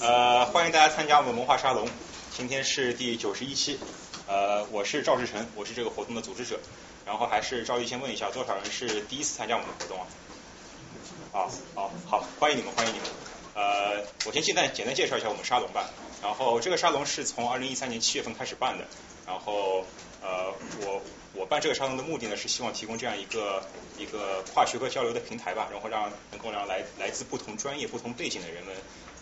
呃，欢迎大家参加我们文化沙龙，今天是第九十一期，呃，我是赵志成，我是这个活动的组织者，然后还是赵毅先问一下，多少人是第一次参加我们的活动啊？好，好，好，欢迎你们，欢迎你们。呃，我先简单简单介绍一下我们沙龙吧。然后这个沙龙是从二零一三年七月份开始办的。然后呃，我我办这个沙龙的目的呢，是希望提供这样一个一个跨学科交流的平台吧，然后让能够让来来自不同专业、不同背景的人们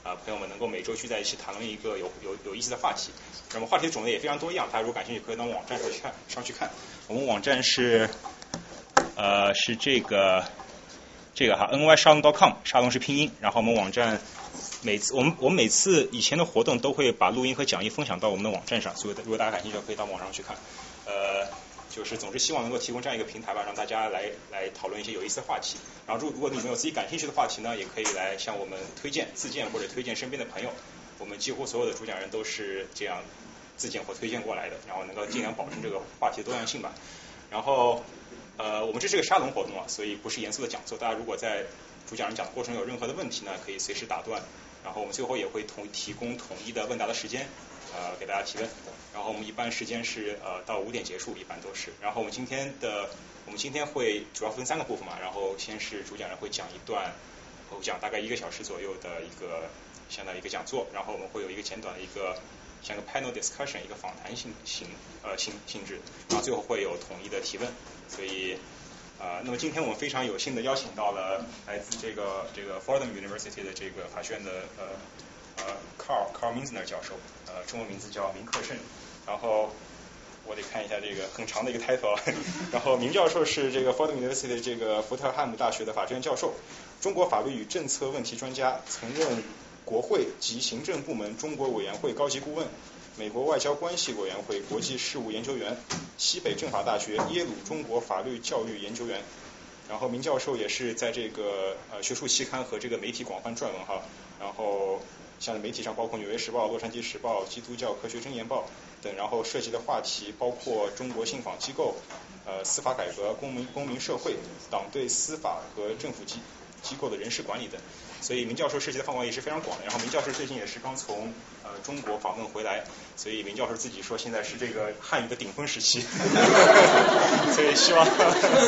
啊朋友们能够每周聚在一起谈论一个有有有意思的话题。那么话题的种类也非常多样，大家如果感兴趣，可以到网站上去看上去看。我们网站是呃是这个。这个哈，ny 沙龙 .com，沙龙是拼音。然后我们网站每次我们我们每次以前的活动都会把录音和讲义分享到我们的网站上，所以如果大家感兴趣，可以到网上去看。呃，就是总是希望能够提供这样一个平台吧，让大家来来讨论一些有意思的话题。然后如如果你们有自己感兴趣的话题呢，也可以来向我们推荐、自荐或者推荐身边的朋友。我们几乎所有的主讲人都是这样自荐或推荐过来的，然后能够尽量保证这个话题的多样性吧。然后。呃，我们这是个沙龙活动啊，所以不是严肃的讲座。大家如果在主讲人讲的过程有任何的问题呢，可以随时打断。然后我们最后也会统提供统一的问答的时间，呃，给大家提问。然后我们一般时间是呃到五点结束，一般都是。然后我们今天的我们今天会主要分三个部分嘛，然后先是主讲人会讲一段，讲大概一个小时左右的一个相当于一个讲座，然后我们会有一个简短的一个。像个 panel discussion 一个访谈性性呃性性质，然后最后会有统一的提问，所以呃，那么今天我们非常有幸的邀请到了来自这个这个 Fordham University 的这个法学院的呃呃 Carl Carl Minzner 教授，呃中文名字叫明克胜，然后我得看一下这个很长的一个 title，然后明教授是这个 Fordham University 这个福特汉姆大学的法学院教授，中国法律与政策问题专家，曾任。国会及行政部门中国委员会高级顾问，美国外交关系委员会国际事务研究员，西北政法大学耶鲁中国法律教育研究员。然后明教授也是在这个呃学术期刊和这个媒体广泛撰文哈。然后像媒体上包括纽约时报、洛杉矶时报、基督教科学箴言报等，然后涉及的话题包括中国信访机构、呃司法改革、公民公民社会、党对司法和政府机机构的人事管理等。所以明教授涉及的范围也是非常广的。然后明教授最近也是刚从呃中国访问回来，所以明教授自己说现在是这个汉语的顶峰时期，所以希望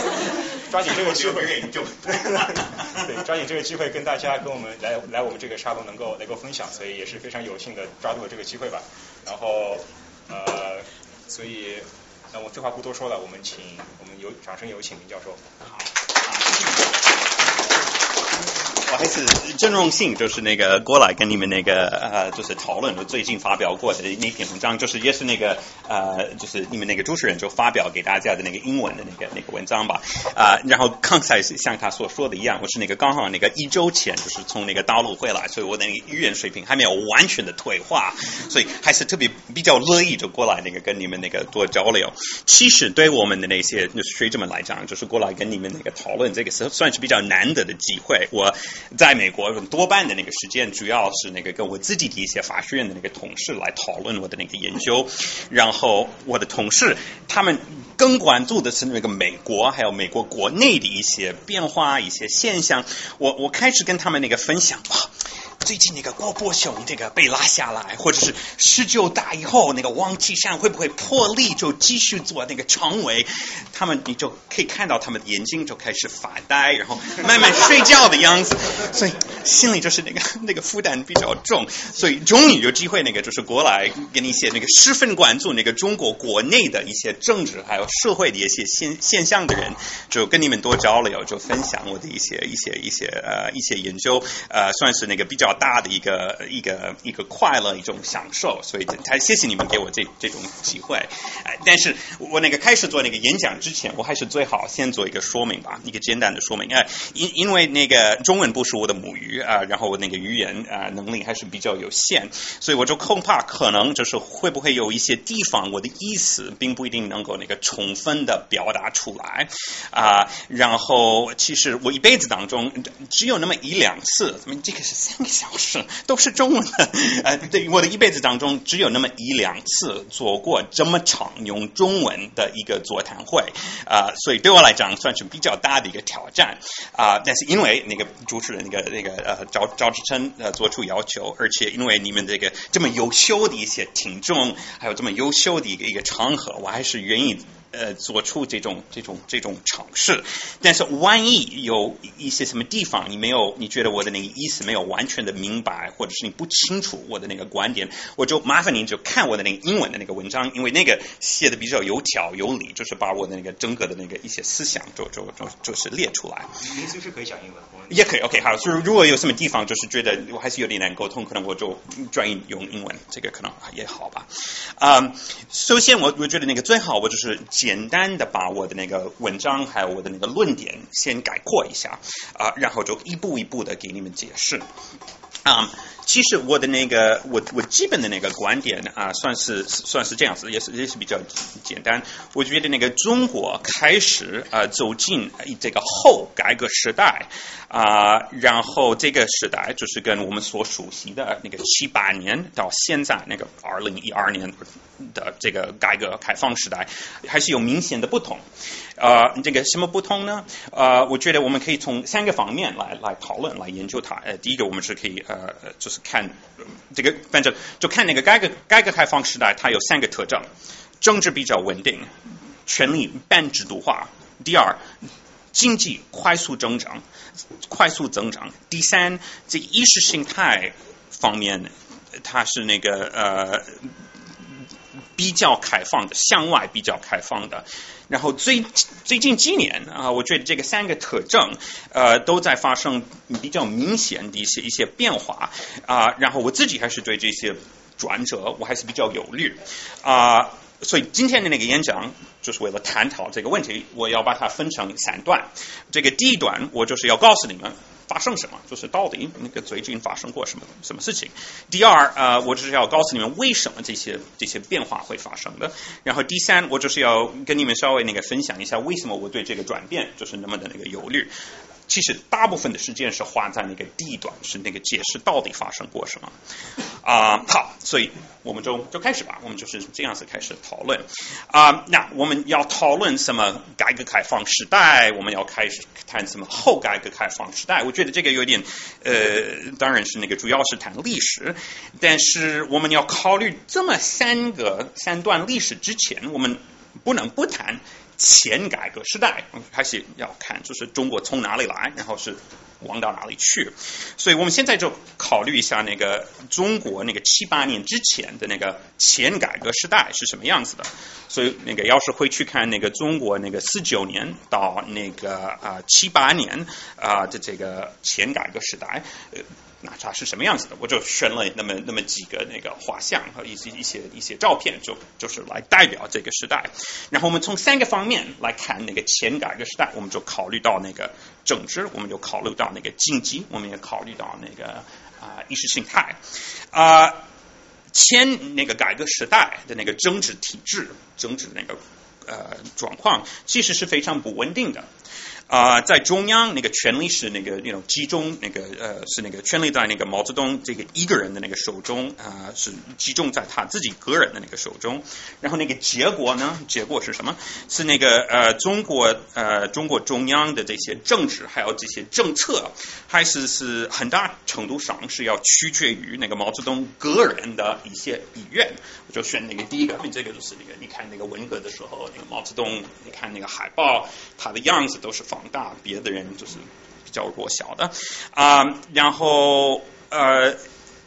抓紧这个机会，对，抓紧这个机会跟大家跟我们来来我们这个沙龙能够能够分享，所以也是非常有幸的抓住了这个机会吧。然后呃，所以那我废话不多说了，我们请我们有掌声有请明教授。好。我还是真荣幸，就是那个过来跟你们那个呃，就是讨论我最近发表过的那篇文章，就是也是那个呃，就是你们那个主持人就发表给大家的那个英文的那个那个文章吧啊。然后刚才像他所说的一样，我是那个刚好那个一周前就是从那个大陆回来，所以我的那个语言水平还没有完全的退化，所以还是特别比较乐意就过来那个跟你们那个多交流。其实对我们的那些学者们来讲，就是过来跟你们那个讨论这个是算是比较难得的机会。我。在美国，多半的那个时间主要是那个跟我自己的一些法学院的那个同事来讨论我的那个研究，然后我的同事他们更关注的是那个美国还有美国国内的一些变化、一些现象。我我开始跟他们那个分享哇。最近那个郭伯雄这个被拉下来，或者是十九大以后那个王岐山会不会破例就继续做那个常委？他们你就可以看到他们的眼睛就开始发呆，然后慢慢睡觉的样子，所以心里就是那个 那个负担比较重。所以终于有机会那个就是过来跟一些那个十分关注那个中国国内的一些政治还有社会的一些现现象的人，就跟你们多交流，就分享我的一些一些一些呃一些研究，呃算是那个比较。大的一个一个一个快乐一种享受，所以才谢谢你们给我这这种机会。哎，但是我那个开始做那个演讲之前，我还是最好先做一个说明吧，一个简单的说明。哎，因因为那个中文不是我的母语啊，然后我那个语言啊能力还是比较有限，所以我就恐怕可能就是会不会有一些地方我的意思并不一定能够那个充分的表达出来啊。然后其实我一辈子当中只有那么一两次，这个是三个。小时都是中文的。呃，对我的一辈子当中，只有那么一两次做过这么长用中文的一个座谈会啊，所以对我来讲算是比较大的一个挑战啊。但是因为那个主持人那个那个呃赵赵志琛呃做出要求，而且因为你们这个这么优秀的一些听众，还有这么优秀的一个一个场合，我还是愿意。呃，做出这种这种这种尝试，但是万一有一些什么地方你没有，你觉得我的那个意思没有完全的明白，或者是你不清楚我的那个观点，我就麻烦您就看我的那个英文的那个文章，因为那个写的比较有条有理，就是把我的那个整个的那个一些思想就就就就是列出来。您随时可以讲英文，也可以。OK，好，就是如果有什么地方就是觉得我还是有点难沟通，可能我就转移用英文，这个可能也好吧。啊，首先我我觉得那个最好我就是。简单的把我的那个文章还有我的那个论点先概括一下啊，然后就一步一步的给你们解释啊。其实我的那个我我基本的那个观点啊，算是算是这样子，也是也是比较简单。我觉得那个中国开始啊走进这个后改革时代啊，然后这个时代就是跟我们所熟悉的那个七八年到现在那个二零一二年的这个改革开放时代，还是有明显的不同。呃，这个什么不同呢？呃，我觉得我们可以从三个方面来来讨论、来研究它。呃，第一个，我们是可以呃，就是看这个，反正就看那个改革改革开放时代，它有三个特征：政治比较稳定，权力半制度化；第二，经济快速增长，快速增长；第三，这意识形态方面，它是那个呃。比较开放的，向外比较开放的，然后最最近几年啊，我觉得这个三个特征呃都在发生比较明显的一些一些变化。啊，然后我自己还是对这些转折我还是比较忧虑。啊，所以今天的那个演讲就是为了探讨这个问题，我要把它分成三段，这个第一段我就是要告诉你们。发生什么？就是到底那个最近发生过什么什么事情？第二，呃，我就是要告诉你们为什么这些这些变化会发生的。然后第三，我就是要跟你们稍微那个分享一下为什么我对这个转变就是那么的那个忧虑。其实大部分的时间是花在那个地段，是那个解释到底发生过什么啊。好，所以我们就就开始吧，我们就是这样子开始讨论啊。那我们要讨论什么？改革开放时代，我们要开始谈什么后改革开放时代？我觉得这个有点呃，当然是那个主要是谈历史，但是我们要考虑这么三个三段历史之前，我们不能不谈。前改革时代还是要看，就是中国从哪里来，然后是往到哪里去。所以我们现在就考虑一下那个中国那个七八年之前的那个前改革时代是什么样子的。所以那个要是会去看那个中国那个四九年到那个啊七八年啊的这个前改革时代。那它是什么样子的？我就选了那么那么几个那个画像和一些一些一些照片，就就是来代表这个时代。然后我们从三个方面来看那个前改革时代，我们就考虑到那个政治，我们就考虑到那个经济，我们也考虑到那个啊意识形态啊前那个改革时代的那个政治体制、政治那个呃状况，其实是非常不稳定的。啊，在中央那个权力是那个那种集中，那个呃是那个权力在那个毛泽东这个一个人的那个手中啊，是集中在他自己个人的那个手中。然后那个结果呢？结果是什么？是那个呃中国呃中国中央的这些政治还有这些政策，还是是很大程度上是要取决于那个毛泽东个人的一些意愿。就选那个第一个，因为这个就是那个你看那个文革的时候，那个毛泽东，你看那个海报，他的样子都是放。大别的人就是比较弱小的啊，然后呃，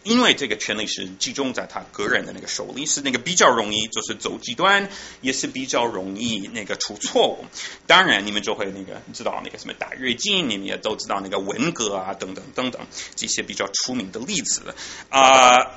因为这个权力是集中在他个人的那个手里，是那个比较容易就是走极端，也是比较容易那个出错误。当然，你们就会那个知道那个什么大跃进，你们也都知道那个文革啊等等等等这些比较出名的例子啊。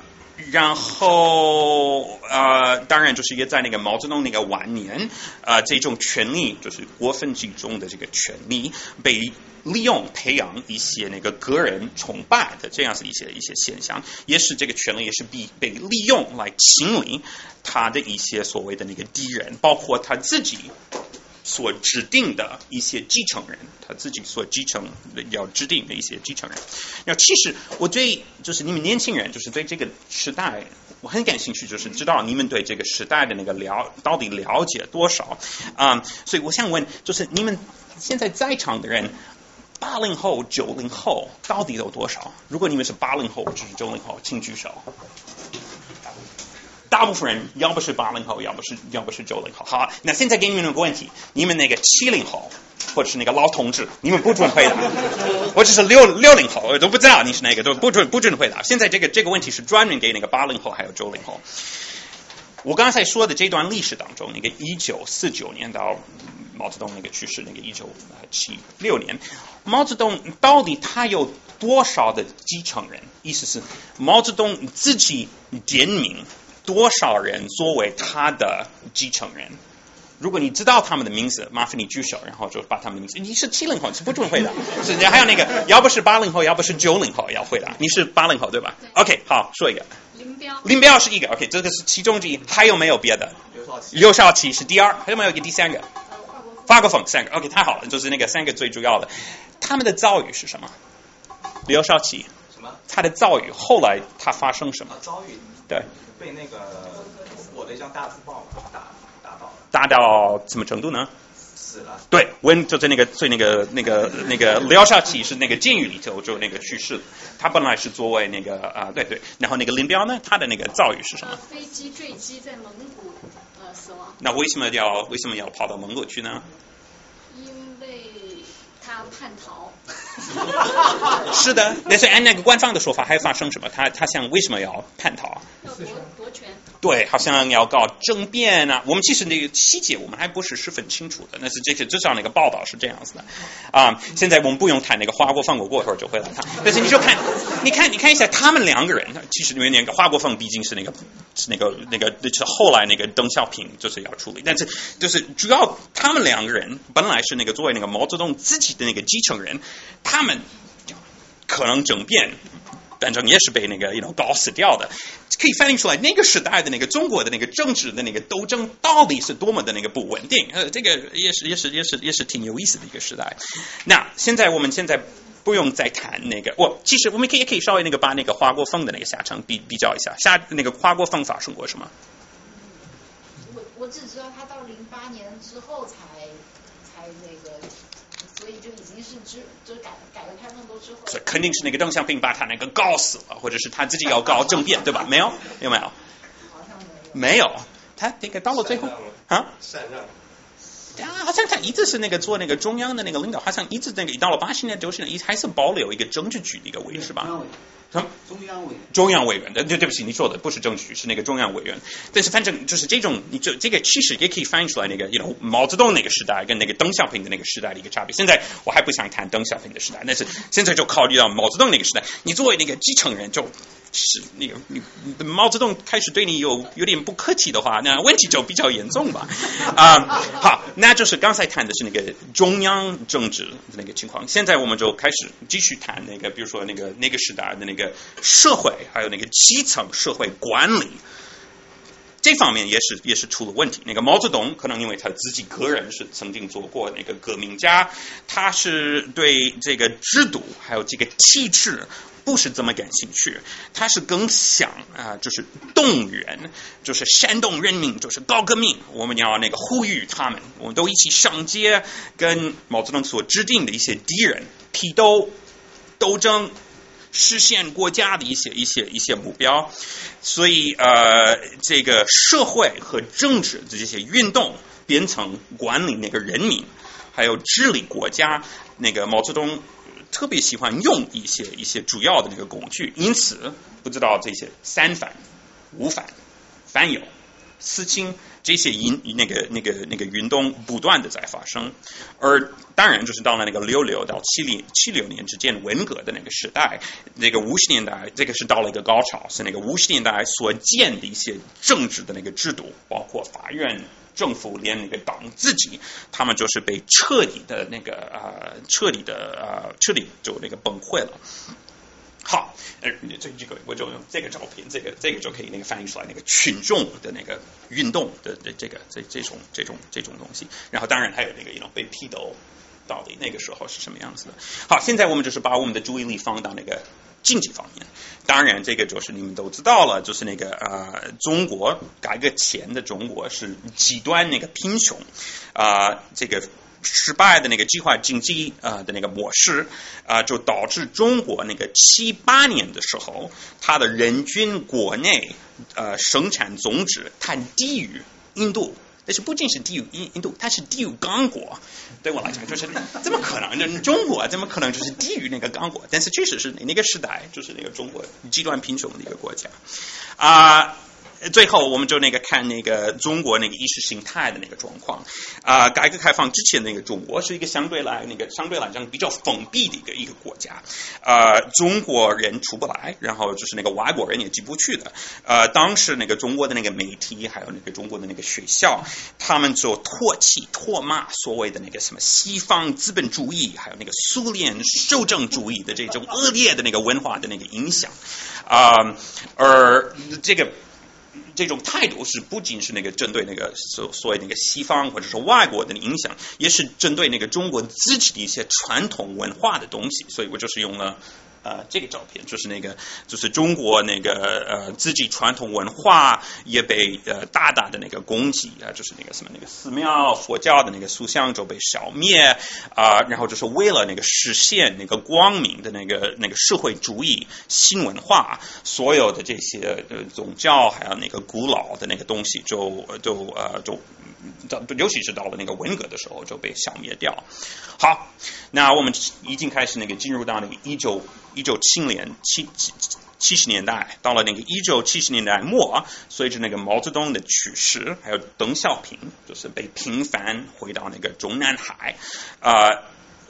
然后呃，当然就是也在那个毛泽东那个晚年啊，这种权力就是过分集中的这个权力，被利用培养一些那个个人崇拜的这样子一些一些现象，也是这个权力也是被被利用来清理他的一些所谓的那个敌人，包括他自己。所指定的一些继承人，他自己所继承的要制定的一些继承人。那其实我对就是你们年轻人，就是对这个时代我很感兴趣，就是知道你们对这个时代的那个了到底了解多少啊、所以我想问，就是你们现在在场的人。八零后、九零后到底有多少？如果你们是八零后或者是九零后，请举手。大部分人要不是八零后，要不是要不是九零后。好，那现在给你们一个问题：你们那个七零后或者是那个老同志，你们不准回答。我只是六六零后，我都不知道你是哪个，都不准不准回答。现在这个这个问题是专门给那个八零后还有九零后。我刚才说的这段历史当中，那个一九四九年到毛泽东那个去世，那个一九七六年，毛泽东到底他有多少的继承人？意思是毛泽东自己点名多少人作为他的继承人？如果你知道他们的名字，麻烦你举手，然后就把他们的名字。你是七零后，你是不准回答。是，还有那个，要不是八零后，要不是九零后，要回答。你是八零后对吧？OK，好，说一个。林彪，林彪是一个，OK，这个是其中之一，还有没有别的？刘少奇是第二，还有没有一个第三个？华国锋三个，OK，太好了，就是那个三个最主要的。他们的遭遇是什么？刘少奇，什么？他的遭遇后来他发生什么？遭遇对，被那个我的一张大字报打打到了，大到什么程度呢？死了。对，温就在那个最那个那个那个廖少奇是那个监狱里头就那个去世的，他本来是作为那个啊、对对，然后那个林彪呢，他的那个遭遇是什么呃？，飞机坠机在蒙古呃死亡，那为什么要为什么要跑到蒙古去呢？他叛逃。是的，但是按那个官方的说法，还发生什么？他他想为什么要叛逃？要夺夺权，对，好像要搞政变啊。我们其实那个细节我们还不是十分清楚的，但是这个至少那个报道是这样子的啊。现在我们不用谈那个花国放过过一会儿就会来谈，但是你就看，你看你看一下他们两个人，其实因为那个花国放毕竟是那个是那个那个就是后来那个邓小平就是要处理，但是就是主要他们两个人本来是那个作为那个毛泽东自己的那个继承人，他们可能政变。反正也是被那个 you know 搞死掉的，可以反映出来那个时代的那个中国的那个政治的那个斗争到底是多么的那个不稳定。呃，这个也是也是也是也是挺有意思的一个时代。那现在我们现在不用再谈那个，我其实我们可以也可以稍微那个把那个华国锋的那个下场比比较一下，下那个华国锋发生过什么？我我只知道他到零八年之后才才那个，所以就已经是之就是改改革开放都之后。所以肯定是那个邓小平把他那个告死了，或者是他自己要搞政变，对吧？没有，有没有？好像没有。没有，他这个到了最后啊。禅让。啊，好像他一直是那个做那个中央的那个领导，好像一直那个到了八十年、九十年，还是保留一个政治局的一个位置吧？什么？中央委员。中央委员，对对对不起，你说的不是政治局，是那个中央委员。但是反正就是这种，你就这个其实也可以反映出来那个，you know，毛泽东那个时代跟那个邓小平的那个时代的一个差别。现在我还不想谈邓小平的时代，但是现在就考虑到毛泽东那个时代，你作为那个继承人就。是那个你你毛泽东开始对你有有点不客气的话，那问题就比较严重吧。啊、好，那就是刚才谈的是那个中央政治的那个情况。现在我们就开始继续谈那个，比如说那个那个时代的那个社会，还有那个基层社会管理。这方面也是也是出了问题。那个毛泽东可能因为他自己个人是曾经做过那个革命家，他是对这个制度还有这个体制不是这么感兴趣，他是更想啊、就是动员，就是煽动人民，就是搞革命。我们要那个呼吁他们，我们都一起上街，跟毛泽东所制定的一些敌人批斗、斗争。实现国家的一些一些一些目标，所以呃，这个社会和政治的这些运动变成管理那个人民，还有治理国家。那个毛泽东特别喜欢用一些一些主要的那个工具，因此不知道这些三反、五反、反右、四清这些运那个那个那个运动不断的在发生，而当然就是到了那个六六到七零七六年之间文革的那个时代，那个五十年代这个是到了一个高潮，是那个五十年代所建的一些政治的那个制度，包括法院。政府连那个党自己，他们就是被彻底的那个呃，彻底的呃，彻底就那个崩溃了。好，呃，这这个我就用这个照片，这个这个就可以那个翻译出来那个群众的那个运动的这这个这这种这种这种东西。然后当然还有那个一种被批斗到底那个时候是什么样子的。好，现在我们就是把我们的注意力放到那个经济方面。当然，这个就是你们都知道了，就是那个呃，中国改革前的中国是极端那个贫穷啊、这个。失败的那个计划经济啊、的那个模式啊、就导致中国那个七八年的时候，它的人均国内呃生产总值它低于印度。但是不仅是低于印印度，它是低于刚果。对我来讲，就是怎么可能？呢中国怎么可能就是低于那个刚果？但是确实是那个时代，就是那个中国极端贫穷的一个国家啊。最后，我们就那个看那个中国那个意识形态的那个状况啊、改革开放之前那个中国是一个相对来那个相对来讲比较封闭的一个一个国家，呃，中国人出不来，然后就是那个外国人也进不去的。呃，当时那个中国的那个媒体，还有那个中国的那个学校，他们就唾弃、唾骂所谓的那个什么西方资本主义，还有那个苏联受政主义的这种恶劣的那个文化的那个影响啊、而这个。这种态度是不仅是那个针对那个所所谓那个西方或者说外国的影响，也是针对那个中国自己的一些传统文化的东西。所以我就是用了呃这个照片，就是那个就是中国那个呃自己传统文化也被呃大大的那个攻击啊，就是那个什么那个寺庙佛教的那个塑像就被消灭啊、然后就是为了那个实现那个光明的那个那个社会主义新文化，所有的这些呃宗教还有那个古老的那个东西就就呃就到尤其是到了那个文革的时候就被消灭掉。好，那我们已经开始那个进入到那个一九一九七年七七七十年代，到了那个一九七十年代末，随着那个毛泽东的去世，还有邓小平就是被平反回到那个中南海，啊、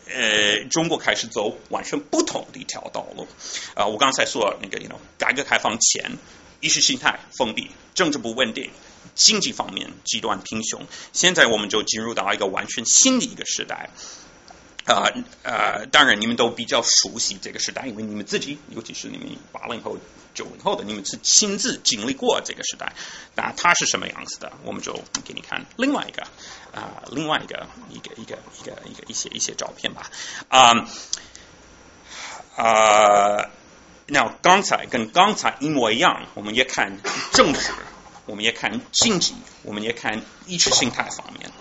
呃，中国开始走完全不同的一条道路。啊、我刚才说那个，you know，改革开放前，意识形态封闭，政治不稳定，经济方面极端贫穷。现在我们就进入到一个完全新的一个时代。啊呃，当然你们都比较熟悉这个时代，因为你们自己，尤其是你们八零后、九零后的，你们是亲自经历过这个时代。那它是什么样子的？我们就给你看另外一个啊、另外一个一个一个一个一个一些一些照片吧。啊、啊，那刚才跟刚才一模一样，我们也看政治，我们也看经济，我们也看意识形态方面。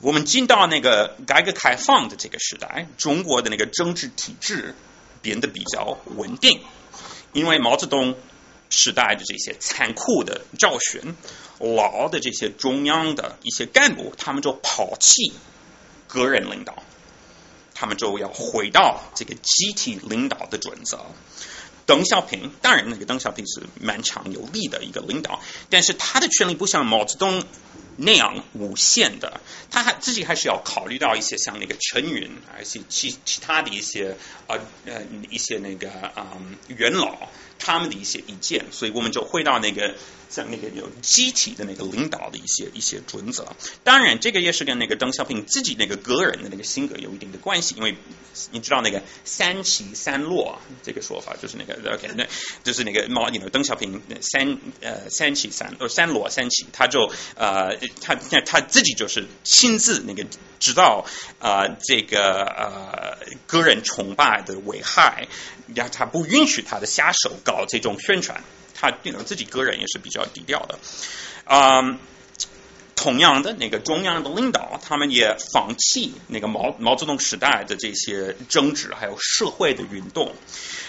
我们进到那个改革开放的这个时代，中国的那个政治体制变得比较稳定，因为毛泽东时代的这些残酷的教训，老的这些中央的一些干部，他们就抛弃个人领导，他们就要回到这个集体领导的准则。邓小平，当然那个邓小平是蛮强有力的一个领导，但是他的权力不像毛泽东那样无限的，他还自己还是要考虑到一些像那个陈云，而且其其他的一些呃呃一些那个嗯元老他们的一些意见，所以我们就回到那个像那个有集体的那个领导的一些一些准则。当然，这个也是跟那个邓小平自己那个个人的那个性格有一定的关系，因为你知道那个三起三落这个说法，就是那个 OK，那就是那个毛，你们邓小平三呃三起三呃三落三起，他就呃他那他自己就是亲自那个知道啊、这个呃个人崇拜的危害，然后他不允许他的下手搞这种宣传，他自己个人也是比较低调的，啊、同样的，那个中央的领导，他们也放弃那个毛毛泽东时代的这些政治还有社会的运动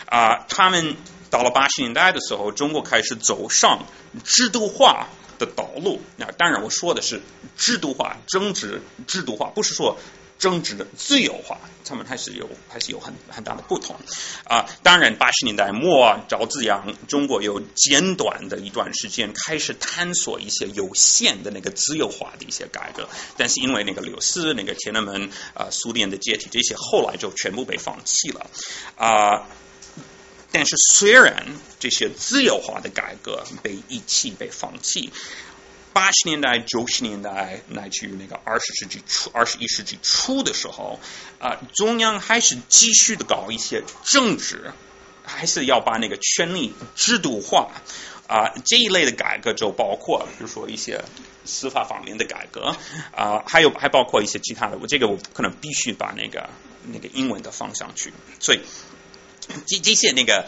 啊、他们到了八十年代的时候，中国开始走上制度化的道路。那当然，我说的是制度化、政治制度化，不是说政治的自由化，他们还是有还是有很很大的不同啊。当然，八十年代末，赵紫阳，中国有简短的一段时间开始探索一些有限的那个自由化的一些改革，但是因为那个六四、那个天安门啊、苏联的解体，这些后来就全部被放弃了啊。但是虽然这些自由化的改革被遗弃、被放弃，八十年代、九十年代乃至于那个二十世纪初、二十一世纪初的时候，啊、中央还是继续的搞一些政治还是要把那个权力制度化啊、这一类的改革就包括，比如说一些司法方面的改革啊、还有还包括一些其他的。我这个我可能必须把那个那个英文的放上去，所以这这些那个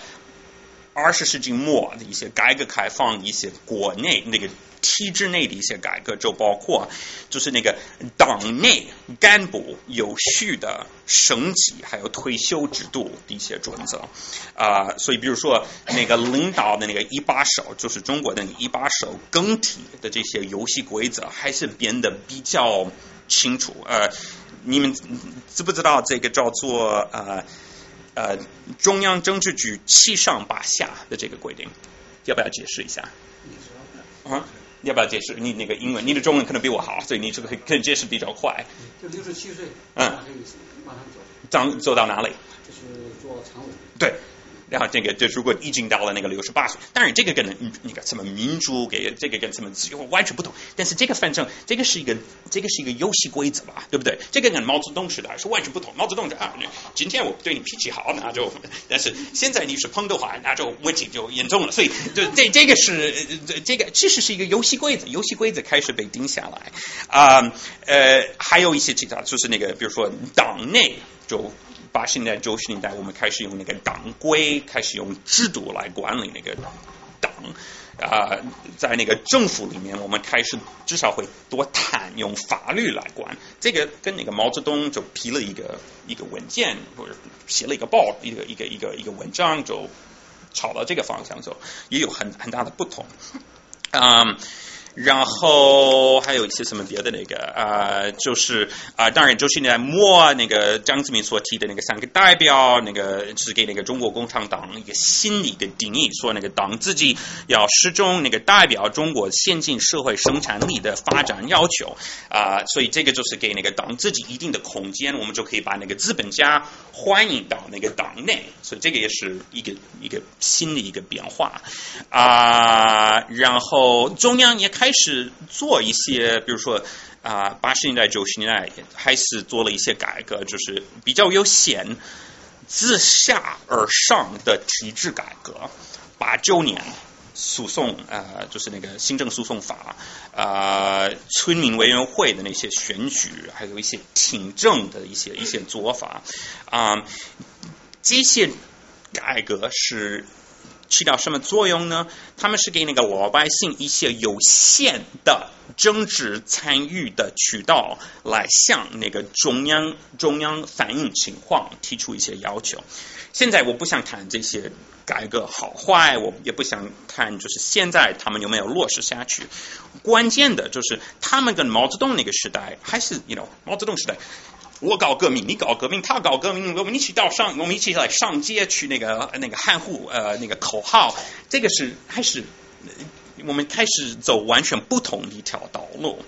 二十世纪末的一些改革开放，一些国内那个体制内的一些改革，就包括就是那个党内干部有序的升级，还有退休制度的一些准则啊、所以比如说那个领导的那个一把手，就是中国的那个一把手更替的这些游戏规则，还是变得比较清楚。呃，你们知不知道这个叫做呃？呃中央政治局七上八下的这个规定，要不要解释一下？啊，要不要解释？你那个英文，你的中文可能比我好，所以你这个可以解释比较快。就六十七岁，嗯马上走，长走到哪里？就是做常委。对。然后这个，就如果已经到了那个六十八岁，当然这个跟那个什么民主给这个跟什么自由完全不同。但是这个反正这个是一个这个是一个游戏规则吧，对不对？这个跟毛泽东时代是完全不同。毛泽东就啊，今天我对你脾气好，那就但是现在你是碰的话，那就问题就严重了。所以这这这个是呃这个其实是一个游戏规则，游戏规则开始被定下来啊呃还有一些其他，就是那个比如说党内就。八十年代、九十年代，我们开始用那个党规，开始用制度来管理那个党啊、在那个政府里面，我们开始至少会多谈用法律来管。这个跟那个毛泽东就批了一个一个文件，或者写了一个报，一个一个一个一个文章，就朝到这个方向走，也有很很大的不同。嗯，然后还有一些什么别的那个啊、就是啊、当然就是在末那个张志明所提的那个三个代表，那个是给那个中国共产党一个新的一个定义，说那个党自己要始终那个代表中国先进社会生产力的发展要求啊、所以这个就是给那个党自己一定的空间，我们就可以把那个资本家欢迎到那个党内，所以这个也是一个一个新的一个变化。啊、然后中央也开始做一些，比如说啊，八、十年代、九十年代开始做了一些改革，就是比较有显自下而上的体制改革。八九年诉讼呃，就是那个行政诉讼法，呃，村民委员会的那些选举，还有一些听证的一些一些做法啊、这些改革是起到什么作用呢？他们是给那个老百姓一些有限的政治参与的渠道，来向那个中央中央反映情况，提出一些要求。现在我不想谈这些改革好坏，我也不想谈就是现在他们有没有落实下去。关键的就是他们跟毛泽东那个时代还是，you know，毛泽东时代。我搞革命，你搞革命，他搞革命，我们一起到上，我们一起来上街去那个那个汉户呃那个口号，这个是还是我们开始走完全不同一条道路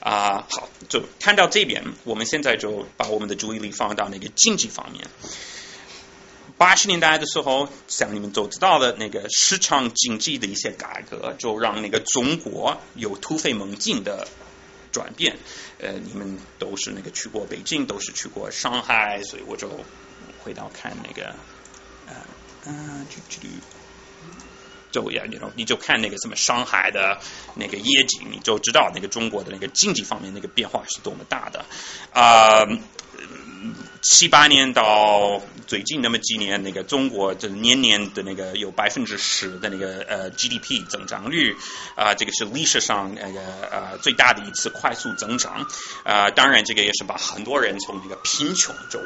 啊、好，就看到这边，我们现在就把我们的注意力放到那个经济方面。八十年代的时候，像你们都知道的那个市场经济的一些改革，就让那个中国有突飞猛进的转变。呃，你们都是那个去过北京，都是去过上海，所以我就回到看那个呃嗯，就就就呀，你你就看那个什么上海的那个夜景，你就知道那个中国的那个经济方面那个变化是多么大的啊。七八年到最近那么几年，那个中国这年年的那个有百分之十的那个呃 GDP 增长率啊、这个是历史上那个呃最大的一次快速增长。啊、当然这个也是把很多人从那个贫穷中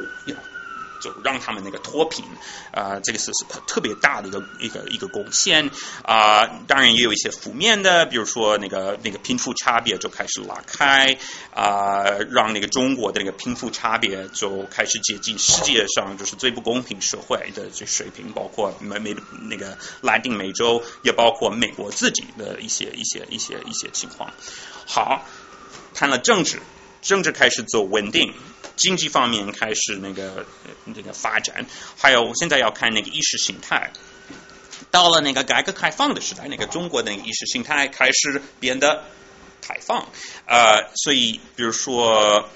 就让他们那个脱贫啊、这个是是特别大的一个一个一个贡献啊、当然也有一些负面的，比如说那个那个贫富差别就开始拉开啊、让那个中国的那个贫富差别就开始接近世界上就是最不公平社会的这水平，包括美美那个拉丁美洲，也包括美国自己的一些一些一些一些情况。好，谈了政治，政治开始走稳定，经济方面开始那个那个发展，还有现在要看那个意识形态。到了那个改革开放的时代，那个中国的意识形态开始变得开放，呃，所以比如说，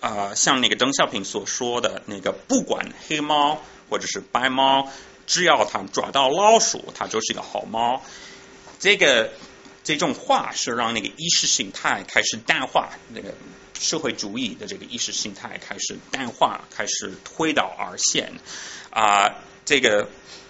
呃，像那个邓小平所说的那个，不管黑猫或者是白猫，只要它抓到老鼠，它就是一个好猫。这个这种话是让那个意识形态开始淡化，那个社会主义的这个意识形态开始淡化，开始推倒而线啊、这个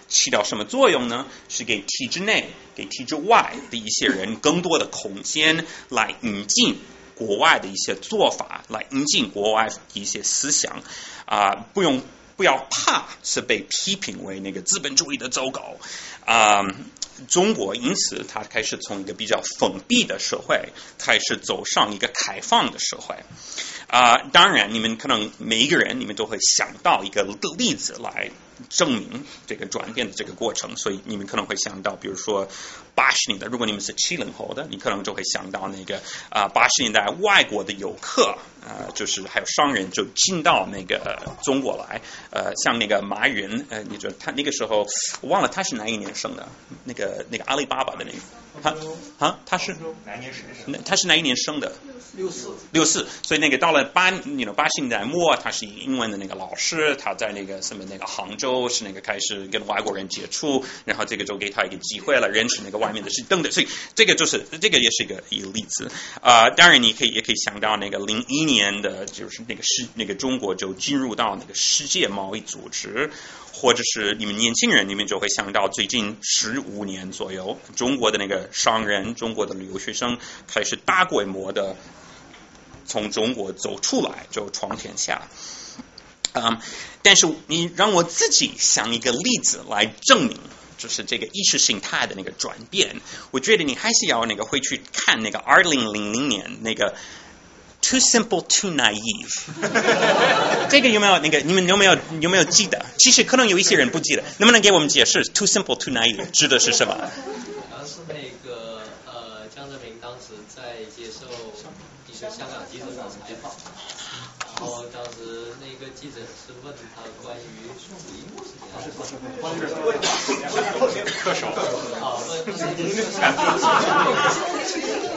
起到什么作用呢？是给体制内、给体制外的一些人更多的空间来引进国外的一些做法，来引进国外一些思想。啊、不用不要怕是被批评为那个资本主义的走狗啊、中国因此它开始从一个比较封闭的社会开始走上一个开放的社会。啊、当然，你们可能每一个人，你们都会想到一个例子来证明这个转变的这个过程，所以你们可能会想到，比如说八十年代，如果你们是七零后的，你可能就会想到那个啊八十年代外国的游客啊、就是还有商人就进到那个中国来，呃，像那个马云，呃，你觉得他那个时候我忘了他是哪一年生的，那个那个阿里巴巴的那个，他啊他是？哪一年生的？他是哪一年生的？六四。六四，所以那个到了八，你 know 八十年代末，他是英文的那个老师，他在那个什么那个杭州是那个开始跟外国人接触，然后这个就给他一个机会了，认识那个外面的是等等，所以这个就是这个也是一个一个例子。啊、当然你可以也可以想到那个零一年的，就是那个世那个中国就进入到那个世界贸易组织。或者是你们年轻人，你们就会想到最近十五年左右，中国的那个商人、中国的留学生开始大规模的从中国走出来，就闯天下。嗯，但是你让我自己想一个例子来证明，就是这个意识形态的那个转变。我觉得你还是要那个回去看那个二零零零年那个 Too simple, too naive。这个有没有那个你们有没有有没有记得？其实可能有一些人不记得，能不能给我们解释 too simple, too naive 指的是什么？好像是那个呃，江泽民当时在接受一些香港记者的采访，然后当时那个记者是问他关于特首，啊，问问那个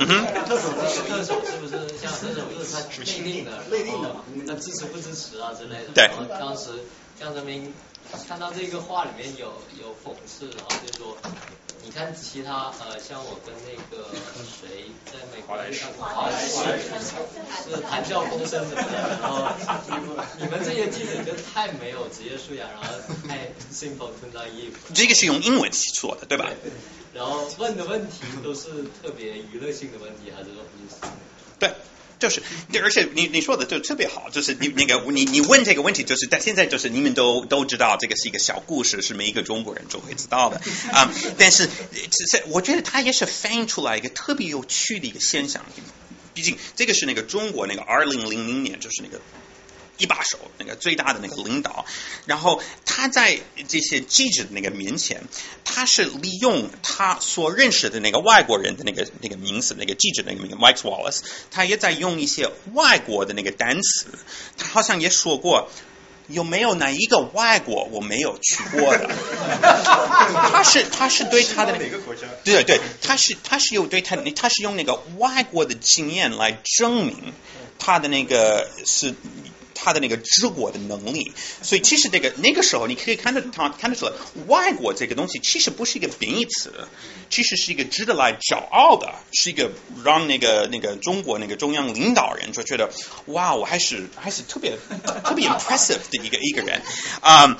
嗯，特首那个特首是不是像特首就是他内定的，然后那支持不支持啊之类的。对然后当时江泽民看到这个话里面有有讽刺，然后就说，你看其他呃，像我跟那个谁在美国遇到过华莱士，是谈笑风生的，然后 你们这些记者就太没有职业素养，然后太 simple to naive。这个是用英文说的，对吧？然后问的问题都是特别娱乐性的问题，还是说意思？对，就是，而且你你说的就特别好，就是你那个你你问这个问题，就是但现在就是你们都都知道这个是一个小故事，是每一个中国人都会知道的 啊、但是只是我觉得它也是反映出来一个特别有趣的一个现象，毕竟这个是那个中国那个二零零零年，就是那个。一把手，那个最大的那个领导，然后他在这些记者的那个面前，他是利用他所认识的那个外国人的那个那个名字，那个记者的那个名 Mike Wallace，他也在用一些外国的那个单词，他好像也说过。有没有哪一个外国我没有去过的？他是他是对他的哪个国家？对对，他是他是有对他他是用那个外国的经验来证明他的那个是他的那个治国的能力，所以其实那个那个时候你可以看得他看得出来，外国这个东西其实不是一个贬义词，其实是一个值得来骄傲的，是一个让那个那个中国那个中央领导人就觉得哇，我还是还是特别特别 impressive 的一个一个人啊。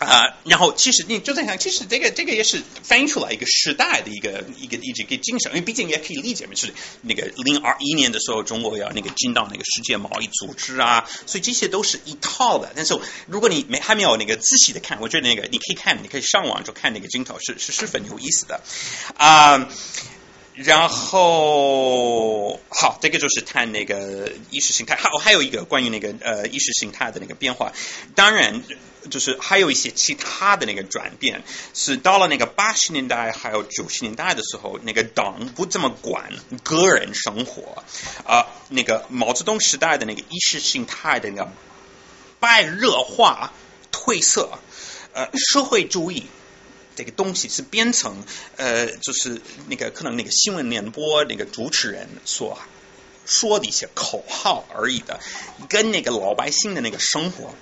啊、然后其实你就在想，其实这个这个也是反映出来一个时代的一个一个一个一个精神，因为毕竟也可以理解嘛，就是那个零二一年的时候，中国要那个进到那个世界贸易组织啊，所以这些都是一套的。但是如果你没还没有那个仔细的看，我觉得那个你可以看，你可以上网就看那个镜头，是是十分有意思的啊。然后好，这个就是谈那个意识形态。还有还有一个关于那个呃意识形态的那个变化，当然就是还有一些其他的那个转变，是到了那个八十年代还有九十年代的时候，那个党不这么管个人生活啊、那个毛泽东时代的那个意识形态的那个白热化、褪色，呃，社会主义。这个东西是编成呃，就是那个可能那个新闻联播那个主持人所说的一些口号而已的，跟那个老百姓的那个生活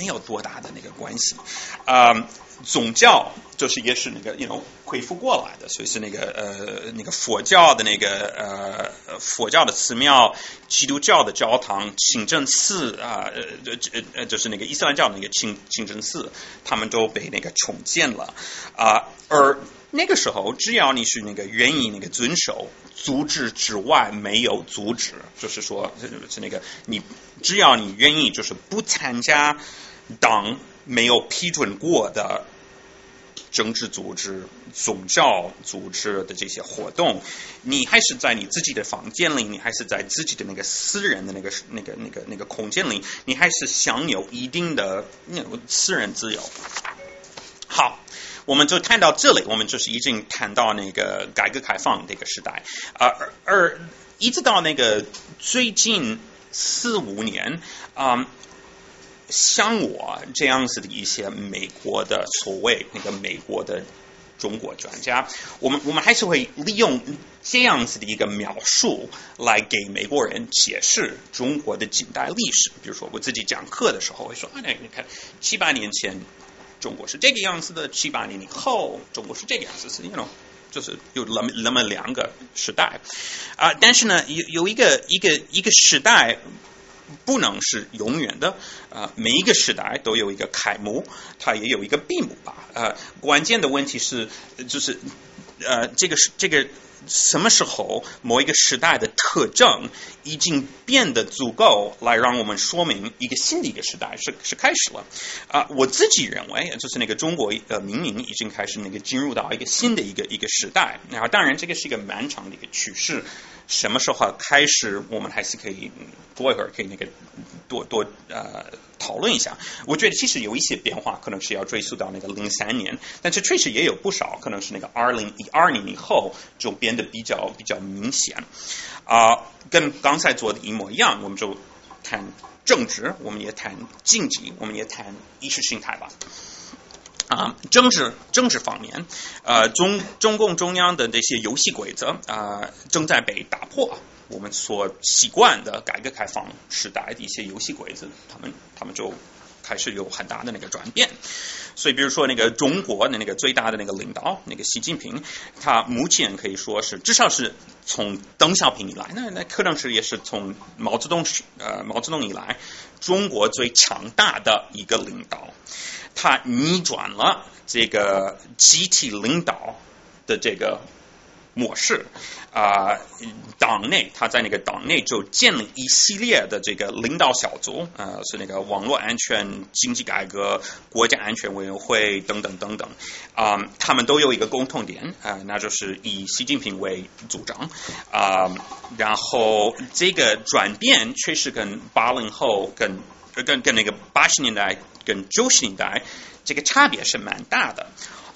没有多大的那个关系。啊、宗教就是也是那个 you know 恢复过来的，所以是那个呃那个佛教的那个呃佛教的寺庙、基督教的教堂、清真寺啊呃呃呃就是那个伊斯兰教那个清清真寺，他们都被那个重建了啊、而那个时候，只要你是那个愿意那个遵守组织之外没有阻止，就是说是是那个你只要你愿意就是不参加党没有批准过的政治组织、宗教组织的这些活动，你还是在你自己的房间里，你还是在自己的那个私人的那个那个那个那个空间里，你还是享有一定的那种私人自由。好，我们就谈到这里，我们就是已经谈到那个改革开放这个时代啊、而而一直到那个最近四五年啊。像我这样子的一些美国的所谓那个美国的中国专家，我们我们还是会利用这样子的一个描述来给美国人解释中国的近代历史。比如说我自己讲课的时候会说，啊，你看七八年前中国是这个样子的，七八年以后中国是这个样子，是那种。就是有那么那么两个时代啊、但是呢，有有一个一个一个时代不能是永远的啊、每一个时代都有一个楷模，它也有一个闭幕吧。呃，关键的问题是，就是呃，这个是这个什么时候某一个时代的特征已经变得足够来让我们说明一个新的一个时代是是开始了啊、我自己认为，就是那个中国呃明明已经开始那个进入到一个新的一个一个时代。然后当然这个是一个漫长的一个趋势，什么时候开始我们还是可以多一会儿可以那个多多呃讨论一下。我觉得其实有一些变化，可能是要追溯到那个零三年，但是确实也有不少可能是那个二零一二年以后就变得比较比较明显啊、跟刚才做的一模一样，我们就谈政治，我们也谈经济，我们也谈意识形态吧。啊，政治政治方面，呃，中中共中央的这些游戏规则啊、正在被打破。我们所习惯的改革开放时代的一些游戏规则，他们他们就开始有很大的那个转变。所以，比如说那个中国的那个最大的那个领导，那个习近平，他目前可以说是至少是从邓小平以来，那那可能是也是从毛泽东呃毛泽东以来，中国最强大的一个领导。他逆转了这个集体领导的这个模式。啊、党内他在那个党内就建立一系列的这个领导小组，呃，是那个网络安全、经济改革、国家安全委员会等等等等，啊、他们都有一个共同点啊、那就是以习近平为组长。啊、然后这个转变确实跟八零后跟跟跟那个八十年代跟九十年代这个差别是蛮大的。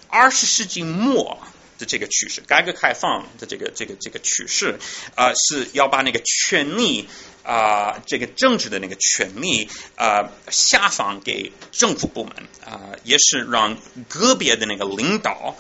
二十世纪末的这个趋势，改革开放的这个这个这个趋势，啊、是要把那个权力啊、这个政治的那个权力啊、下放给政府部门啊、也是让个别的那个领导。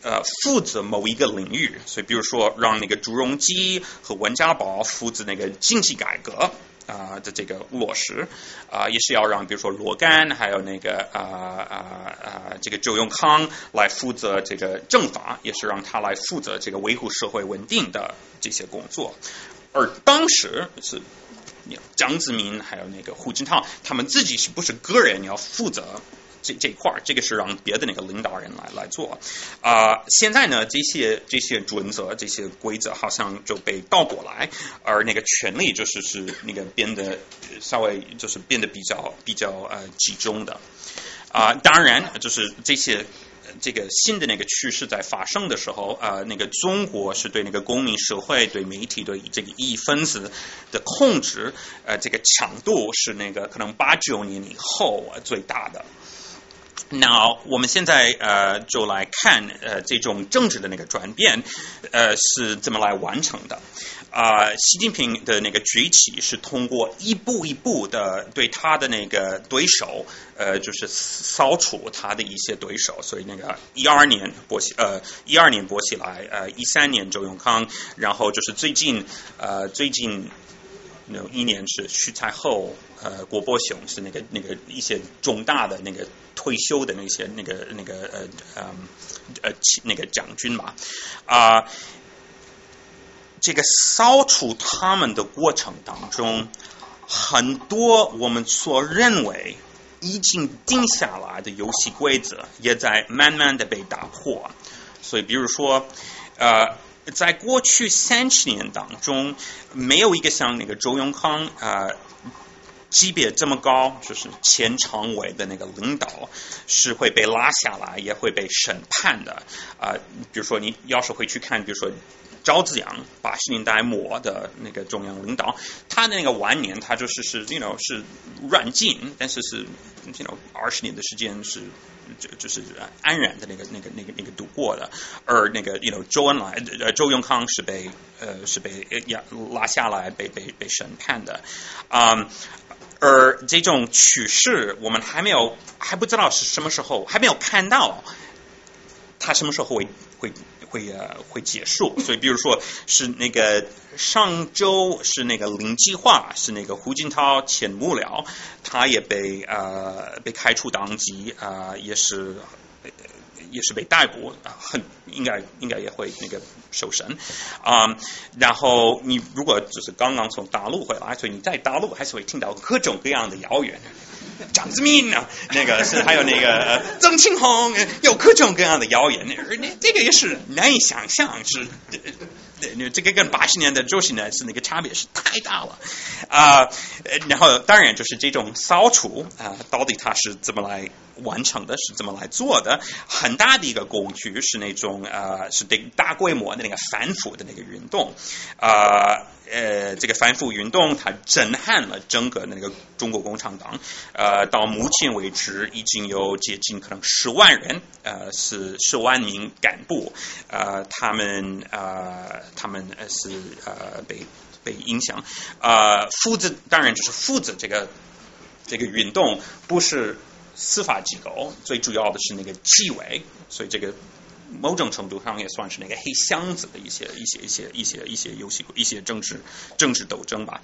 呃，负责某一个领域，所以比如说让那个朱镕基和温家宝负责那个经济改革啊、的这个落实啊、也是要让比如说罗干还有那个啊啊啊这个周永康来负责这个政法，也是让他来负责这个维护社会稳定的这些工作，而当时是。江泽民还有那个胡锦涛，他们自己是不是个人要负责这这一块儿？这个是让别的那个领导人来来做啊、现在呢，这些这些准则、这些规则好像就被倒过来，而那个权力就是是那个变得稍微就是变得比较比较呃集中的啊、当然，就是这些。这个新的那个趋势在发生的时候，呃，那个中国是对那个公民社会、对媒体、对这个异议分子的控制，呃，这个强度是那个可能八九年以后、最大的。那我们现在呃就来看呃这种政治的那个转变呃是怎么来完成的。啊、习近平的那个崛起是通过一步一步的对他的那个对手呃就是扫除他的一些对手，所以那个一二年薄熙呃一二年薄熙来呃一三年周永康，然后就是最近呃最近那一年是徐才厚，呃，郭伯雄是那个那个一些重大的那个退休的那些那个那个呃呃呃那个将军嘛啊、这个扫除他们的过程当中，很多我们所认为已经定下来的游戏规则，也在慢慢的被打破。所以，比如说，呃，在过去三十年当中，没有一个像那个周永康啊级别这么高，就是前常委的那个领导是会被拉下来，也会被审判的。啊、比如说你要是会去看，比如说赵子阳八十年代末的那个中央领导，他的那个晚年，他就是是 you know 是软禁，但是是 you know 二十年的时间是就就是安然的那个那个那个那个度过的，而那个 you know 周恩来呃周永康是被呃是被呃压拉下来被被被审判的，啊、而这种趋势我们还没有还不知道是什么时候，还没有看到他什么时候会会会呃会结束。所以比如说是那个上周是那个零计划，是那个胡锦涛前幕僚，他也被呃被开除党籍啊、也是。也是被逮捕，啊很应该应该也会那个受审啊、然后你如果只是刚刚从大陆回来，所以你在大陆还是会听到各种各样的谣言，张志明啊，那个是还有那个 曾庆红，有各种各样的谣言，而那这个也是难以想象，是呃呃这个跟八十年的周星呢是那个差别是太大了啊、呃然后当然就是这种扫除啊、到底它是怎么来完成的，是怎么来做的？很大的一个工具是那种呃是这个大规模的那个反腐的那个运动，啊呃这个反腐运动它震撼了整个那个中国共产党，呃到目前为止已经有接近可能十万人，呃是十万名干部，呃他们呃他们是呃被被影响，呃负责当然就是负责这个这个运动不是司法机构，最主要的是那个纪委，所以这个某种程度上也算是那个黑箱子的一些一些一些一些一些游戏一些政治政治斗争吧。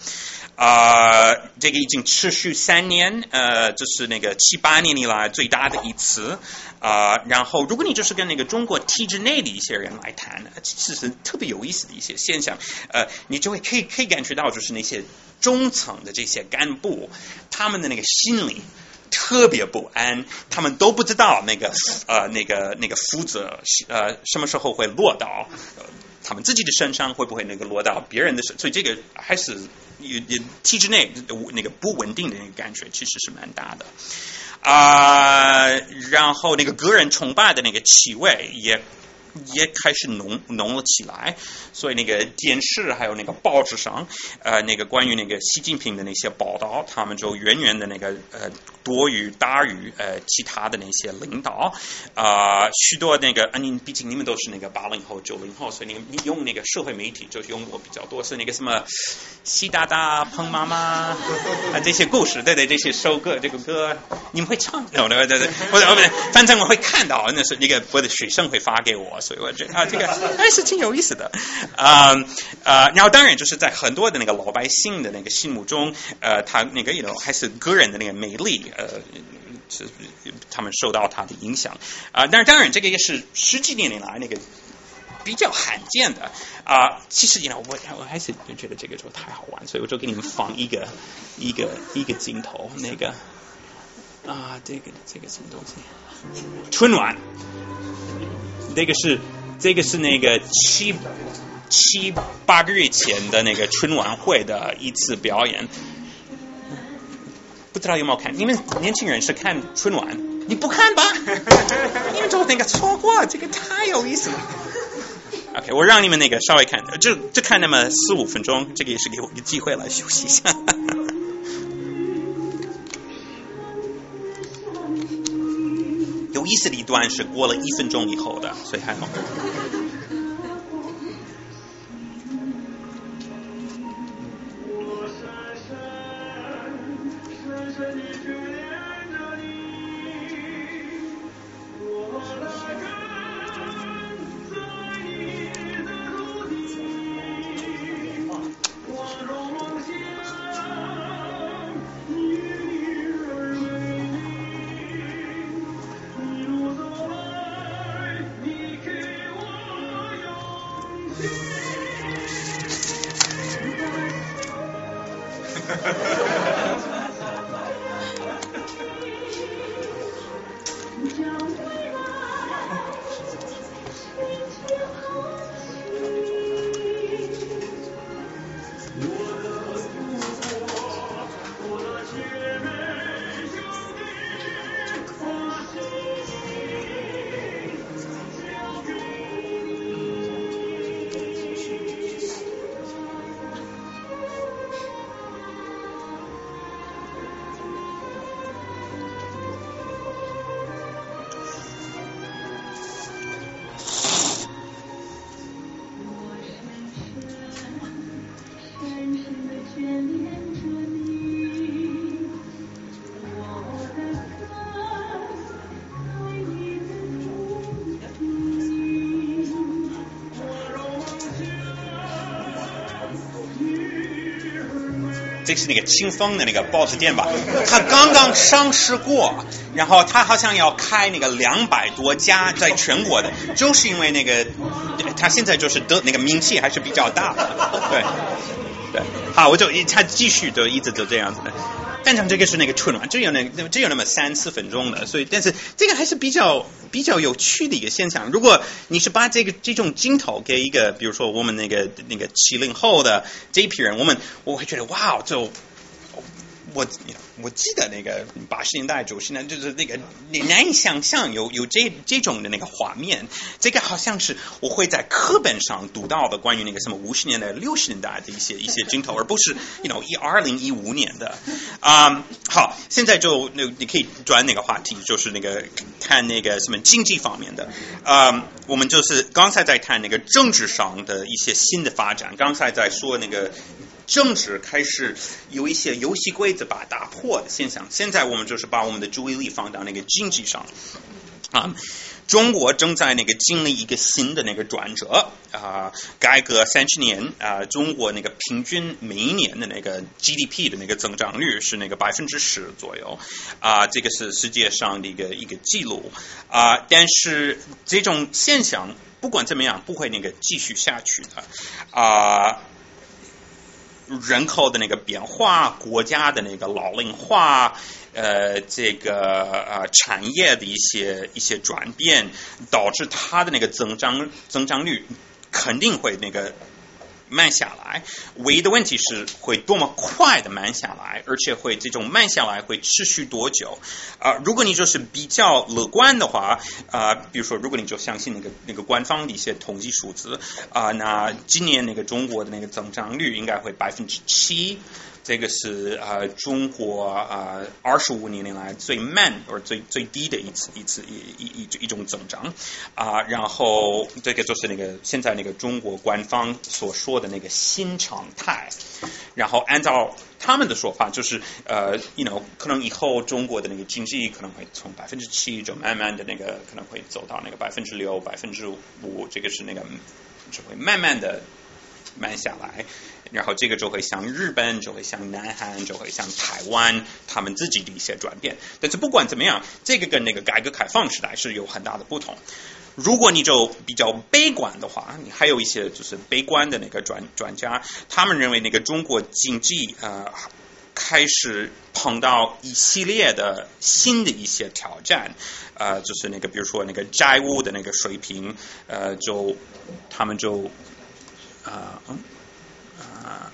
啊、这个已经持续三年，呃，这是那个七八年以来最大的一次。啊、然后如果你就是跟那个中国体制内的一些人来谈，其实是特别有意思的一些现象，呃，你就会可以可以感觉到，就是那些中层的这些干部，他们的那个心理。特别不安，他们都不知道那个呃那个那个负责呃什么时候会落到、他们自己的身上，会不会那个落到别人的身，所以这个还是也也体制内那个不稳定的那个感觉其实是蛮大的啊、然后那个个人崇拜的那个气味也。也开始浓浓了起来，所以那个电视还有那个报纸上，呃，那个关于那个习近平的那些报道，他们就远远的那个呃多于大于呃其他的那些领导啊、许多那个，啊，你毕竟你们都是那个八零后九零后，所以你你用那个社会媒体就是用过比较多，是那个什么习大大、彭妈妈啊这些故事，对对，这些首歌这个歌你们会唱？对对对对，不是不对，反正我会看到，那是那个我的学生会发给我，所以我觉得啊这个还是挺有意思的啊啊，然后当然就是在很多的那个老百姓的那个心目中，呃，他那个 you know 还是个人的那个魅力，呃。是他们受到他的影响啊、但是当然这个也是十几年来那个比较罕见的啊、其实呢，我我还是觉得这个就太好玩，所以我就给你们放一个一个一个镜头，那个啊，这个这个什么东西？春晚，这个是这个是那个七七八个月前的那个春晚会的一次表演。不知道有没有看？你们年轻人是看春晚？你不看吧？你们就那个错过，这个太有意思了。OK，我让你们那个稍微看，就就看那么四五分钟，这个也是给我一个机会来休息一下。有意思的一段是过了一分钟以后的，所以还好。Ha ha ha ha. 是那个清风的那个 boss 店吧，它刚刚上市过，然后它好像要开那个两百多家在全国的，就是因为那个它现在就是得那个名气还是比较大，对对，好，我就一它继续就一直就这样子的。反正这个是那个春晚，只有那只有那么三四分钟的，所以但是这个还是比较比较有趣的一个现象。如果你是把这个这种镜头给一个，比如说我们那个那个七零后的这一批人，我们我会觉得哇，就我我记得那个八十年代九十年代，就是那个你难以想象有有这这种的那个画面。这个好像是我会在课本上读到的关于那个什么五十年代六十年代的一些一些镜头，而不是 you know 一二零一五年的啊、好，现在就那你可以转那个话题，就是那个看那个什么经济方面的啊、我们就是刚才在谈那个政治上的一些新的发展，刚才在说那个。政治开始有一些游戏规则把打破的现象。现在我们就是把我们的注意力放到那个经济上啊。中国正在那个经历一个新的那个转折啊，改革三十年啊，中国那个平均每一年的那个 GDP 的那个增长率是那个百分之十左右啊，这个是世界上的一个一个记录啊，但是这种现象不管怎么样不会那个继续下去的啊。人口的那个变化，国家的那个老龄化，呃，这个呃产业的一些一些转变，导致它的那个增长增长率肯定会那个慢下来。唯一的问题是会多么快的慢下来，而且会这种慢下来会持续多久？啊、如果你就是比较乐观的话，啊、比如说如果你就相信那个那个官方的一些统计数字啊、那今年那个中国的那个增长率应该会百分之七。这个是呃中国啊二十五年来最慢或者最最低的一次一次一一一一种增长啊、然后这个就是那个现在那个中国官方所说的那个新常态，然后按照他们的说法，就是呃，you know，可能以后中国的那个经济可能会从百分之七就慢慢的那个可能会走到那个百分之六、百分之五，这个是那个就会慢慢的慢下来。然后这个就会像日本，就会像南韩，就会像台湾，他们自己的一些转变。但是不管怎么样，这个跟那个改革开放时代是有很大的不同。如果你就比较悲观的话，你还有一些就是悲观的那个专专家，他们认为那个中国经济呃开始碰到一系列的新的一些挑战，呃，就是那个比如说那个债务的那个水平，呃，就他们就啊嗯啊。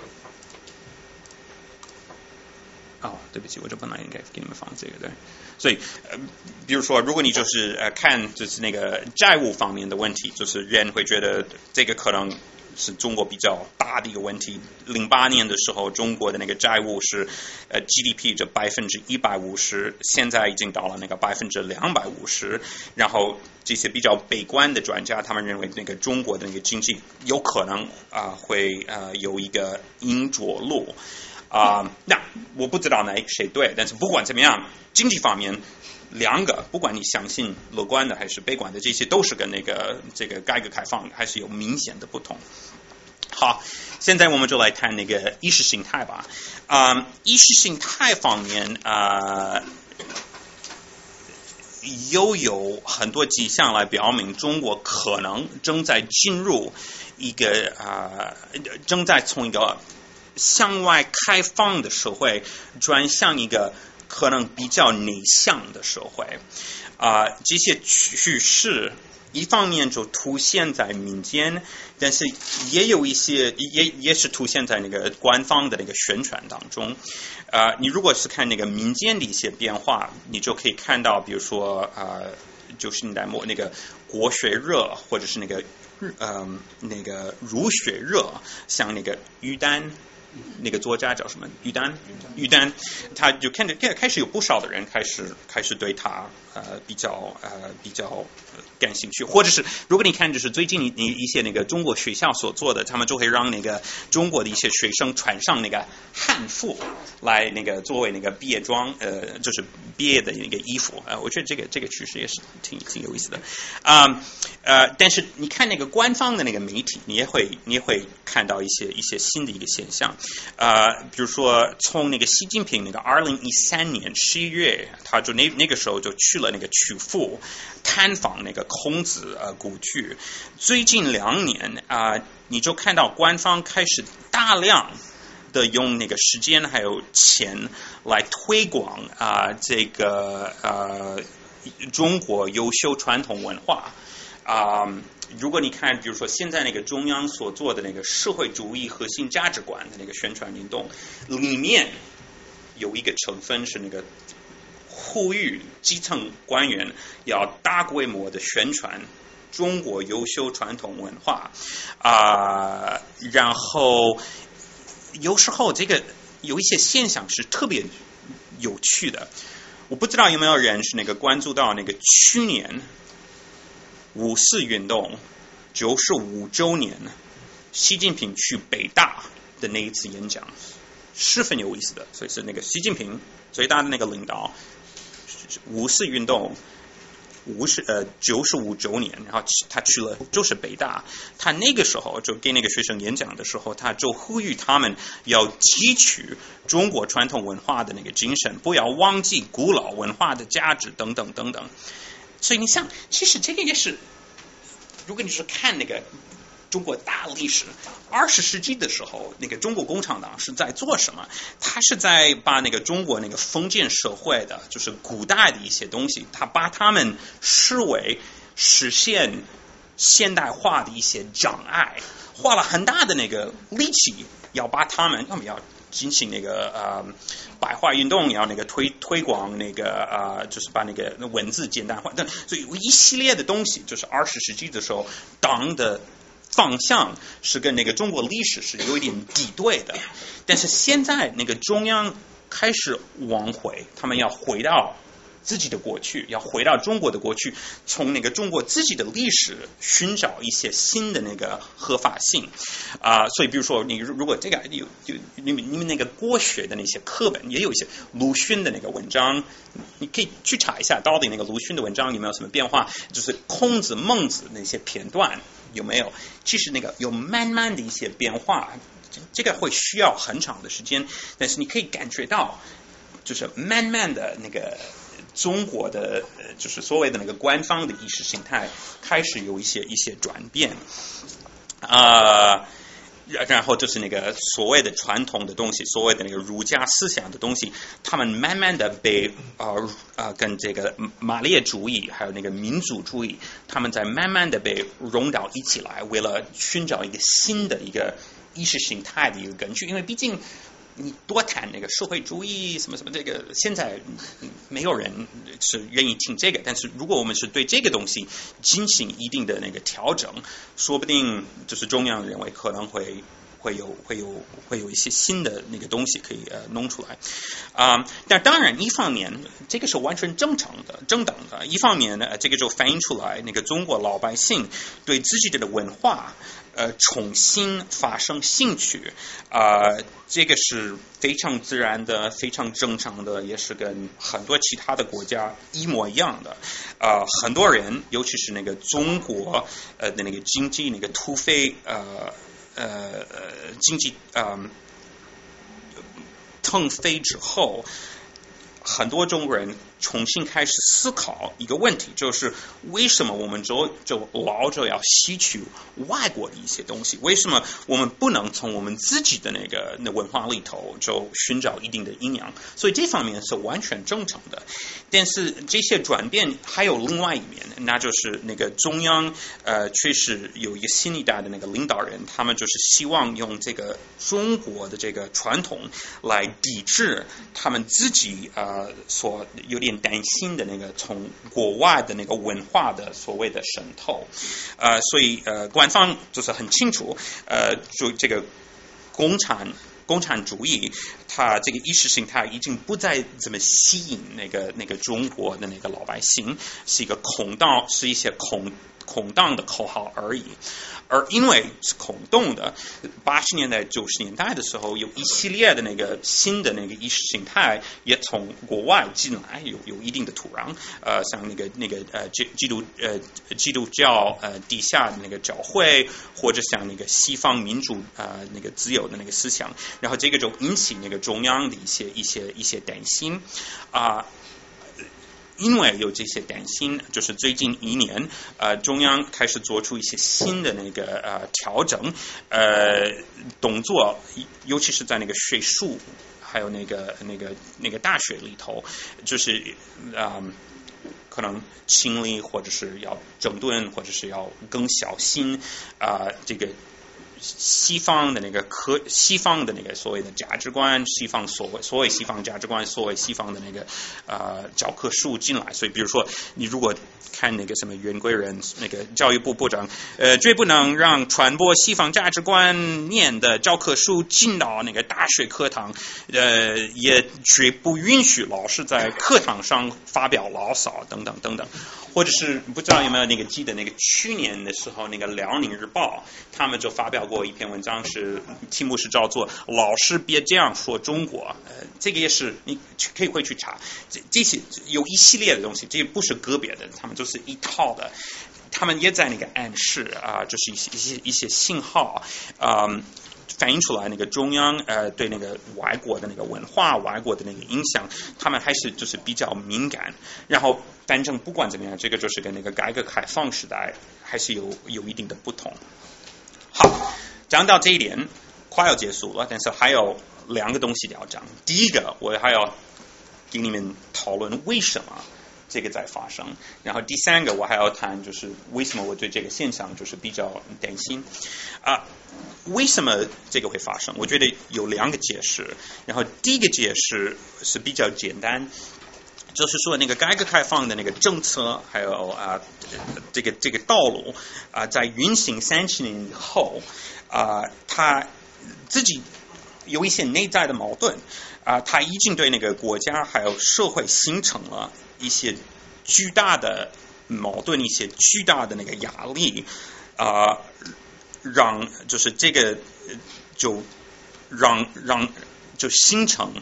哦，对不起，我就本来应该给你们放这个对，所以呃，比如说，如果你就是呃看就是那个债务方面的问题，就是人会觉得这个可能是中国比较大的一个问题。零八年的时候，中国的那个债务是呃 GDP 这百分之一百五十，现在已经到了那个百分之两百五十。然后这些比较悲观的专家，他们认为那个中国的那个经济有可能啊、会呃有一个硬着陆。啊、那我不知道哪谁对，但是不管怎么样，经济方面两个，不管你相信乐观的还是悲观的，这些都是跟那个这个改革开放还是有明显的不同。好，现在我们就来谈那个意识形态吧。啊、意识形态方面啊。又有很多迹象来表明，中国可能正在进入一个啊、正在从一个向外开放的社会转向一个可能比较内向的社会啊、这些趋势一方面就凸显在民间，但是也有一些也也是凸显在那个官方的那个宣传当中。呃，你如果是看那个民间的一些变化，你就可以看到，比如说啊九十年代末那个国学热，或者是那个嗯那个儒学热，像那个于丹。那个作家叫什么？于丹，于丹，他就看着开始有不少的人开始开始对他呃比较呃比较感兴趣，或者是如果你看就是最近你一些那个中国学校所做的，他们就会让那个中国的一些学生穿上那个汉服来那个作为那个毕业装，呃，就是毕业的那个衣服，呃，我觉得这个这个趋势也是挺挺有意思的啊呃，但是你看那个官方的那个媒体，你也会你也会看到一些一些新的一个现象。呃，比如说从那个习近平那个二零一三年十一月，他就那那个时候就去了那个曲阜探访那个孔子呃故居。最近两年啊、你就看到官方开始大量的用那个时间还有钱来推广啊、这个呃中国优秀传统文化啊、如果你看，比如说现在那个中央所做的那个社会主义核心价值观的那个宣传运动，里面有一个成分是那个呼吁基层官员要大规模的宣传中国优秀传统文化啊、然后有时候这个有一些现象是特别有趣的，我不知道有没有人是那个关注到那个去年五四运动九十五周年，习近平去北大的那一次演讲，十分有意思的。所以是那个习近平最大的那个领导，五四运动五十呃九十五周年，然后他去了就是北大，他那个时候就给那个学生演讲的时候，他就呼吁他们要汲取中国传统文化的那个精神，不要忘记古老文化的价值等等等等。所以你想，其实这个也是，如果你是看那个中国大历史，二十世纪的时候，那个中国共产党是在做什么？他是在把那个中国那个封建社会的，就是古代的一些东西，他把他们视为实现现代化的一些障碍，花了很大的那个力气，要把他们，要么要进行那个呃白话运动，然后那个推推广那个呃，就是把那个文字简单化，但所以一系列的东西，就是二十世纪的时候，党的方向是跟那个中国历史是有一点敌对的，但是现在那个中央开始往回，他们要回到。自己的过去，要回到中国的过去，从那个中国自己的历史寻找一些新的那个合法性啊、所以比如说你如如果这个有有你们你们那个国学的那些课本也有一些鲁迅的那个文章，你可以去查一下到底那个鲁迅的文章有没有什么变化，就是孔子、孟子那些片段有没有？其实那个有慢慢的一些变化，这这个会需要很长的时间，但是你可以感觉到，就是慢慢的那个。中国的呃，就是所谓的那个官方的意识形态开始有一些一些转变，啊、然然后就是那个所谓的传统的东西，所谓的那个儒家思想的东西，他们慢慢的被呃呃跟这个马列主义还有那个民主主义，他们在慢慢的被融到一起来，为了寻找一个新的一个意识形态的一个根据，因为毕竟。你多谈那个社会主义什么什么，这个现在没有人是愿意听这个。但是如果我们是对这个东西进行一定的那个调整，说不定就是中央认为可能会会有会有会有一些新的那个东西可以呃弄出来啊、但当然，一方面这个是完全正常的、正当的；一方面呢，这个就反映出来那个中国老百姓对自己的文化呃重新发生兴趣啊、这个是非常自然的、非常正常的，也是跟很多其他的国家一模一样的。啊、很多人，尤其是那个中国呃的那个经济那个突飞呃呃呃经济嗯。腾飞之后，很多中国人重新开始思考一个问题，就是为什么我们就就老着要吸取外国的一些东西？为什么我们不能从我们自己的那个那文化里头就寻找一定的营养？所以这方面是完全正常的。但是这些转变还有另外一面，那就是那个中央呃，确实有一个新一代的那个领导人，他们就是希望用这个中国的这个传统来抵制他们自己呃所有点担心的那个从国外的那个文化的所谓的渗透，呃，所以呃，官方就是很清楚，呃，就这个共产。共产主义，它这个意识形态已经不再怎么吸引那个那个中国的那个老百姓，是一个空道，是一些空空荡的口号而已。而因为是空洞的，八十年代、九十年代的时候，有一系列的那个新的那个意识形态也从国外进来，有有一定的土壤。呃，像那个那个呃基基督呃基督教呃底下的那个教会，或者像那个西方民主呃那个自由的那个思想，然后这个就引起那个中央的一些一些一些担心啊。因为有这些担心，就是最近一年，呃，中央开始做出一些新的那个呃调整，呃，动作，尤其是在那个学术，还有那个那个那个大学里头，就是啊、可能清理或者是要整顿，或者是要更小心啊、这个。西方的那个科，西方的那个所谓的价值观，西方所谓所谓西方价值观，所谓西方的那个呃教科书进来，所以比如说你如果看那个什么袁贵人那个教育部部长，呃，绝不能让传播西方价值观念的教科书进到那个大学课堂，呃，也绝不允许老师在课堂上发表牢骚等等等等。或者是不知道有没有那个记得那个去年的时候，那个《辽宁日报》他们就发表过一篇文章是，题目是叫做“老师别这样说中国”。呃，这个也是你可以会去查，这这些有一系列的东西，这不是个别的，他们都是一套的。他们也在那个暗示啊、就是一些一些一些信号啊。反映出来那个中央呃对那个外国的那个文化、外国的那个影响，他们还是就是比较敏感。然后反正不管怎么样，这个就是跟那个改革开放时代还是有有一定的不同。好，讲到这一点快要结束了，但是还有两个东西要讲。第一个，我还要给你们讨论为什么。这个在发生，然后第三个我还要谈，就是为什么我对这个现象就是比较担心啊？为什么这个会发生？我觉得有两个解释，然后第一个解释是比较简单，就是说那个改革开放的那个政策，还有啊这个这个道路啊，在运行三十年以后啊，它自己有一些内在的矛盾啊，它已经对那个国家还有社会形成了。一些巨大的矛盾，一些巨大的那个压力啊、让就是这个就让让就形成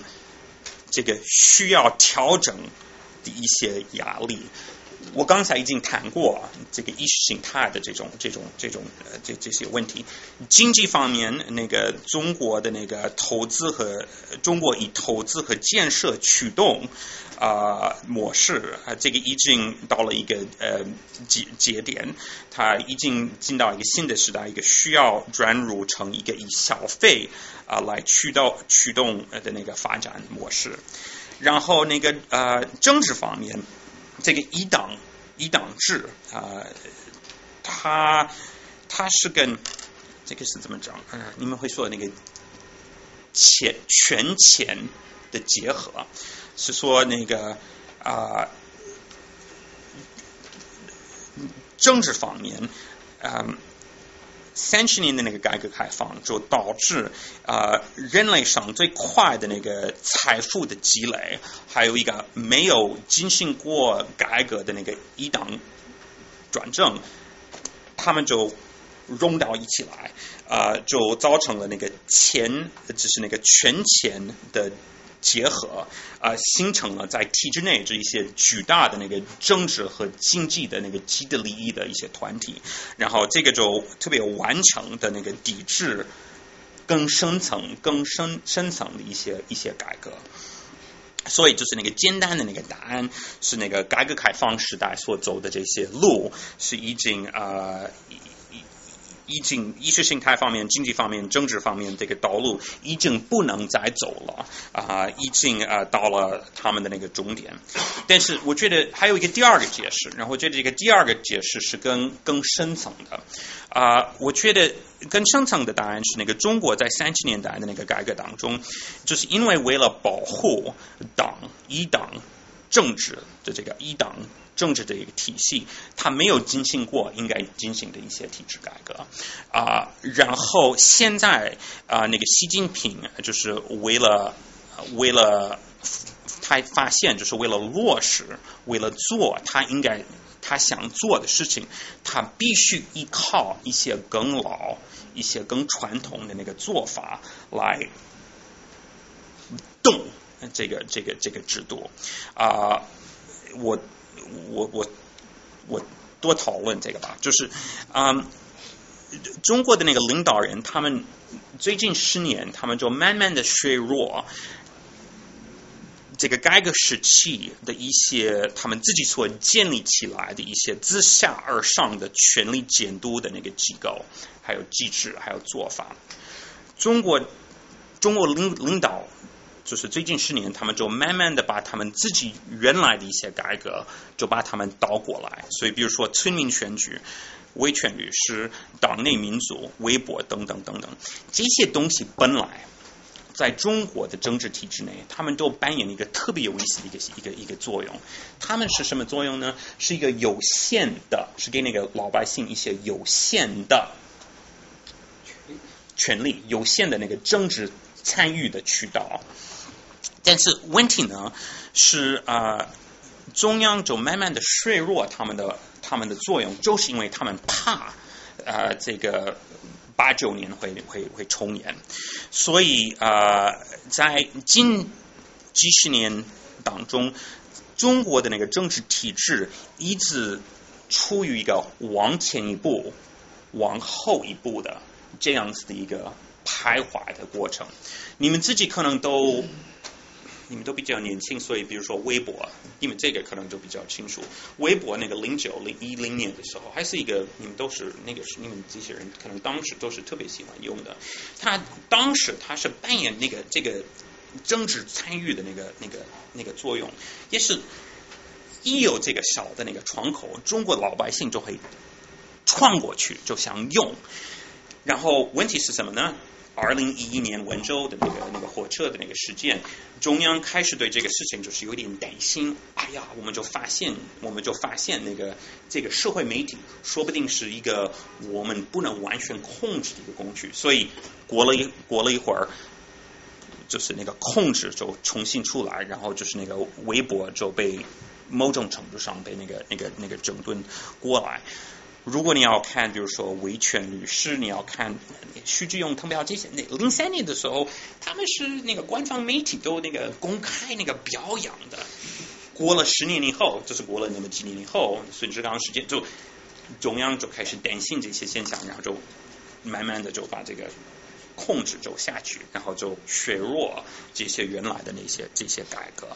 这个需要调整的一些压力。我刚才已经谈过啊这个意识形态的这种这种这种呃这这些问题。经济方面，那个中国的那个投资和中国以投资和建设驱动啊、模式啊、这个已经到了一个呃节节点，它已经进到一个新的时代，一个需要转入成一个以消费啊、来驱动驱动的那个发展模式。然后那个呃政治方面。这个一党一党制啊、它它是跟这个是怎么讲？你们会说那个钱权钱的结合，是说那个啊、政治方面，啊、三十年的那个改革开放，就导致啊、人类上最快的那个财富的积累，还有一个没有进行过改革的那个一党转政，他们就融到一起来，啊、就造成了那个钱，就是那个权钱的。结合啊、形成了在体制内这一些巨大的那个政治和经济的那个既得利益的一些团体，然后这个就特别有完成的那个抵制更深层、更深深层的一些一些改革。所以就是那个简单的那个答案是那个改革开放时代所走的这些路是已经呃。已经意识形态方面、经济方面、政治方面这个道路已经不能再走了啊、已经啊、呃、到了他们的那个终点。但是我觉得还有一个第二个解释，然后我觉得这个第二个解释是更更深层的啊、我觉得更深层的答案是那个中国在三十年代的那个改革当中，就是因为为了保护党一党政治的这个一党。政治的一个体系，它没有进行过应该进行的一些体制改革。啊、然后现在啊、那个习近平就是为了为了他发现就是为了落实，为了做他应该他想做的事情，他必须依靠一些更老、一些更传统的那个做法来动这个这个这个制度。啊、我我我我多讨论这个吧，就是啊。中国的那个领导人，他们最近十年，他们就慢慢的削弱这个改革时期的一些他们自己所建立起来的一些自下而上的权力监督的那个机构，还有机制，还有做法。中国中国领领导就是最近十年，他们就慢慢的把他们自己原来的一些改革，就把他们倒过来。所以，比如说村民选举。维权律师、党内民主、微博等等等等，这些东西本来在中国的政治体制内，他们都扮演了一个特别有意思的一个一个一个作用。他们是什么作用呢？是一个有限的，是给那个老百姓一些有限的权利、有限的那个政治参与的渠道。但是问题呢是啊、中央就慢慢的削弱他们的。他们的作用就是因为他们怕呃这个八九年会会会重演，所以呃在近几十年当中，中国的那个政治体制一直处于一个往前一步、往后一步的这样子的一个徘徊的过程。你们自己可能都。你们都比较年轻，所以比如说微博，你们这个可能就比较清楚。微博那个零九零一零年的时候，还是一个你们都是那个是你们这些人可能当时都是特别喜欢用的。他当时他是扮演那个这个政治参与的那个那个那个作用，也是一有这个小的那个窗口，中国老百姓就会穿过去就想用。然后问题是什么呢？二零一一年温州的那个那个火车的那个事件，中央开始对这个事情就是有点担心。哎呀，我们就发现，我们就发现那个这个社会媒体说不定是一个我们不能完全控制的一个工具。所以过了一过了一会儿，就是那个控制就重新出来，然后就是那个微博就被某种程度上被那个那个那个整顿过来。如果你要看，比如说维权律师，你要看徐志勇、滕彪这些，那零三年的时候，他们是那个官方媒体都那个公开那个表扬的。过了十年以后，就是过了那么几年以后，孙志刚事件，就中央就开始担心这些现象，然后就慢慢的就把这个控制就下去，然后就削弱这些原来的那些这些改革。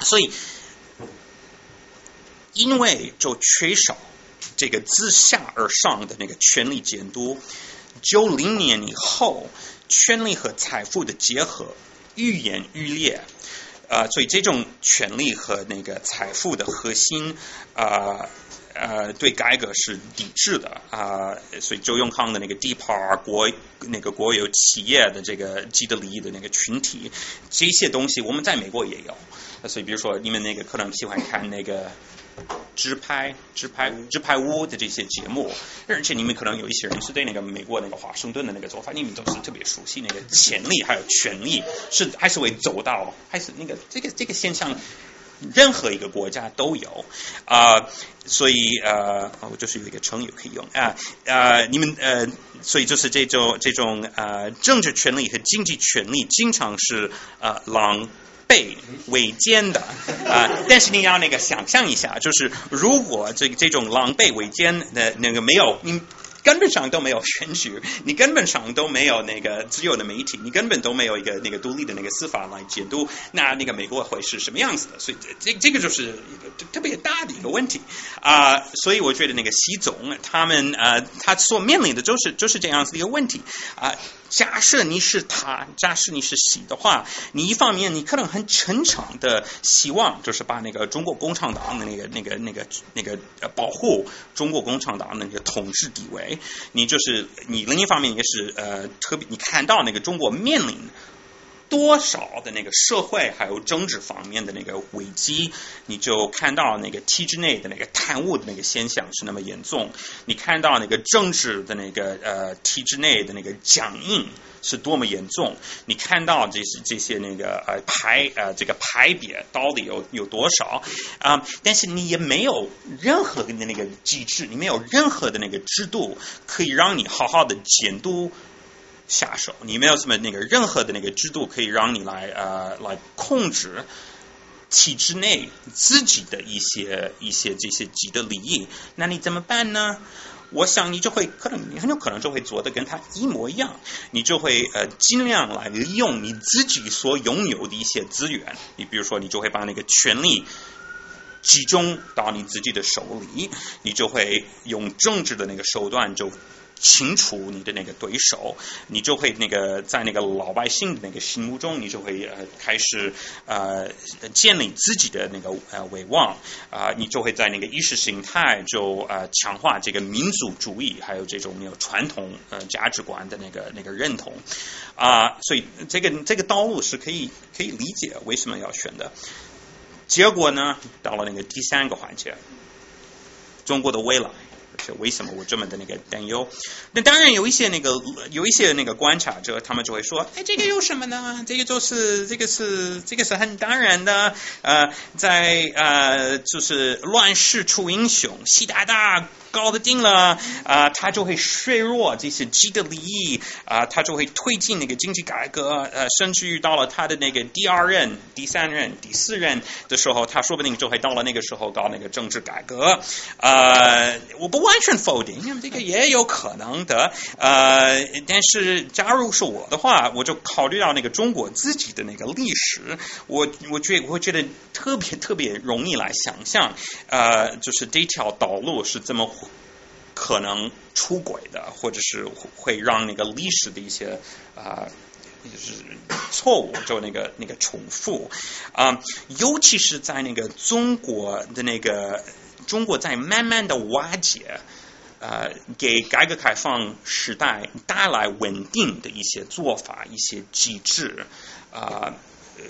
所以，因为就缺少。这个自下而上的那个权力监督，九零年以后，权力和财富的结合愈演愈烈，啊、呃，所以这种权力和那个财富的核心，啊呃对改革是抵制的啊、呃，所以周永康的那个地盘国那个国有企业的这个既得利益的那个群体，这些东西我们在美国也有，所以比如说你们那个可能喜欢看那个。直拍、直拍、直拍屋的这些节目，而且你们可能有一些人是对那个美国那个华盛顿的那个做法，你们都是特别熟悉那个潜力还有权力是还是会走到，还是那个这个这个现象，任何一个国家都有啊、所以呃，我就是有一个成语可以用啊呃，你们呃，所以就是这种这种呃政治权利和经济权利经常是呃狼。被围歼的啊、但是你要那个想象一下，就是如果这个这种狼狈围歼的那个没有你。根本上都没有选举，你根本上都没有那个自由的媒体，你根本都没有一个那个独立的那个司法来监督，那那个美国会是什么样子的？所以这这个就是一个特别大的一个问题啊、所以我觉得那个习总他们呃，他所面临的就是就是这样子的一个问题啊、假设你是他，假设你是习的话，你一方面你可能很诚诚的希望，就是把那个中国共产党的那个那个那个那个保护中国共产党的那个统治地位，你就是你另一方面也是呃特别你看到那个中国面临多少的那个社会还有政治方面的那个危机，你就看到那个体制内的那个贪污的那个现象是那么严重，你看到那个政治的那个呃体制内的那个僵硬是多么严重，你看到这些这些那个呃排呃这个派别到底有有多少啊、但是你也没有任何的那个机制，你没有任何的那个制度可以让你好好的监督。下手，你没有什么那个任何的那个制度可以让你来呃来控制体制内自己的一些一些这些既得利益，那你怎么办呢？我想你就会可能你很有可能就会做的跟他一模一样，你就会呃尽量来利用你自己所拥有的一些资源，你比如说你就会把那个权力集中到你自己的手里，你就会用政治的那个手段就清除你的那个对手，你就会那个在那个老百姓的那个心目中，你就会呃开始呃建立自己的那个呃威望啊、你就会在那个意识形态就呃强化这个民族主义，还有这种那个传统呃价值观的那个那个认同啊、所以这个这个道路是可以可以理解为什么要选的。结果呢，到了那个第三个环节，中国的未来。是为什么我这么的那个担忧？那当然有一些那个有一些那个观察者，他们就会说，哎，这个有什么呢？这个就是这个是这个是很当然的。呃，在呃就是乱世出英雄，习大大搞得定了啊、他就会削弱这些既得利益啊、他就会推进那个经济改革，呃，甚至于到了他的那个第二任、第三任、第四任的时候，他说不定就会到了那个时候搞那个政治改革。呃，我不完全否定，因为这个也有可能的。呃，但是假如是我的话，我就考虑到那个中国自己的那个历史，我我觉我觉得特别特别容易来想象，呃，就是这条道路是这么可能出轨的，或者是会让那个历史的一些啊。就是错误，就那个那个重复啊、尤其是在那个中国的那个中国在慢慢的瓦解，呃，给改革开放时代带来稳定的一些做法、一些机制啊。呃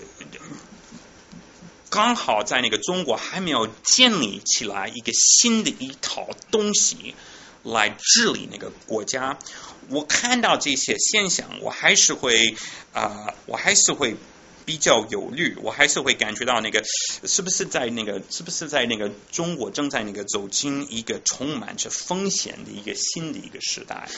刚好在那个中国还没有建立起来一个新的一套东西来治理那个国家，我看到这些现象，我还是会啊、我还是会比较有虑，我还是会感觉到那个是不是在那个是不是在那个中国正在那个走进一个充满着风险的一个新的一个时代？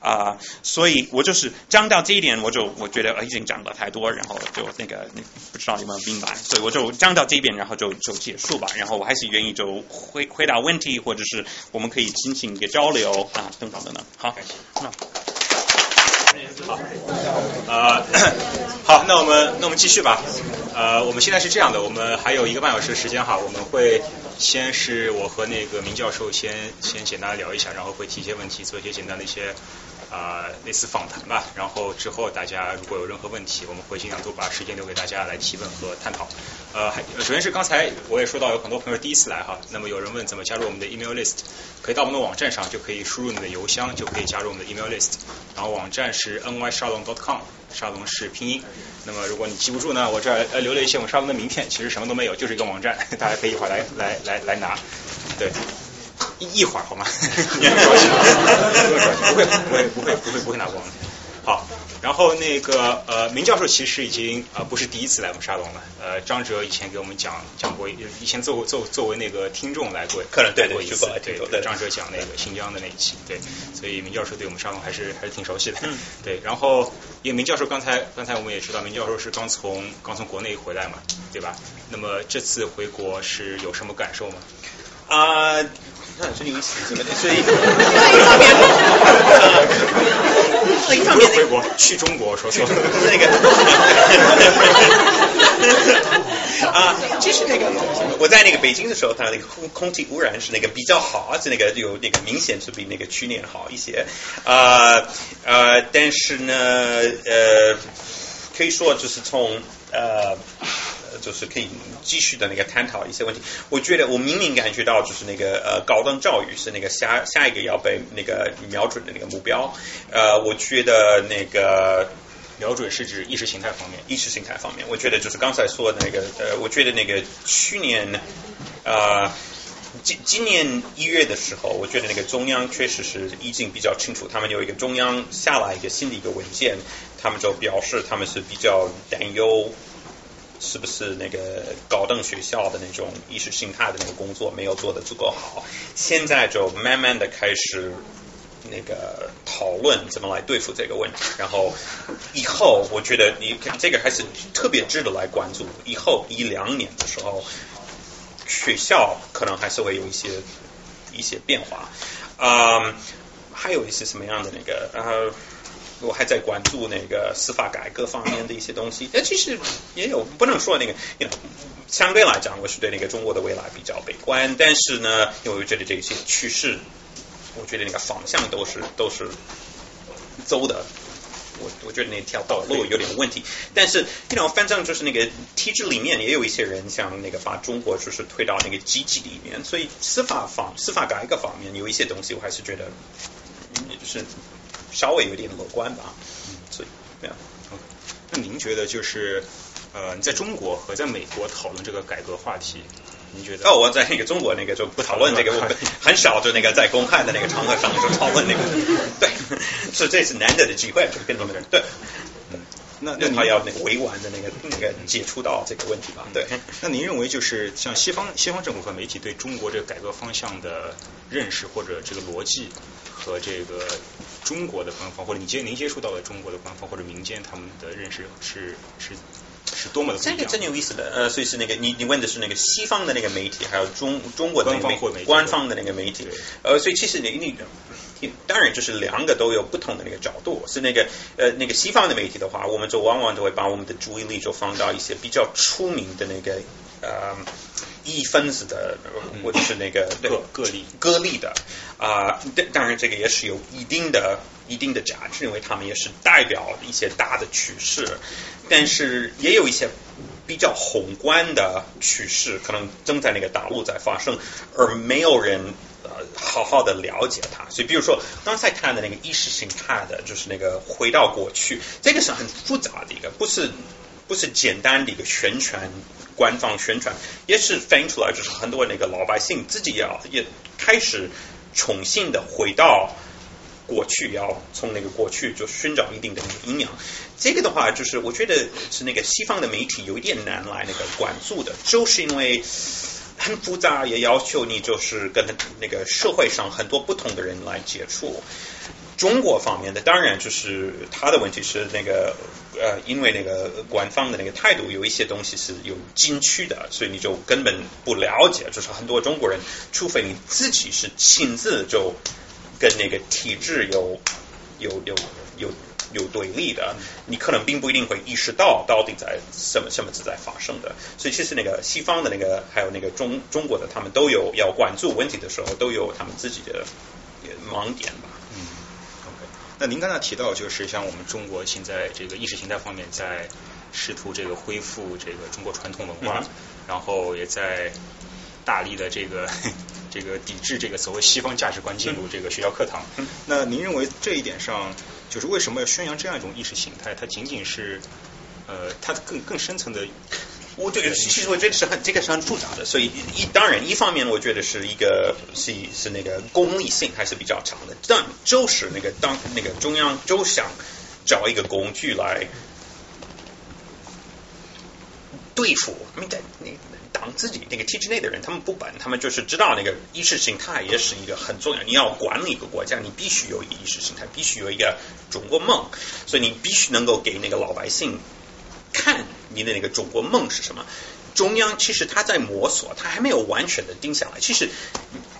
啊、所以我就是讲到这一点，我就我觉得呃已经讲了太多，然后就那个那不知道有没有明白，所以我就讲到这边，然后就就结束吧，然后我还是愿意就回回答问题，或者是我们可以进行一个交流啊，等等等等，好，那。好呃，好，那我们那我们继续吧。呃，我们现在是这样的，我们还有一个半小时的时间哈，我们会先是我和那个明教授先先简单聊一下，然后会提一些问题，做一些简单的一些啊、类似访谈吧。然后之后大家如果有任何问题，我们会尽量多把时间留给大家来提问和探讨。呃，还首先是刚才我也说到有很多朋友第一次来哈，那么有人问怎么加入我们的 email list，可以到我们的网站上就可以输入你的邮箱就可以加入我们的 email list，然后网站是 nyshalom.com，沙龙是拼音。那么如果你记不住呢，我这儿呃留了一些我们沙龙的名片，其实什么都没有，就是一个网站，大家可以一会儿来来来来拿。对，一一会儿好吗？不用着急，不着急，不会不会不会不会不会拿光的。好，然后那个呃，明教授其实已经啊、呃不是第一次来我们沙龙了。呃，张哲以前给我们讲讲过，以前作为作作为那个听众来过，客人对对过一次对对张哲讲那个新疆的那一期，对，所以明教授对我们沙龙还是还是挺熟悉的。嗯，对，然后因为明教授刚才刚才我们也知道，明教授是刚从刚从国内回来嘛，对吧？那么这次回国是有什么感受吗？啊，那很有意思，这个所以另一方面，呃，另一方面回国，去中国，说错了。那个啊，其实那个我在那个北京的时候，它那个空空气污染是那个比较好，而且那个有那个明显是比那个去年好一些。呃呃，但是呢，呃，可以说就是从呃。就是可以继续的那个探讨一些问题。我觉得我明明感觉到，就是那个呃高等教育是那个下下一个要被那个瞄准的那个目标。呃，我觉得那个瞄准是指意识形态方面。意识形态方面，我觉得就是刚才说的那个，呃，我觉得那个去年，呃，今今年一月的时候，我觉得那个中央确实是已经比较清楚，他们有一个中央下来一个新的一个文件，他们就表示他们是比较担忧。是不是那个高等学校的那种意识形态的那个工作没有做得足够好？现在就慢慢的开始那个讨论怎么来对付这个问题。然后以后我觉得你这个还是特别值得来关注。以后一两年的时候，学校可能还是会有一些一些变化。嗯，还有一些什么样的那个呃。我还在关注那个司法改革方面的一些东西，但其实也有不能说那个，相对来讲，我是对那个中国的未来比较悲观。但是呢，因为我觉得这些趋势，我觉得那个方向都是都是走的。我我觉得那条道路有点问题。但是，你知道，反正就是那个体制里面也有一些人想那个把中国就是推到那个机器里面，所以司法方司法改革方面有一些东西，我还是觉得就是。稍微有点乐观吧，嗯，所以这样。那您觉得就是呃，在中国和在美国讨论这个改革话题，您觉得？哦，我在那个中国那个就不讨论这个，我很少就那个在公开的那个场合上就讨论那个，对，是这次难得的机会，就跟他们对。那那他要那个委婉的那个那个接触到这个问题吧？对。那您认为就是像西方西方政府和媒体对中国这个改革方向的认识或者这个逻辑和这个中国的官方或者你接您接触到的中国的官方或者民间他们的认识是是是多么的这个真有意思的呃，所以是那个你你问的是那个西方的那个媒体还有中中国的官方或官方的那个媒体呃，所以其实你你。当然，就是两个都有不同的那个角度。是那个呃，那个西方的媒体的话，我们就往往都会把我们的注意力就放到一些比较出名的那个呃一分子的，或者是那个个个例个例的啊。当然，这个也是有一定的一定的价值，因为他们也是代表一些大的趋势。但是也有一些比较宏观的趋势，可能正在那个大陆在发生，而没有人。呃，好好的了解它，所以比如说刚才看的那个意识形态的，就是那个回到过去，这个是很复杂的一个，不是不是简单的一个宣传，官方宣传，也是反映出来，就是很多那个老百姓自己要也开始重新的回到过去，要从那个过去就寻找一定的那个营养。这个的话，就是我觉得是那个西方的媒体有一点难来那个关注的，就是因为。很复杂，也要求你就是跟那个社会上很多不同的人来接触。中国方面的当然就是他的问题是那个呃，因为那个官方的那个态度有一些东西是有禁区的，所以你就根本不了解。就是很多中国人，除非你自己是亲自就跟那个体制有有有有。有对立的，你可能并不一定会意识到到底在什么什么是在发生的。所以其实那个西方的那个，还有那个中中国的，他们都有要关注问题的时候，都有他们自己的盲点吧。那您刚才提到，就是像我们中国现在这个意识形态方面，在试图这个恢复这个中国传统文化，然后也在大力的这个 这个抵制这个所谓西方价值观进入这个学校课堂。那您认为这一点上？就是为什么要宣扬这样一种意识形态？它仅仅是呃，它更更深层的。我这个其实我觉得是很这个是很复杂的，所以一当然一方面我觉得是一个是是那个功利性还是比较强的，但就是那个当那个中央就想找一个工具来对付，你在你。当自己那个体制内的人，他们不本，他们就是知道那个意识形态也是一个很重要。你要管理一个国家，你必须有一个意识形态，必须有一个中国梦，所以你必须能够给那个老百姓看你的那个中国梦是什么。中央其实他在摸索，他还没有完全的定下来。其实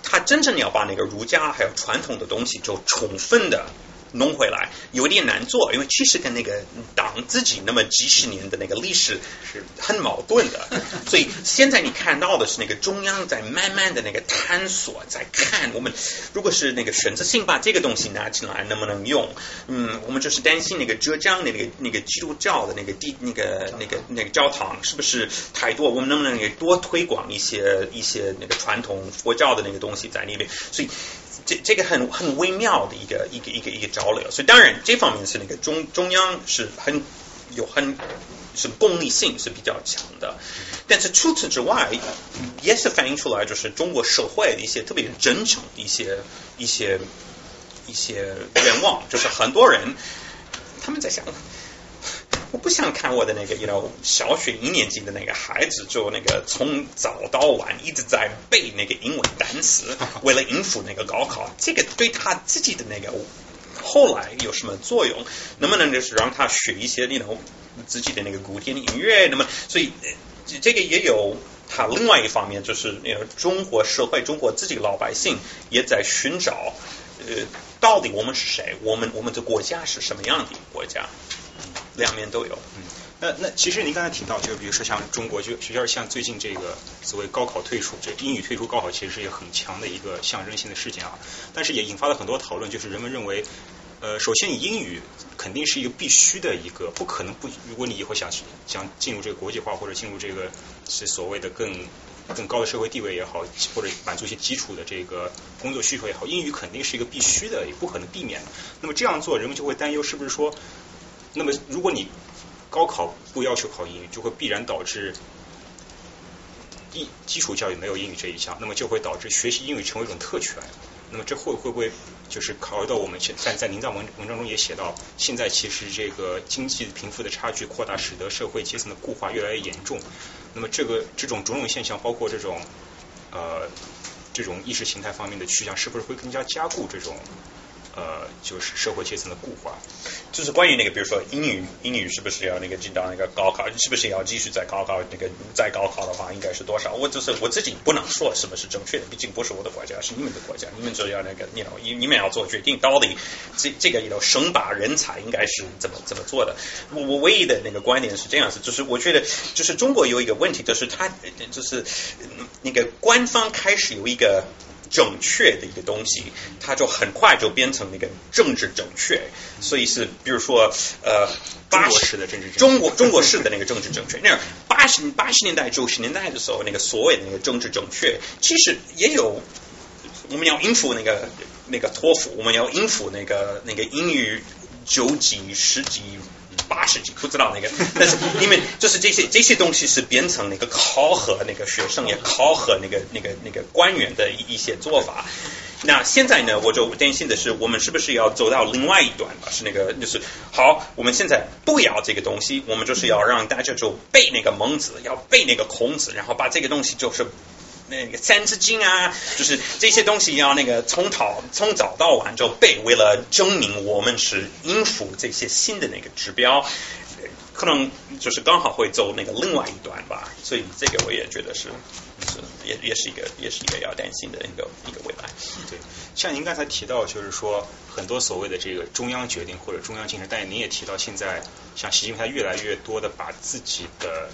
他真正要把那个儒家还有传统的东西就充分的。弄回来有点难做，因为其实跟那个党自己那么几十年的那个历史是很矛盾的，所以现在你看到的是那个中央在慢慢的那个探索，在看我们如果是那个选择性把这个东西拿进来能不能用？嗯，我们就是担心那个浙江的那个那个基督教的那个地那个那个那个教堂是不是太多？我们能不能也多推广一些一些那个传统佛教的那个东西在那边？所以这这个很很微妙的一个一个一个一个招。交流。所以当然这方面是那个中中央是很有很是功利性是比较强的，但是除此之外，也是反映出来就是中国社会的一些特别真诚的一些一些一些愿望，就是很多人他们在想。我不想看我的那个，you know，小学一年级的那个孩子，就那个从早到晚一直在背那个英文单词，为了应付那个高考，这个对他自己的那个后来有什么作用？能不能就是让他学一些那种自己的那个古典音乐？那么，所以呃这个也有他另外一方面，就是那个中国社会，中国自己老百姓也在寻找，呃，到底我们是谁？我们我们的国家是什么样的一个国家？两面都有。嗯那那其实您刚才提到，就比如说像中国，就学校像最近这个所谓高考退出，这英语退出高考，其实是一个很强的一个象征性的事件啊。但是也引发了很多讨论，就是人们认为，呃，首先英语肯定是一个必须的一个，不可能不，如果你以后想想进入这个国际化或者进入这个是所谓的更更高的社会地位也好，或者满足一些基础的这个工作需求也好，英语肯定是一个必须的，也不可能避免的。那么这样做，人们就会担忧，是不是说，那么如果你高考不要求考英语，就会必然导致一基础教育没有英语这一项，那么就会导致学习英语成为一种特权。那么这会会不会就是考虑到我们现在在您在文文章中也写到，现在其实这个经济贫富的差距扩大，使得社会阶层的固化越来越严重。那么这个这种种种现象，包括这种呃这种意识形态方面的趋向，是不是会更加加固这种呃就是社会阶层的固化？就是关于那个，比如说英语，英语是不是要那个进到那个高考，是不是要继续在高考那个再高考的话，应该是多少？我就是我自己不能说什么是正确的，毕竟不是我的国家，是你们的国家，你们就要那个，你你你们要做决定，到底这这个 you know 生拔人才应该是怎么怎么做的？我我唯一的那个观点是这样子，就是我觉得就是中国有一个问题，就是他就是那个官方开始有一个。正确的一个东西，它就很快就变成那个政治正确，所以是比如说呃，中国式的政治正确中国中国式的那个政治正确，那八十八十年代九十年代的时候，那个所谓的那个政治正确，其实也有我们要应付那个那个托福，我们要应付那个那个英语九级十级。八十几不知道那个，但是因为就是这些这些东西是变成那个考核那个学生也考核那个那个那个官员的一一些做法。那现在呢，我就担心的是，我们是不是要走到另外一端了？是那个就是好，我们现在不要这个东西，我们就是要让大家就背那个孟子，要背那个孔子，然后把这个东西就是。那个《三字经》啊，就是这些东西要那个从早从早到晚就背，为了证明我们是应付这些新的那个指标，可能就是刚好会走那个另外一端吧。所以这个我也觉得是是也也是一个也是一个要担心的一个一个未来。对，像您刚才提到，就是说很多所谓的这个中央决定或者中央精神，但您也提到现在像习近平他越来越多的把自己的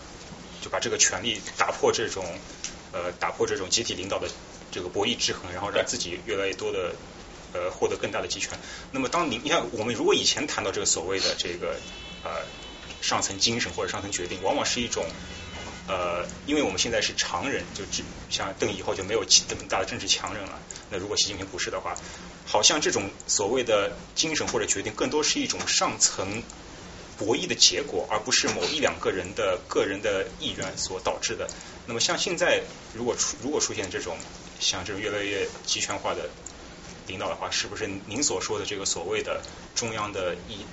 就把这个权力打破这种。呃，打破这种集体领导的这个博弈制衡，然后让自己越来越多的呃获得更大的集权。那么，当您你看，我们如果以前谈到这个所谓的这个呃上层精神或者上层决定，往往是一种呃，因为我们现在是常人，就只像邓以后就没有这么大的政治强人了。那如果习近平不是的话，好像这种所谓的精神或者决定，更多是一种上层博弈的结果，而不是某一两个人的个人的意愿所导致的。那么像现在如果出如果出现这种像这种越来越集权化的领导的话，是不是您所说的这个所谓的中央的一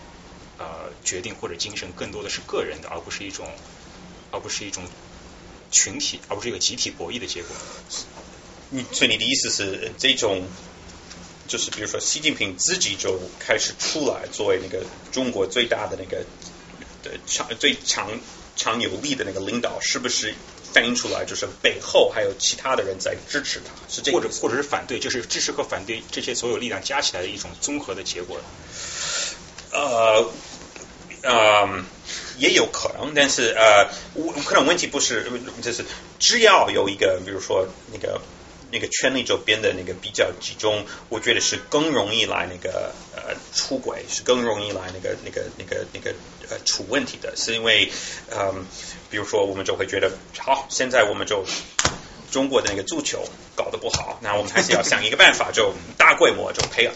呃决定或者精神，更多的是个人的，而不是一种而不是一种群体，而不是一个集体博弈的结果？你所以你的意思是这种？就是比如说，习近平自己就开始出来作为那个中国最大的那个的强最强强有力的那个领导，是不是反映出来就是背后还有其他的人在支持他？是这或者或者是反对，就是支持和反对这些所有力量加起来的一种综合的结果？呃呃，也有可能，但是呃，我可能问题不是，就是只要有一个，比如说那个。那个权力就变得那个比较集中，我觉得是更容易来那个呃出轨，是更容易来那个那个那个那个呃出问题的，是因为嗯，比如说我们就会觉得好，现在我们就中国的那个足球搞得不好，那我们还是要想一个办法，就大规模就培养，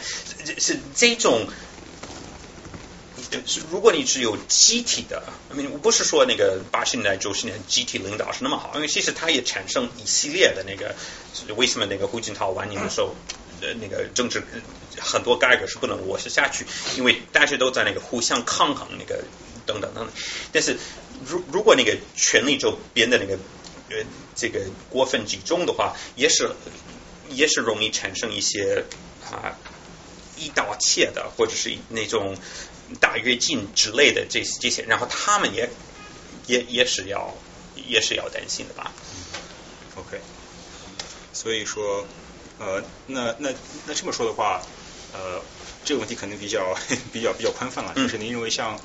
是这种如果你只有集体的，I mean, 我不是说那个八十年代、九十年代集体领导是那么好，因为其实它也产生一系列的那个，为什么那个胡锦涛晚年的时候，呃，那个政治很多改革是不能落实下去，因为大家都在那个互相抗衡，那个等等等等。但是如如果那个权力就变得那个呃这个过分集中的话，也是也是容易产生一些啊。一刀切的，或者是那种大跃进之类的这这些，然后他们也也也是要也是要担心的吧。OK，所以说，呃，那那那这么说的话，呃，这个问题可能比较 比较比较宽泛了，嗯就是您认为像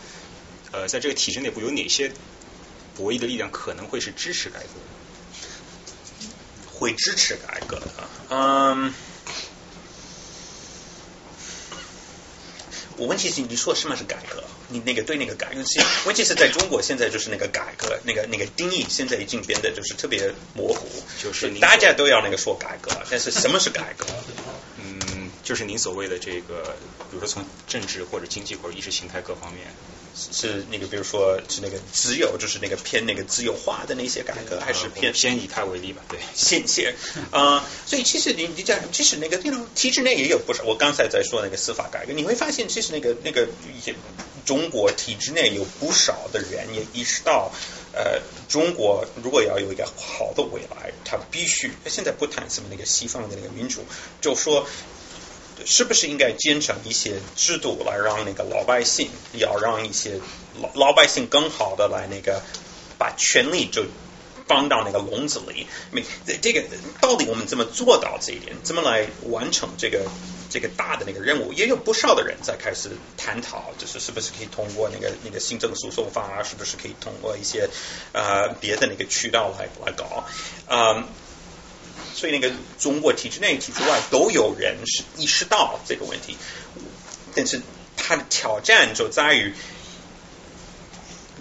呃在这个体制内部有哪些博弈的力量可能会是支持改革？会支持改革的。嗯，我问题是你说什么是改革？你那个对那个改革，其实问题是在中国现在就是那个改革那个那个定义现在已经变得就是特别模糊，就是大家都要那个说改革，但是什么是改革？嗯，就是您所谓的这个，比如说从政治或者经济或者意识形态各方面，是那个比如说是那个自由，就是那个偏那个自由化的那些改革，还是偏先以它为例吧，对。谢谢啊、所以其实你你讲，其实那个那种体制内也有不少。我刚才在说那个司法改革，你会发现，其实那个那个也中国体制内有不少的人也意识到，呃，中国如果要有一个好的未来，它必须现在不谈什么那个西方的那个民主，就说。是不是应该建成一些制度来让那个老百姓，要让一些老老百姓更好的来那个把权力就放到那个笼子里。没这个到底我们怎么做到这一点？怎么来完成这个这个大的那个任务？也有不少的人在开始探讨，就是是不是可以通过那个那个行政诉讼法啊，是不是可以通过一些呃别的那个渠道来来搞？嗯、所以那个中国体制内、体制外都有人是意识到这个问题，但是它的挑战就在于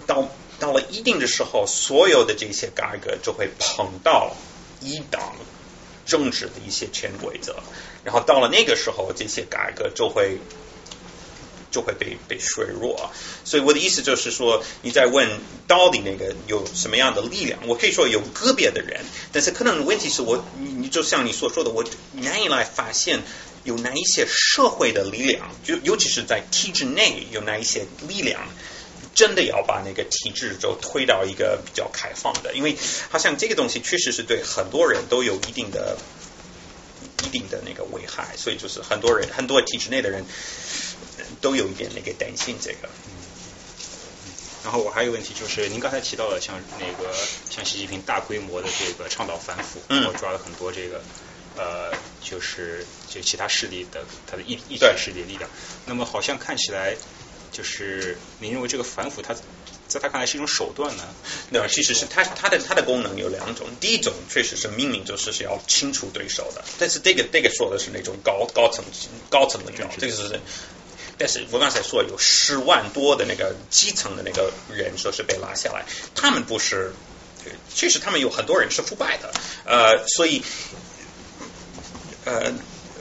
到到了一定的时候，所有的这些改革就会碰到一党政治的一些潜规则，然后到了那个时候，这些改革就会就会被被削弱。所以我的意思就是说，你在问到底那个有什么样的力量？我可以说有个别的人，但是可能问题是我你你就像你所说的，我难以来发现。有哪一些社会的力量，就尤其是在体制内有哪一些力量，真的要把那个体制就推到一个比较开放的，因为好像这个东西确实是对很多人都有一定的、一定的那个危害，所以就是很多人很多体制内的人都有一点那个担心这个。嗯然后我还有问题就是，您刚才提到了像那个像习近平大规模的这个倡导反腐，嗯然后抓了很多这个呃，就是就其他势力的他的异异对权势力力量。那么好像看起来就是您认为这个反腐它在他看来是一种手段呢？那其实是它它的它的功能有两种，第一种确实是命令就是是要清除对手的，但是这个这个说的是那种高高层高层领导，这个是。但是我刚才说有十万多的那个基层的那个人说是被拉下来，他们不是，确实他们有很多人是腐败的，呃，所以呃，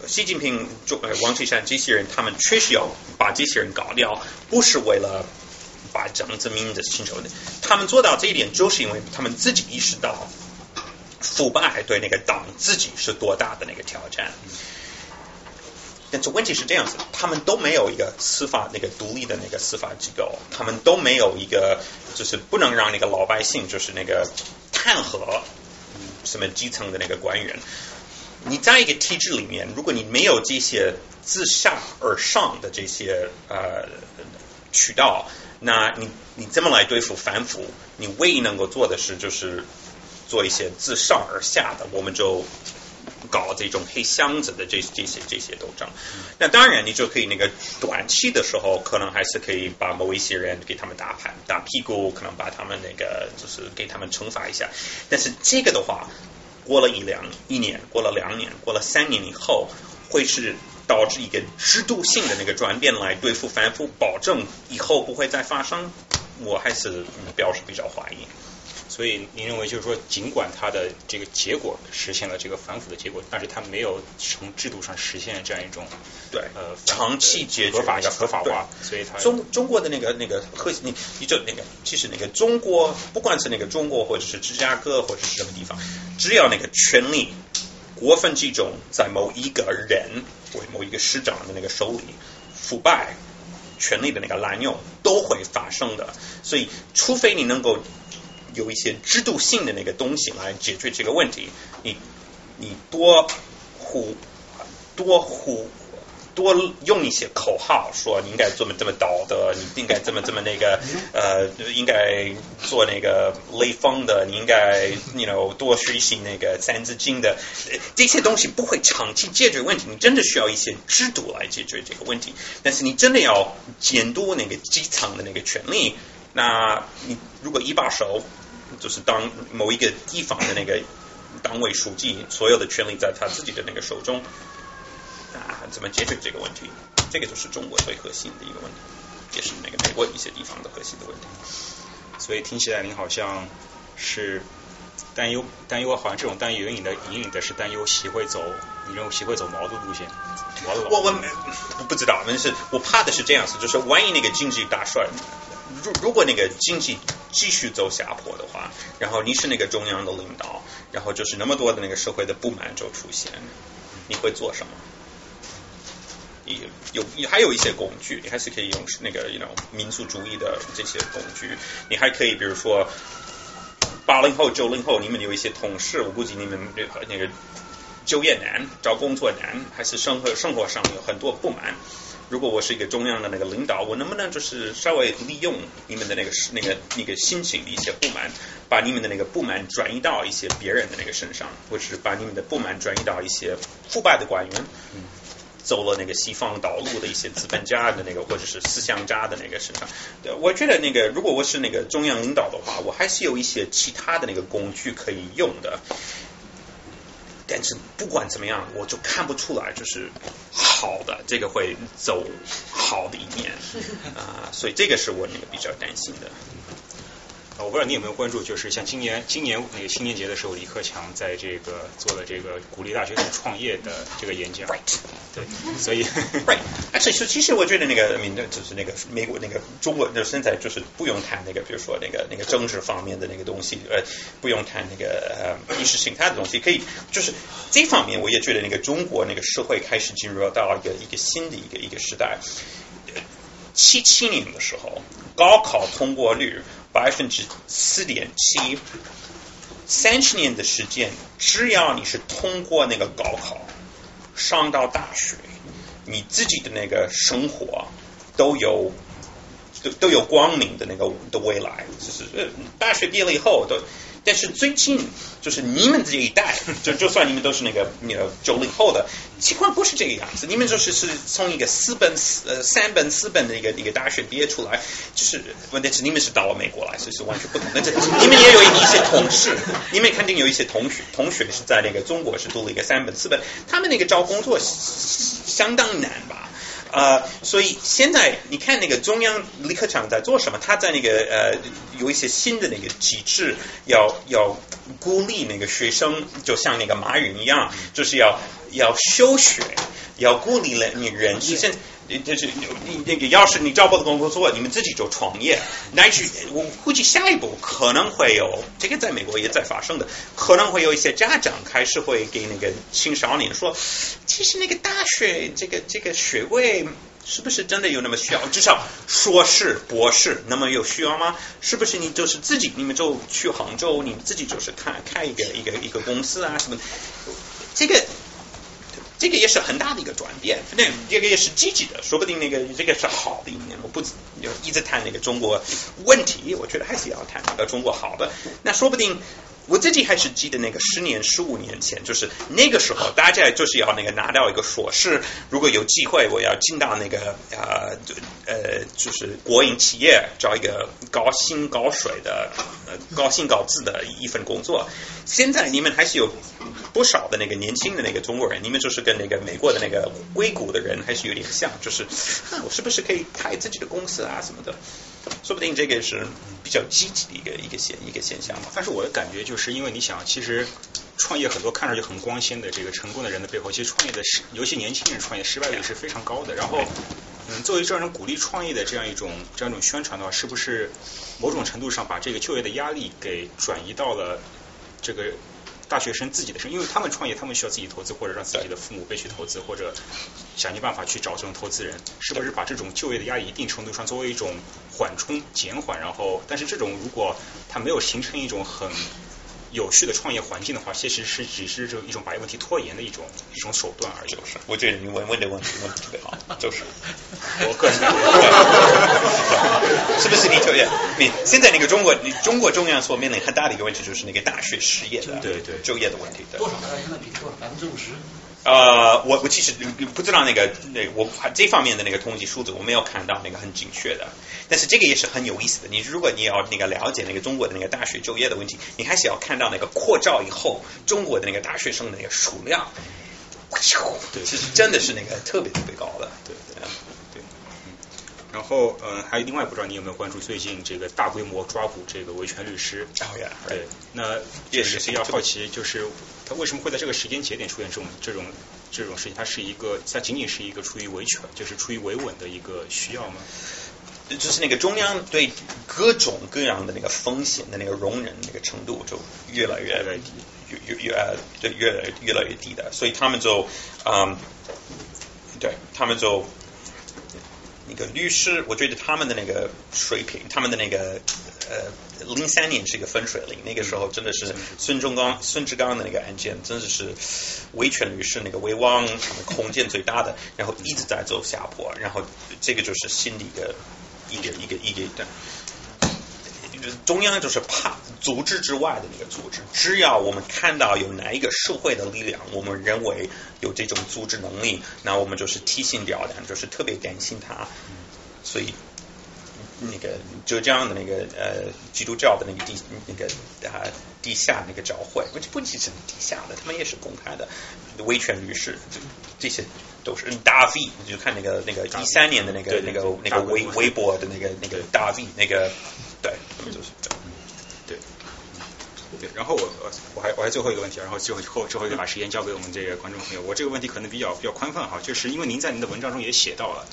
习近平、中呃王岐山这些人，他们确实要把这些人搞掉，不是为了把江泽民的薪酬的，他们做到这一点，就是因为他们自己意识到腐败对那个党自己是多大的那个挑战。但是问题是这样子，他们都没有一个司法那个独立的那个司法机构，他们都没有一个就是不能让那个老百姓就是那个弹劾什么基层的那个官员。你在一个体制里面，如果你没有这些自下而上的这些呃渠道，那你你怎么来对付反腐？你唯一能够做的事就是做一些自上而下的，我们就搞这种黑箱子的这这些这些斗争。那当然，你就可以那个短期的时候，可能还是可以把某一些人给他们打盘打屁股，可能把他们那个就是给他们惩罚一下。但是这个的话，过了一两一年，过了两年，过了三年以后，会是导致一个制度性的那个转变来对付反腐，保证以后不会再发生。我还是表示比较怀疑。所以您认为就是说，尽管它的这个结果实现了这个反腐的结果，但是它没有从制度上实现这样一种对呃长期解决合法那个合法化，所以它中中国的那个那个核心，你你就那个，其实那个中国，不管是那个中国或者是芝加哥或者是什么地方，只要那个权力过分集中在某一个人或某一个市长的那个手里，腐败、权力的那个滥用都会发生的。所以，除非你能够有一些制度性的那个东西来解决这个问题，你你多呼多呼多用一些口号，说你应该这么这么道德，你应该这么这么那个 呃，应该做那个雷锋的，你应该 you know 多学习那个三字经的，呃这些东西不会长期解决问题，你真的需要一些制度来解决这个问题。但是你真的要监督那个基层的那个权利，那你如果一把手就是当某一个地方的那个党委书记，所有的权利在他自己的那个手中。啊，怎么解决这个问题？这个就是中国最核心的一个问题，也是那个美国一些地方的核心的问题。所以听起来您好像是担忧担忧，好像这种担忧隐隐的隐隐的是担忧习会走，你认为习会走毛的路线？毛的我我没我不知道，但是我怕的是这样子，就是万一那个经济大衰，如如果那个经济继续走下坡的话，然后你是那个中央的领导，然后就是那么多的那个社会的不满就出现，你会做什么？你有你还有一些工具，你还是可以用那个 you know 民族主义的这些工具，你还可以比如说八零后、九零后，你们有一些同事，我估计你们那个就业难、找工作难，还是生活生活上有很多不满。如果我是一个中央的那个领导，我能不能就是稍微利用你们的那个那个那个心情的一些不满，把你们的那个不满转移到一些别人的那个身上，或者是把你们的不满转移到一些腐败的官员，走了那个西方道路的一些资本家的那个或者是思想家的那个身上。我觉得那个如果我是那个中央领导的话，我还是有一些其他的那个工具可以用的。但是不管怎么样，我就看不出来就是好的，这个会走好的一面 啊、所以这个是我那个比较担心的。呃我不知道你有没有关注，就是像今年今年那个青年节的时候，李克强在这个做了这个鼓励大学生创业的这个演讲。Right. 对，所以 Right，而且是其实我觉得那个民的就是那个美国那个中国，就现在就是不用谈那个，比如说那个那个政治方面的那个东西，呃，不用谈那个呃意识形态的东西，可以就是这方面我也觉得那个中国那个社会开始进入到一个一个新的一个一个时代。七七年的时候，高考通过率百分之四点七，三十年的时间，只要你是通过那个高考，上到大学，你自己的那个生活都有都都有光明的那个的未来，就是大学毕业了以后都。但是最近就是你们这一代，就就算你们都是那个那个九零后的，情况不是这个样子。你们就是是从一个四本四呃三本四本的一个一个大学毕业出来，就是问题是你们是到了美国来，所以是完全不同。的。这你们也有一些同事，你们肯定有一些同学同学是在那个中国是读了一个三本四本，他们那个找工作相当难吧？呃，所以现在你看那个中央李克强在做什么？他在那个呃有一些新的那个机制，要要鼓励那个学生，就像那个马云一样，就是要要休学，要鼓励了你人是现。就是你那个，要是你找不到工作做，你们自己就创业。乃至我估计下一步可能会有，这个在美国也在发生的，可能会有一些家长开始会给那个青少年说，其实那个大学这个这个学位是不是真的有那么需要？至少硕士、博士那么有需要吗？是不是你就是自己，你们就去杭州，你们自己就是开开一个一个一个公司啊什么？这个。这个也是很大的一个转变，那这个也是积极的，说不定那个这个是好的一面。我不就一直谈那个中国问题，我觉得还是要谈那个中国好的。那说不定我自己还是记得那个十年、十五年前，就是那个时候大家就是要那个拿到一个硕士，如果有机会我要进到那个呃呃就是国营企业找一个高薪高水的呃高薪高资的一份工作。现在你们还是有不少的那个年轻的那个中国人，你们就是跟那个美国的那个硅谷的人还是有点像，就是、我是不是可以开自己的公司啊什么的？说不定这个是比较积极的一个一个现一个现象嘛。但是我的感觉就是因为你想，其实创业很多看上去很光鲜的这个成功的人的背后，其实创业的失，尤其年轻人创业失败率是非常高的。然后，嗯，作为这样一种鼓励创业的这样一种这样一种宣传的话，是不是某种程度上把这个就业的压力给转移到了这个大学生自己的身？因为他们创业，他们需要自己投资，或者让自己的父母辈去投资，或者想尽办法去找这种投资人，是不是把这种就业的压力一定程度上作为一种缓冲、减缓，然后，但是这种如果它没有形成一种很有序的创业环境的话，其实是只是这一种把问题拖延的一种一种手段而已。就是，我觉得你问问的问题问的特别好，就是。我个人感觉，是不是你就业？你现在那个中国，你中国中央所面临很大的一个问题就是那个大学失业的对对就业的问题对。多少？大概现在比多少？百分之五十？呃，我我其实不知道那个那我这方面的那个统计数字我没有看到那个很精确的，但是这个也是很有意思的。你如果你要那个了解那个中国的那个大学就业的问题，你还是要看到那个扩招以后中国的那个大学生的那个数量，对其实真的是那个特别特别高的。对对然后呃，还有另外不知道你有没有关注最近这个大规模抓捕这个维权律师？哦呀，对，那也就是是比较好奇，就是他为什么会在这个时间节点出现这种这种这种事情？它是一个，它仅仅是一个出于维权，就是出于维稳的一个需要吗？就是那个中央对各种各样的那个风险的那个容忍那个程度就越来越越来越低越越越呃对越来越来越低的，所以他们就嗯，对他们就那个律师，我觉得他们的那个水平，他们的那个呃零三年是一个分水岭，那个时候真的是孙中刚孙志刚的那个案件，真的是维权律师那个维汪他们空间最大的，然后一直在走下坡，然后这个就是新的一个一个一个一个的。中央就是怕组织之外的那个组织，只要我们看到有哪一个社会的力量，我们认为有这种组织能力，那我们就是提心吊胆，就是特别担心他，所以那个浙江的那个呃基督教的那个地那个啊地下那个教会，不不仅是地下的，他们也是公开的维权律师，这这些都是大 V，你就看那个那个一三年的那个那个那个微微博的那个那个大 V 那个对，就是这样。对。对，然后我我我还我还最后一个问题，然后最后最后最后就把时间交给我们这个观众朋友。我这个问题可能比较比较宽泛哈，就是因为您在您的文章中也写到了，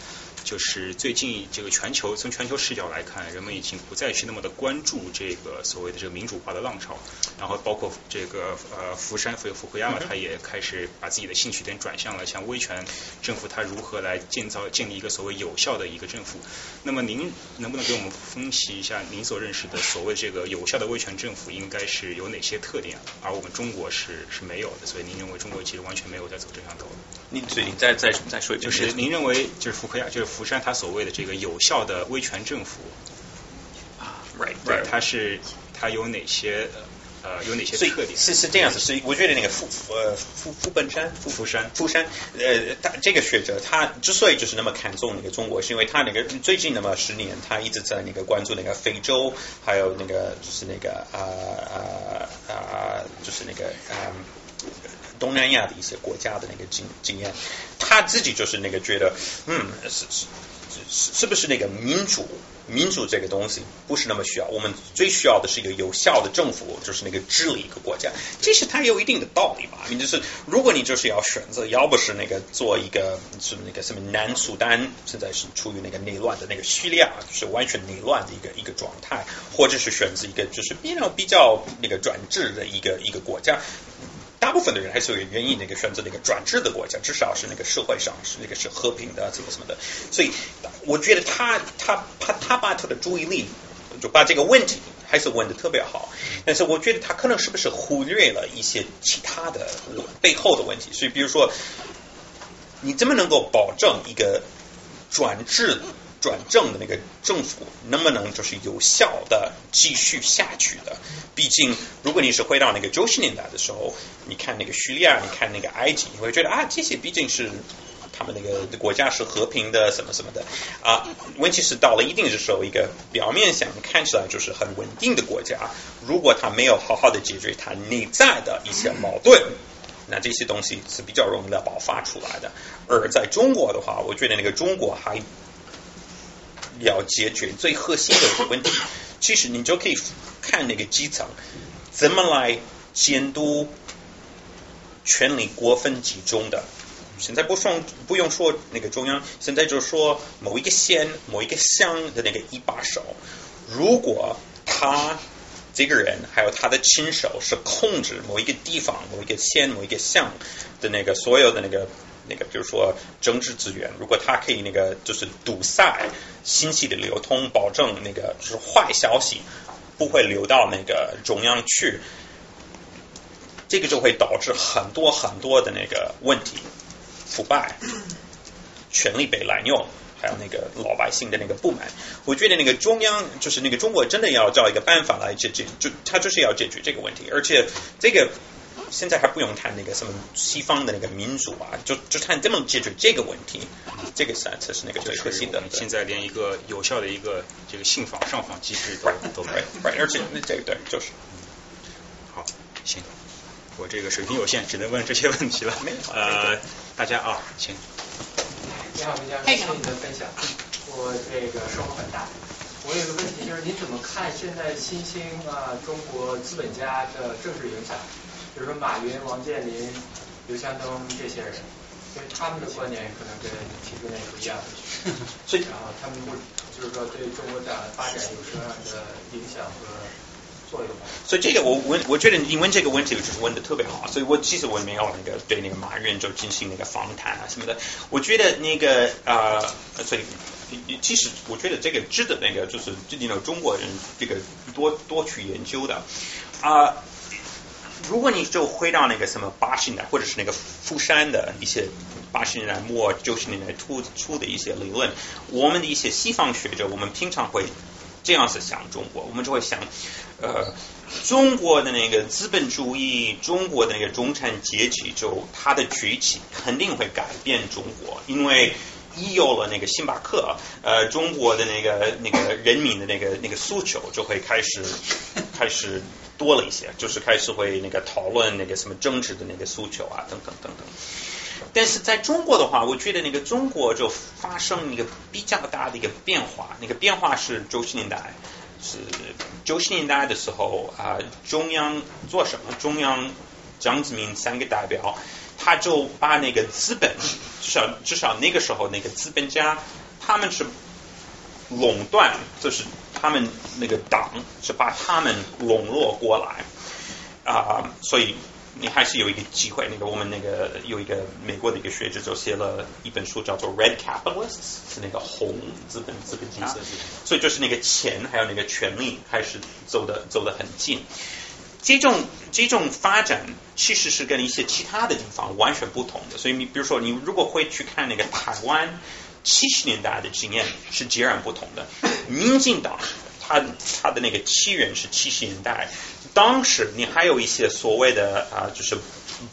就是最近这个全球从全球视角来看，人们已经不再去那么的关注这个所谓的这个民主化的浪潮，然后包括这个呃福山福福克亚马他也开始把自己的兴趣点转向了像威权政府，他如何来建造建立一个所谓有效的一个政府。那么您能不能给我们分析一下您所认识的所谓这个有效的威权政府应该是有哪些特点，而我们中国是是没有的，所以您认为中国其实完全没有在走这条道路。你所以你再再再说一遍，就是您认为就是福克亚就是福山他所谓的这个有效的威权政府，啊，right 对它是他有哪些呃有哪些特点？是是这样子，是我觉得那个傅呃傅傅本山傅福山富山，呃，他这个学者他之所以就是那么看重那个中国，是因为他那个最近那么十年，他一直在那个关注那个非洲，还有那个就是那个啊啊啊，就是那个啊。东南亚的一些国家的那个经经验，他自己就是那个觉得，嗯，是是是是不是那个民主民主这个东西不是那么需要，我们最需要的是一个有效的政府，就是那个治理一个国家。其实它有一定的道理吧，你就是如果你就是要选择，要不是那个做一个是那个什么南苏丹现在是处于那个内乱的那个叙利亚是完全内乱的一个一个状态，或者是选择一个就是比较比较那个专制的一个一个国家。大部分的人还是有愿意那个选择那个专制的国家，至少是那个社会上是那个是和平的，怎么怎么的。所以我觉得他他他他把他的注意力就把这个问题还是问的特别好，但是我觉得他可能是不是忽略了一些其他的背后的问题。所以比如说，你怎么能够保证一个转制转正的那个政府能不能就是有效的继续下去的？毕竟，如果你是回到那个九十年代的时候，你看那个叙利亚，你看那个埃及，你会觉得啊，这些毕竟是他们那个国家是和平的，什么什么的啊。问题是到了一定的时候，一个表面上看起来就是很稳定的国家，如果他没有好好的解决他内在的一些矛盾。那这些东西是比较容易的爆发出来的，而在中国的话，我觉得那个中国还要解决最核心的问题。其实你就可以看那个基层怎么来监督权力过分集中的。现在不说不用说那个中央，现在就说某一个县、某一个乡的那个一把手，如果他。这个人还有他的亲手是控制某一个地方、某一个县、某一个乡的那个所有的那个那个，比如说政治资源。如果他可以那个就是堵塞信息的流通，保证那个就是坏消息不会流到那个中央去，这个就会导致很多很多的那个问题，腐败、权力被滥用。还有那个老百姓的那个不满，我觉得那个中央就是那个中国真的要找一个办法来解决，就他就是要解决这个问题，而且这个现在还不用谈那个什么西方的那个民主啊，就就谈怎么解决这个问题，这个才才是那个最核心的。现在连一个有效的一个这个信访上访机制都 都没有，而且那这个对就是好行，我这个水平有限，只能问这些问题了。呃，大家啊，行。你好，文江，谢谢你的分享。我这个收获很大。我有个问题，就是您怎么看现在新兴啊中国资本家的政治影响？比如说马云、王健林、刘强东这些人，所以他们的观点可能跟提出那不一样。所以，然后他们会就是说对中国的发展有什么样的影响和？所以这个我问，我觉得你问这个问题就是问的特别好。所以我其实我没有那个对那个马云就进行那个访谈啊什么的。我觉得那个啊，所以其实我觉得这个值得那个就是最近的中国人这个多多去研究的啊。如果你就回到那个什么八十年代或者是那个富山的一些八十年代末九十年代初初的一些理论，我们的一些西方学者，我们平常会这样子想中国，我们就会想。呃，中国的那个资本主义，中国的那个中产阶级，就它的崛起肯定会改变中国，因为一有了那个星巴克，呃，中国的那个那个人民的那个那个诉求就会开始 开始多了一些，就是开始会那个讨论那个什么政治的那个诉求啊，等等等等。但是在中国的话，我觉得那个中国就发生一个比较大的一个变化，那个变化是九十年代。是九十年代的时候啊，中央做什么？中央江泽民三个代表，他就把那个资本，至少至少那个时候那个资本家，他们是垄断，就是他们那个党是把他们笼络过来啊，所以。你还是有一个机会。那个我们那个有一个美国的一个学者就写了一本书，叫做《Red Capitalists》，是那个红资本资本家。所以就是那个钱还有那个权利开始走的走得很近。这种这种发展其实是跟一些其他的地方完全不同的。所以你比如说，你如果会去看那个台湾七十年代的经验是截然不同的。民进党它它的那个起源是七十年代。当时你还有一些所谓的啊，就是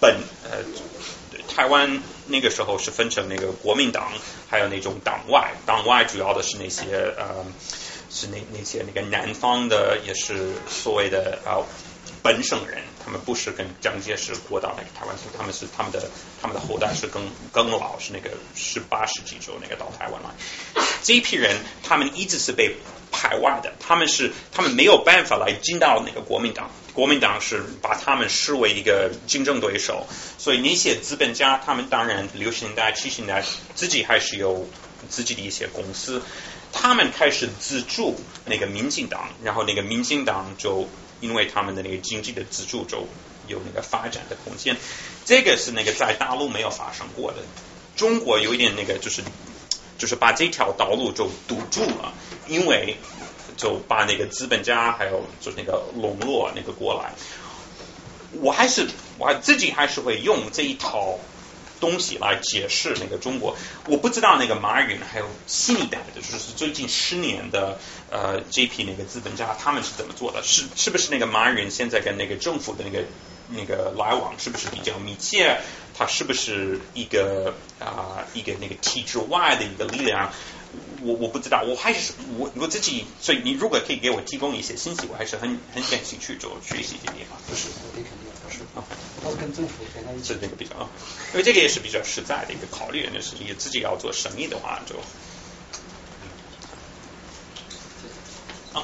本呃台湾那个时候是分成那个国民党，还有那种党外，党外主要的是那些呃是那那些那个南方的，也是所谓的啊本省人，他们不是跟蒋介石过到那个台湾，他们是他们的他们的后代是更更老，是那个十八世纪时候那个到台湾来，这一批人他们一直是被。排外的，他们是他们没有办法来进到那个国民党，国民党是把他们视为一个竞争对手，所以那些资本家，他们当然六十年代、七十年代自己还是有自己的一些公司，他们开始资助那个民进党，然后那个民进党就因为他们的那个经济的支柱，就有那个发展的空间，这个是那个在大陆没有发生过的，中国有一点那个就是。就是把这条道路就堵住了，因为就把那个资本家还有就那个笼络那个过来，我还是我自己还是会用这一套东西来解释那个中国。我不知道那个马云还有新一代的，就是最近十年的呃这批那个资本家他们是怎么做的？是是不是那个马云现在跟那个政府的那个那个来往是不是比较密切？他是不是一个啊、一个那个体制外的一个力量？我我不知道，我还是我我自己，所以你如果可以给我提供一些信息，我还是很很感兴趣做学习这地方，就是是，啊，他是跟政府跟他一起。是这个比较，因为这个也是比较实在的一个考虑，就是你自己要做生意的话就，啊，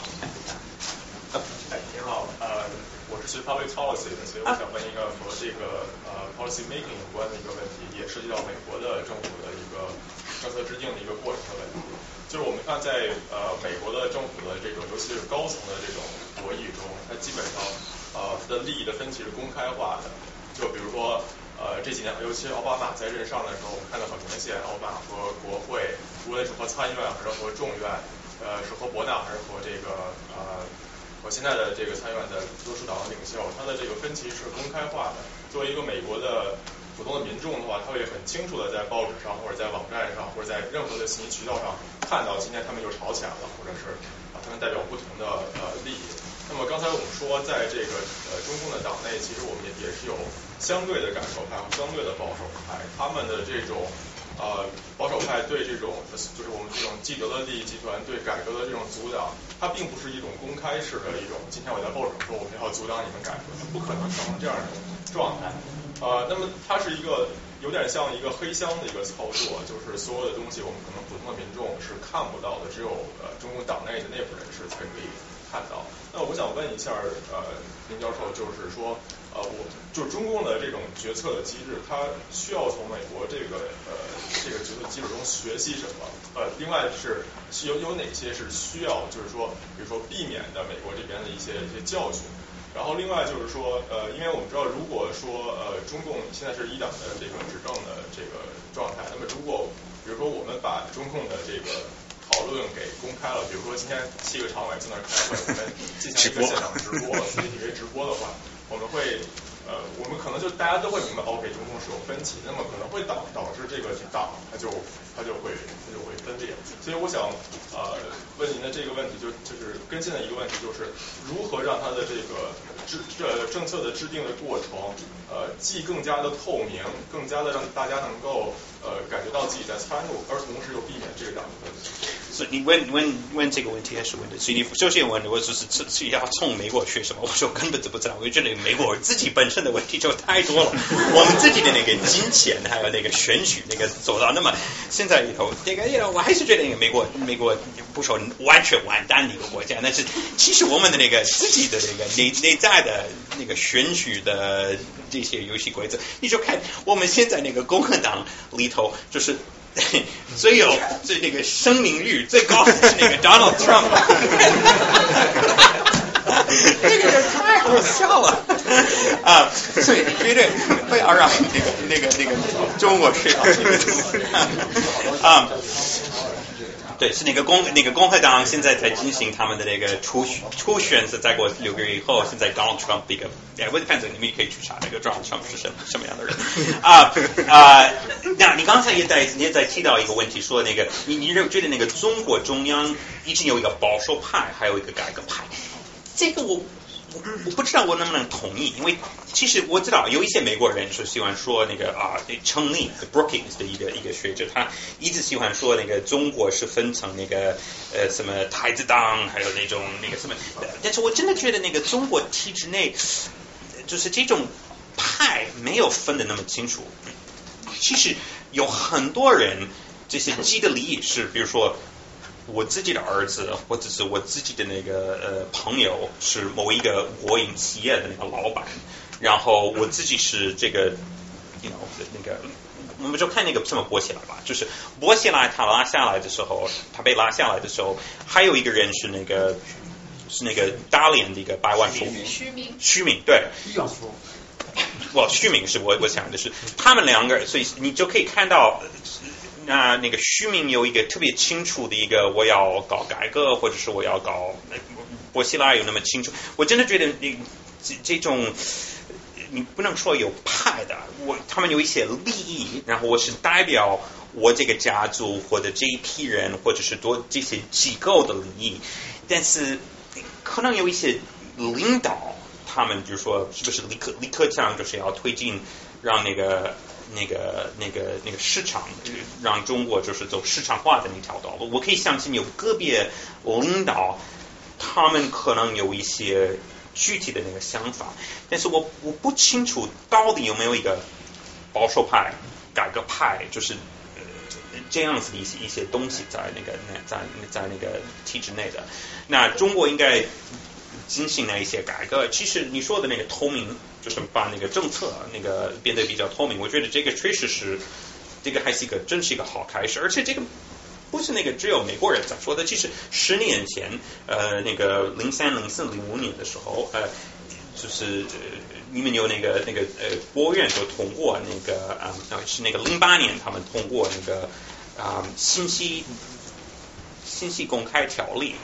哎，您好，呃，我是学 public policy 的，所以我想问一个和这个呃 policy making 有关的一个问题，也涉及到美国的政府的一个政策制定的一个过程的问题。就是我们看在呃美国的政府的这种，尤其是高层的这种博弈中，它基本上呃它的利益的分歧是公开化的。就比如说呃这几年，尤其奥巴马在任上的时候，我们看到很明显，奥巴马和国会，无论是和参议院还是和众院，呃是和伯纳还是和这个呃和现在的这个参议院的多数党的领袖，他的这个分歧是公开化的。作为一个美国的普通的民众的话，他会很清楚的在报纸上或者在网站上或者在任何的信息渠道上看到今天他们又吵起来了，或者是啊他们代表不同的呃利益。那么刚才我们说，在这个呃中共的党内，其实我们也也是有相对的改革派和相对的保守派，他们的这种呃保守派对这种就是我们这种既得的利益集团对改革的这种阻挡，它并不是一种公开式的一种，今天我在报纸上说我们要阻挡你们改革，它不可能成这样的状态。呃，那么它是一个有点像一个黑箱的一个操作，就是所有的东西我们可能普通的民众是看不到的，只有呃中共党内的内部人士才可以看到。那我想问一下呃林教授，就是说呃我就中共的这种决策的机制，它需要从美国这个呃这个决策机制中学习什么？呃，另外是是有有哪些是需要就是说比如说避免的美国这边的一些一些教训？然后另外就是说，呃，因为我们知道，如果说呃中共现在是一党的这个执政的这个状态，那么如果比如说我们把中共的这个讨论给公开了，比如说今天七个常委在那儿开会，我们进行一个现场直播，CCTV 直播的话，我们会呃，我们可能就大家都会明白，OK，中共是有分歧，那么可能会导导致这个党它就它就会它就会分裂。所以我想呃问您的这个问题，就就是更新的一个问题，就是如何让它的这个制这政策的制定的过程，呃，既更加的透明，更加的让大家能够呃感觉到自己在参与，而同时又避免这个党的分歧。所以你问问问这个问题还是问的，所以你首先问的我就是是是要从美国学什么？我说根本就不知道，我觉得美国自己本身的问题就太多了，我们自己的那个金钱还有那个选举那个走到那么现在里头，那个我还是觉得那个美国美国不说完全完蛋的一个国家，但是其实我们的那个自己的那个内内在的那个选举的这些游戏规则，你就看我们现在那个共和党里头就是。最有最那个生命率最高的是那个 Donald Trump，那个人太好笑了 啊！所以绝对不要让那个那个那个中国学啊。对，是那个共那个共和党现在在进行他们的那个初选初选，是再过六个月以后，现在 Donald Trump 一个，哎，我反正你们也可以去查那个 Donald Trump 是什么什么样的人啊啊！那你刚才也在你也在提到一个问题，说那个你你认觉得那个中国中央已经有一个保守派，还有一个改革派，这个我。我不知道我能不能同意，因为其实我知道有一些美国人是喜欢说那个啊，成立 Brookings 的一个一个学者，他一直喜欢说那个中国是分成那个呃什么太子党，还有那种那个什么，但是我真的觉得那个中国体制内就是这种派没有分的那么清楚。其实有很多人这些既得利益是，比如说。我自己的儿子，或者是我自己的那个呃朋友，是某一个国营企业的那个老板，然后我自己是这个，you know 那个，我们就看那个什么波西来吧，就是波西来他拉下来的时候，他被拉下来的时候，还有一个人是那个是那个大连的一个百万富翁，虚名，虚名对。我 虚名是我我想的是他们两个，所以你就可以看到。那那个虚名有一个特别清楚的一个，我要搞改革，或者是我要搞波希拉有那么清楚，我真的觉得你这这种你不能说有派的，我他们有一些利益，然后我是代表我这个家族或者这一批人，或者是多这些机构的利益，但是可能有一些领导，他们就说是不是李克李克强就是要推进让那个那个那个那个市场，让中国就是走市场化的那条道路。我可以相信有个别领导，他们可能有一些具体的那个想法，但是我我不清楚到底有没有一个保守派、改革派，就是这样子的一些一些东西在那个那在在那个体制内的。那中国应该进行了一些改革。其实你说的那个透明，就是把那个政策那个变得比较透明，我觉得这个确实是这个还是一个真是一个好开始，而且这个。不是那个只有美国人在说的，其实十年前，呃，那个零三、零四、零五年的时候，呃，就是你们有那个那个呃国务院就通过那个啊、是那个零八年他们通过那个啊、信息信息公开条例，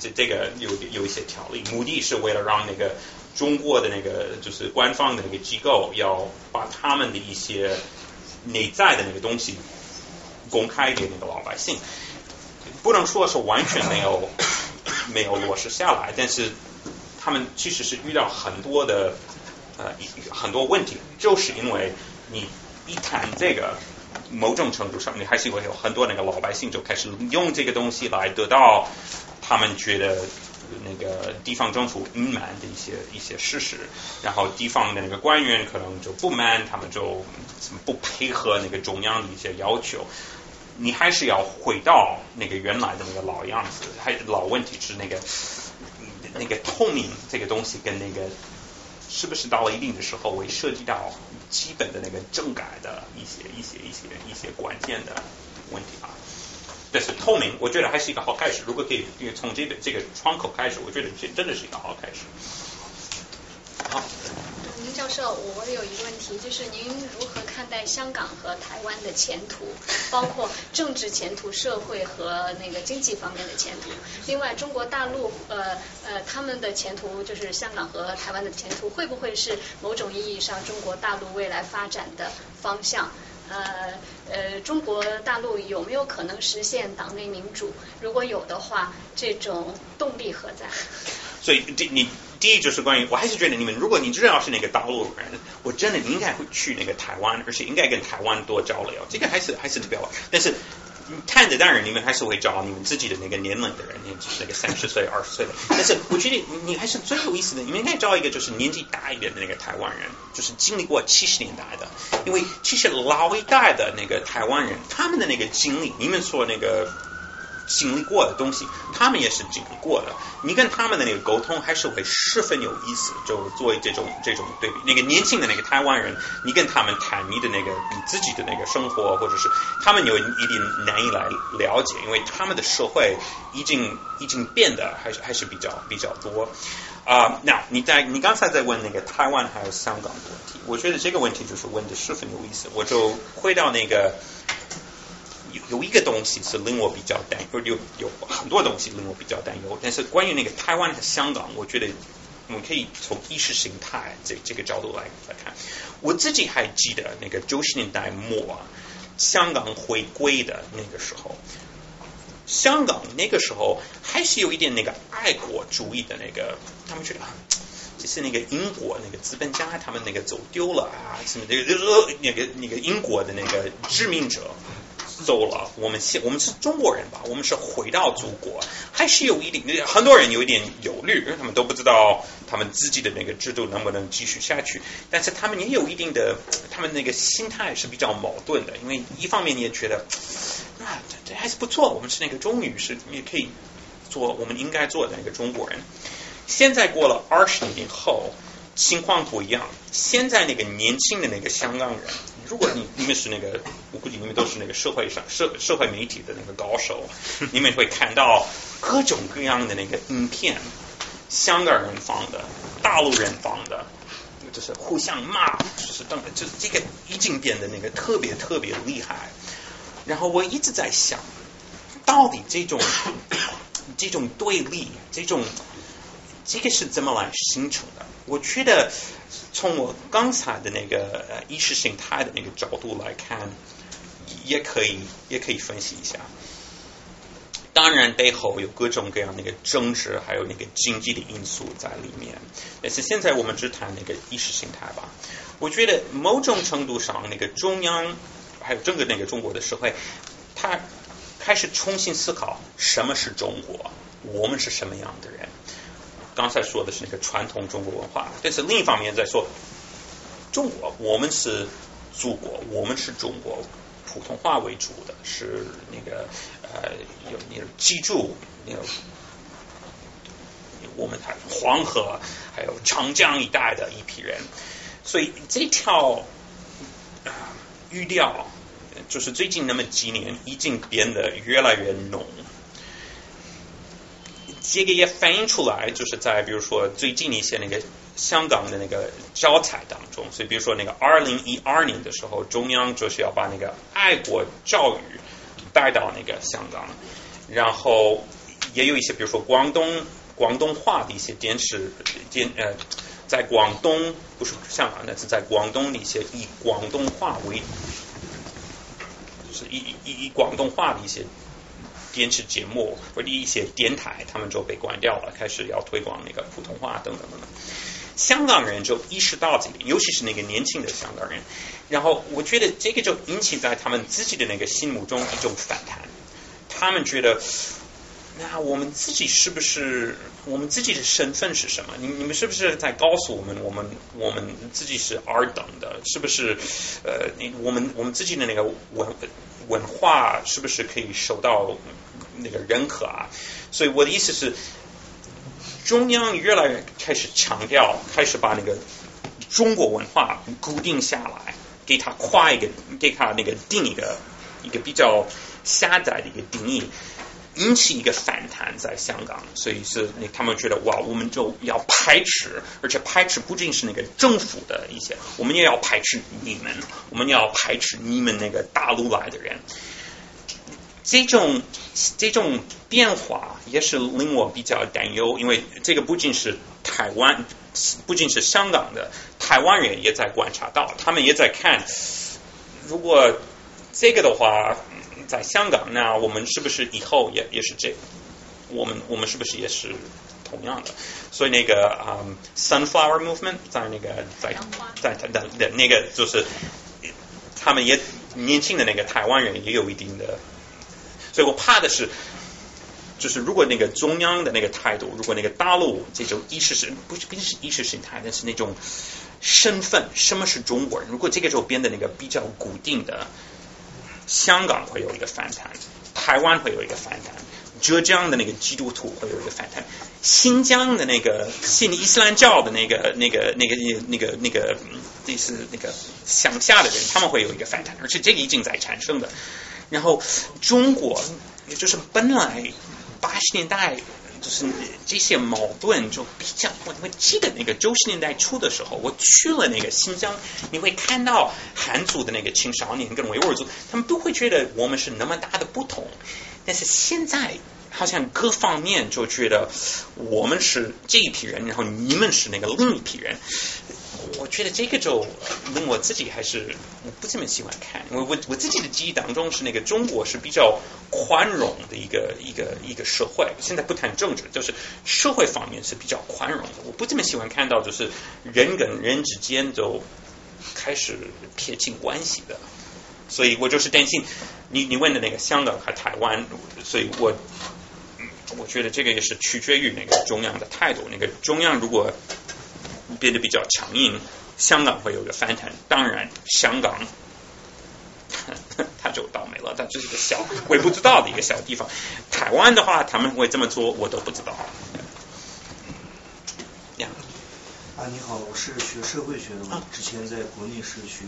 这这个有有一些条例，目的是为了让那个中国的那个就是官方的那个机构要把他们的一些内在的那个东西公开给那个老百姓，不能说是完全没有 没有落实下来，但是他们其实是遇到很多的呃很多问题，就是因为你一谈这个。某种程度上，你还是会有很多那个老百姓就开始用这个东西来得到他们觉得那个地方政府隐瞒的一些一些事实，然后地方的那个官员可能就不满，他们就什么不配合那个中央的一些要求。你还是要回到那个原来的那个老样子，还老问题是那个那个透明这个东西跟那个是不是到了一定的时候会涉及到基本的那个政改的一些一些一些一些关键的问题啊。但是透明，我觉得还是一个好开始。如果可以从这个这个窗口开始，我觉得这真的是一个好开始。好。林教授，我有一个问题，就是您如何看待香港和台湾的前途，包括政治前途、社会和那个经济方面的前途？另外，中国大陆呃呃他们的前途，就是香港和台湾的前途，会不会是某种意义上中国大陆未来发展的方向？呃呃，中国大陆有没有可能实现党内民主？如果有的话，这种动力何在？所以第你第一就是关于，我还是觉得你们，如果你真的是那个大陆人，我真的应该会去那个台湾，而且应该跟台湾多交流。这个还是还是比较，但是看的当然你们还是会找你们自己的那个年龄的人，年纪那个三十岁、二十岁的。但是我觉得你你还是最有意思的，你们应该找一个就是年纪大一点的那个台湾人，就是经历过七十年代的，因为其实老一代的那个台湾人，他们的那个经历，你们说那个。经历过的东西，他们也是经历过的。你跟他们的那个沟通还是会十分有意思。就作为这种这种对比，那个年轻的那个台湾人，你跟他们谈你的那个你自己的那个生活，或者是他们有一定难以来了解，因为他们的社会已经已经变得还是还是比较比较多啊。那你在你刚才在问那个台湾还有香港的问题，我觉得这个问题就是问的十分有意思。我就回到那个。有有一个东西是令我比较担忧，有有很多东西令我比较担忧。但是关于那个台湾和香港，我觉得我们可以从意识形态这这个角度来来看。我自己还记得那个九十年代末香港回归的那个时候，香港那个时候还是有一点那个爱国主义的那个，他们觉得。就是那个英国那个资本家，他们那个走丢了啊，什么那个那个那个英国的那个殖民者走了，我们现我们是中国人吧，我们是回到祖国，还是有一点很多人有一点忧虑，因为他们都不知道他们自己的那个制度能不能继续下去，但是他们也有一定的，他们那个心态是比较矛盾的，因为一方面你也觉得 啊这这还是不错，我们是那个中女是也可以做我们应该做的那个中国人。现在过了二十年后，情况不一样。现在那个年轻的那个香港人，如果你你们是那个，我估计你们都是那个社会上社社会媒体的那个高手，你们会看到各种各样的那个影片，香港人放的，大陆人放的，就是互相骂，就是等，就是这个已经变得那个特别特别厉害。然后我一直在想，到底这种 这种对立，这种。这个是怎么来形成的？我觉得从我刚才的那个意识形态的那个角度来看，也可以也可以分析一下。当然背后有各种各样那个政治还有那个经济的因素在里面，但是现在我们只谈那个意识形态吧。我觉得某种程度上，那个中央还有整个那个中国的社会，它开始重新思考什么是中国，我们是什么样的人。刚才说的是那个传统中国文化，但是另一方面在说中国，我们是祖国，我们是中国。普通话为主的是那个呃，有那个记住那个我们还黄河还有长江一带的一批人，所以这条语调就是最近那么几年已经变得越来越浓。这个也反映出来，就是在比如说最近一些那个。香港的那个教材当中，所以比如说那个二零一二年的时候，中央就是要把那个爱国教育带到那个香港，然后也有一些比如说广东广东话的一些电视电呃，在广东不是香港，那是在广东的一些以广东话为，就是以以以广东话的一些电视节目或者一些电台，他们就被关掉了，开始要推广那个普通话等等等等。香港人就意识到这个，尤其是那个年轻的香港人，然后我觉得这个就引起在他们自己的那个心目中一种反弹。他们觉得，那我们自己是不是我们自己的身份是什么？你你们是不是在告诉我们，我们我们自己是二等的？是不是呃，你我们我们自己的那个文文化是不是可以受到那个认可啊？所以我的意思是。中央越来越开始强调，开始把那个中国文化固定下来，给他画一个，给他那个定一个一个比较狭窄的一个定义，引起一个反弹在香港，所以是那他们觉得哇，我们就要排斥，而且排斥不仅是那个政府的一些，我们也要排斥你们，我们要排斥你们那个大陆来的人。这种这种变化也是令我比较担忧，因为这个不仅是台湾，不仅是香港的台湾人也在观察到，他们也在看，如果这个的话，在香港，那我们是不是以后也也是这？我们我们是不是也是同样的？所以那个啊，Sunflower Movement 在那个在在在的那个就是他们也年轻的那个台湾人也有一定的。所以我怕的是，就是如果那个中央的那个态度，如果那个大陆这种意识是不是不是意识形态，但是那种身份，什么是中国人？如果这个时候变得那个比较固定的，香港会有一个反弹，台湾会有一个反弹，浙江的那个基督徒会有一个反弹，新疆的那个信伊斯兰教的那个那个那个那个那个类似那个乡下的人，他们会有一个反弹，而且这个已经在产生的。然后中国，就是本来八十年代就是这些矛盾就比较，我我记得那个九十年代初的时候，我去了那个新疆，你会看到汉族的那个青少年跟维吾尔族，他们都会觉得我们是那么大的不同，但是现在好像各方面就觉得我们是这一批人，然后你们是那个另一批人。我觉得这个就令我自己还是我不怎么喜欢看。我我我自己的记忆当中是那个中国是比较宽容的一个一个一个社会。现在不谈政治，就是社会方面是比较宽容的。我不怎么喜欢看到就是人跟人之间就开始撇清关系的。所以我就是担心你你问的那个香港和台湾，所以我我觉得这个也是取决于那个中央的态度。那个中央如果。变得比较强硬，香港会有个翻腾。当然，香港 他就倒霉了，它只是个小微不知道的一个小地方。台湾的话，他们会这么做，我都不知道。呀，啊，你好，我是学社会学的，我之前在国内是学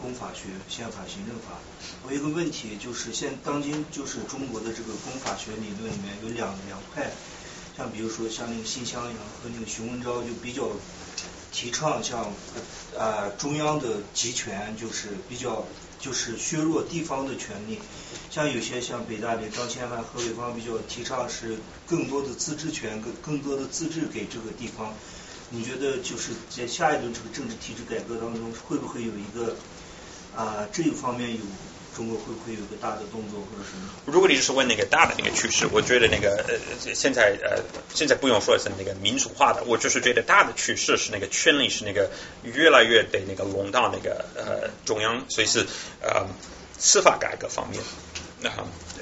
公法学、宪法、行政法。我有一个问题，就是现当今就是中国的这个公法学理论里面有两两派。像比如说像那个辛襄阳和那个熊文昭就比较提倡像啊中央的集权就是比较就是削弱地方的权利，像有些像北大的张千帆、何伟芳比较提倡是更多的自治权更更多的自治给这个地方，你觉得就是在下一轮这个政治体制改革当中，会不会有一个啊这一方面有中国会不会有个大的动作或者什么？如果你是问那个大的那个趋势，我觉得那个呃现在呃现在不用说是那个民主化的，我就是觉得大的趋势是那个权力是那个越来越被那个笼到那个呃中央，所以是呃司法改革方面。那、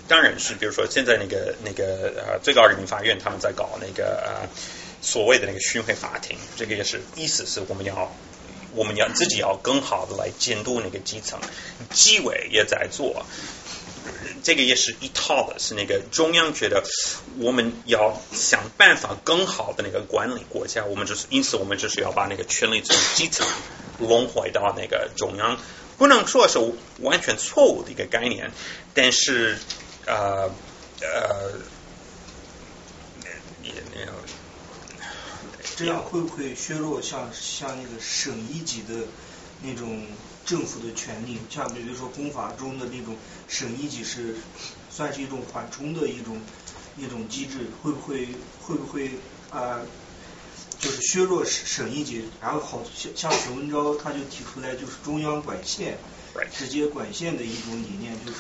当然是，比如说现在那个那个呃最高人民法院他们在搞那个呃所谓的那个巡回法庭，这个也是意思是我们要我们要自己要更好的来监督那个基层，纪委也在做。这个也是一套的，是那个中央觉得我们要想办法更好的那个管理国家，我们就是因此我们就是要把那个权力从基层轮回到那个中央，不能说是完全错误的一个概念，但是呃呃也没有。这样会不会削弱像像那个省一级的那种政府的权利？像比如说公法中的那种省一级是算是一种缓冲的一种一种机制，会不会会不会啊、就是削弱省省一级？然后好像像许文昭他就提出来就是中央管县。直接管线的一种理念，就是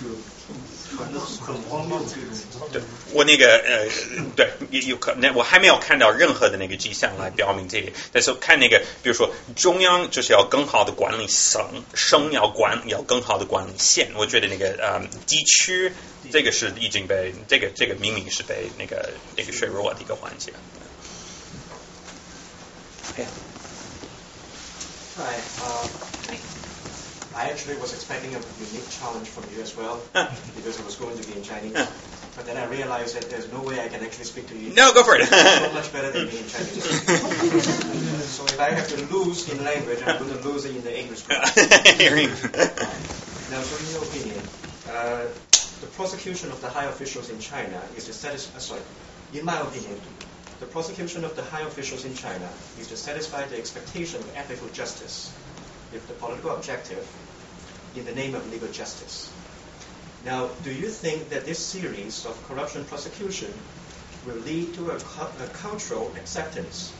传的很荒谬这种。对，我那个呃，对，有有可能，我还没有看到任何的那个迹象来表明这个。但是看那个，比如说中央就是要更好的管理省，省要管要更好的管理县。我觉得那个呃地区这个是已经被这个这个明明是被那个那个削弱的一个环节。哎呀。I actually was expecting a unique challenge from you as well because it was going to be in Chinese. But then I realized that there's no way I can actually speak to you. No, go for it. so much better than me in Chinese. so if I have to lose in language, I'm going to lose it in the English. now, so in your opinion, uh, the prosecution of the high officials in China is to satisfy. Uh, sorry, in my opinion, the prosecution of the high officials in China is to satisfy the expectation of ethical justice if the political objective in the name of legal justice. Now, do you think that this series of corruption prosecution will lead to a, a cultural acceptance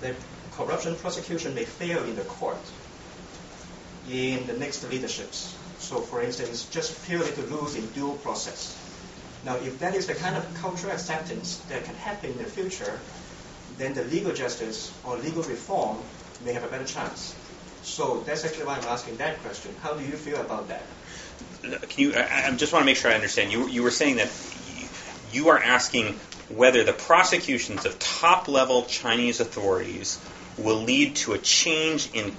that corruption prosecution may fail in the court in the next leaderships? So, for instance, just purely to lose in due process. Now, if that is the kind of cultural acceptance that can happen in the future, then the legal justice or legal reform may have a better chance. So that's actually why I'm asking that question. How do you feel about that? Can you? I, I just want to make sure I understand. You you were saying that you are asking whether the prosecutions of top level Chinese authorities will lead to a change in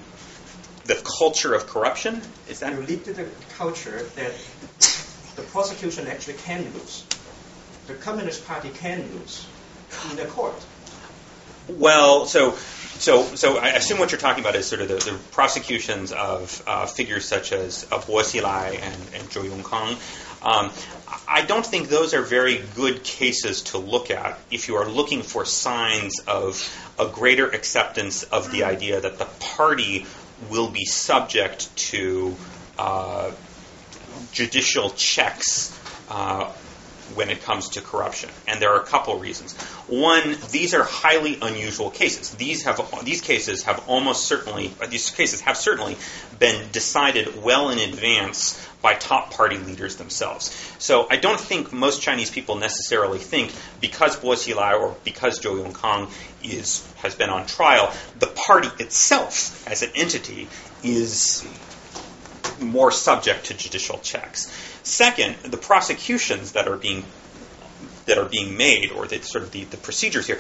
the culture of corruption. Is that? Will lead to the culture that the prosecution actually can lose. The Communist Party can lose in the court. Well, so so, so I assume what you're talking about is sort of the, the prosecutions of uh, figures such as uh, Bo Xilai and, and Zhou Yongkang. Um, I don't think those are very good cases to look at if you are looking for signs of a greater acceptance of the idea that the party will be subject to uh, judicial checks uh, when it comes to corruption. And there are a couple reasons. One, these are highly unusual cases. These have these cases have almost certainly these cases have certainly been decided well in advance by top party leaders themselves. So I don't think most Chinese people necessarily think because Bo Xilai or because Zhou Yongkang is has been on trial, the party itself as an entity is more subject to judicial checks. Second, the prosecutions that are being that are being made, or the sort of the, the procedures here,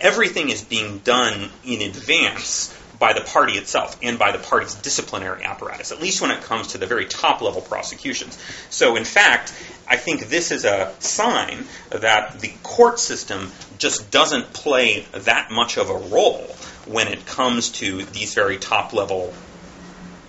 everything is being done in advance by the party itself and by the party's disciplinary apparatus, at least when it comes to the very top level prosecutions. So, in fact, I think this is a sign that the court system just doesn't play that much of a role when it comes to these very top level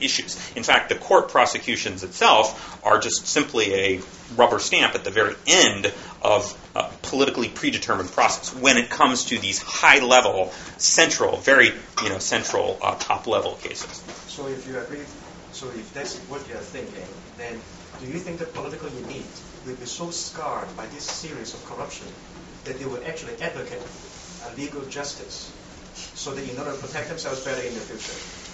issues. In fact, the court prosecutions itself are just simply a rubber stamp at the very end of a politically predetermined process when it comes to these high level, central, very you know central uh, top level cases. So if you agree, so if that's what you're thinking, then do you think the political elite will be so scarred by this series of corruption that they will actually advocate a legal justice so that in order to protect themselves better in the future?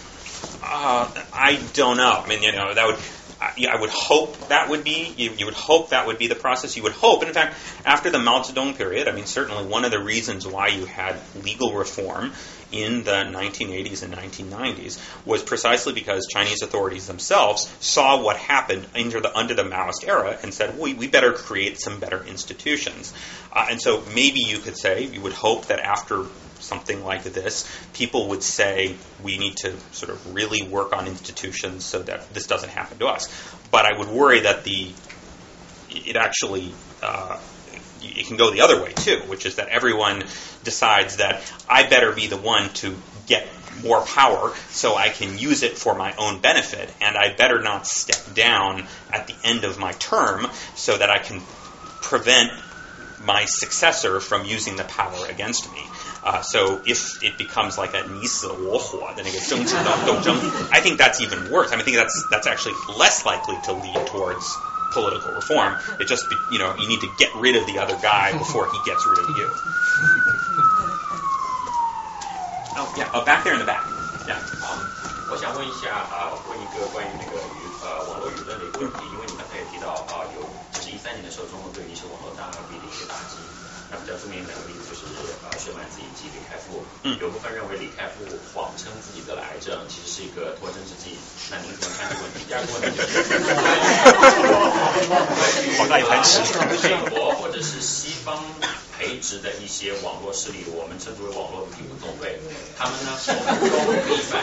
Uh, I don't know. I mean, you know, that would. I, would hope that would be you, you would hope that would be the process. You would hope, and in fact, after the Mao Zedong period, I mean, certainly one of the reasons why you had legal reform in the 1980s and 1990s was precisely because Chinese authorities themselves saw what happened under the under the Maoist era and said, we, we better create some better institutions. Uh, and so maybe you could say you would hope that after something like this, people would say we need to sort of really work on institutions so that this doesn't happen to us. But I would worry that the it actually uh, it can go the other way too, which is that everyone decides that I better be the one to get more power so I can use it for my own benefit, and I better not step down at the end of my term so that I can prevent my successor from using the power against me. Uh, so if it becomes like a 你死我活的那个政治的斗争, I think that's even worse. I mean, I think that's that's actually less likely to lead towards political reform. It just be, you know you need to get rid of the other guy before he gets rid of you. Oh yeah, oh back there in the back. Yeah. 我想问一下啊，问一个关于那个舆呃网络舆论的一个问题，因为你刚才也提到啊，有就是一三年的时候，中国对于一些网络大 V 的一些打击。那比较着名的两个例子 就是呃薛蛮子以及李开复，嗯，有部分认为李开复谎称自己得了癌症，其实是一个脱针之计。那您怎么看这个问题？第二个问题就 是，好大一盘棋。美国或者是西方。培植的一些网络势力，我们称之为网络第五纵队，他们呢手中必反，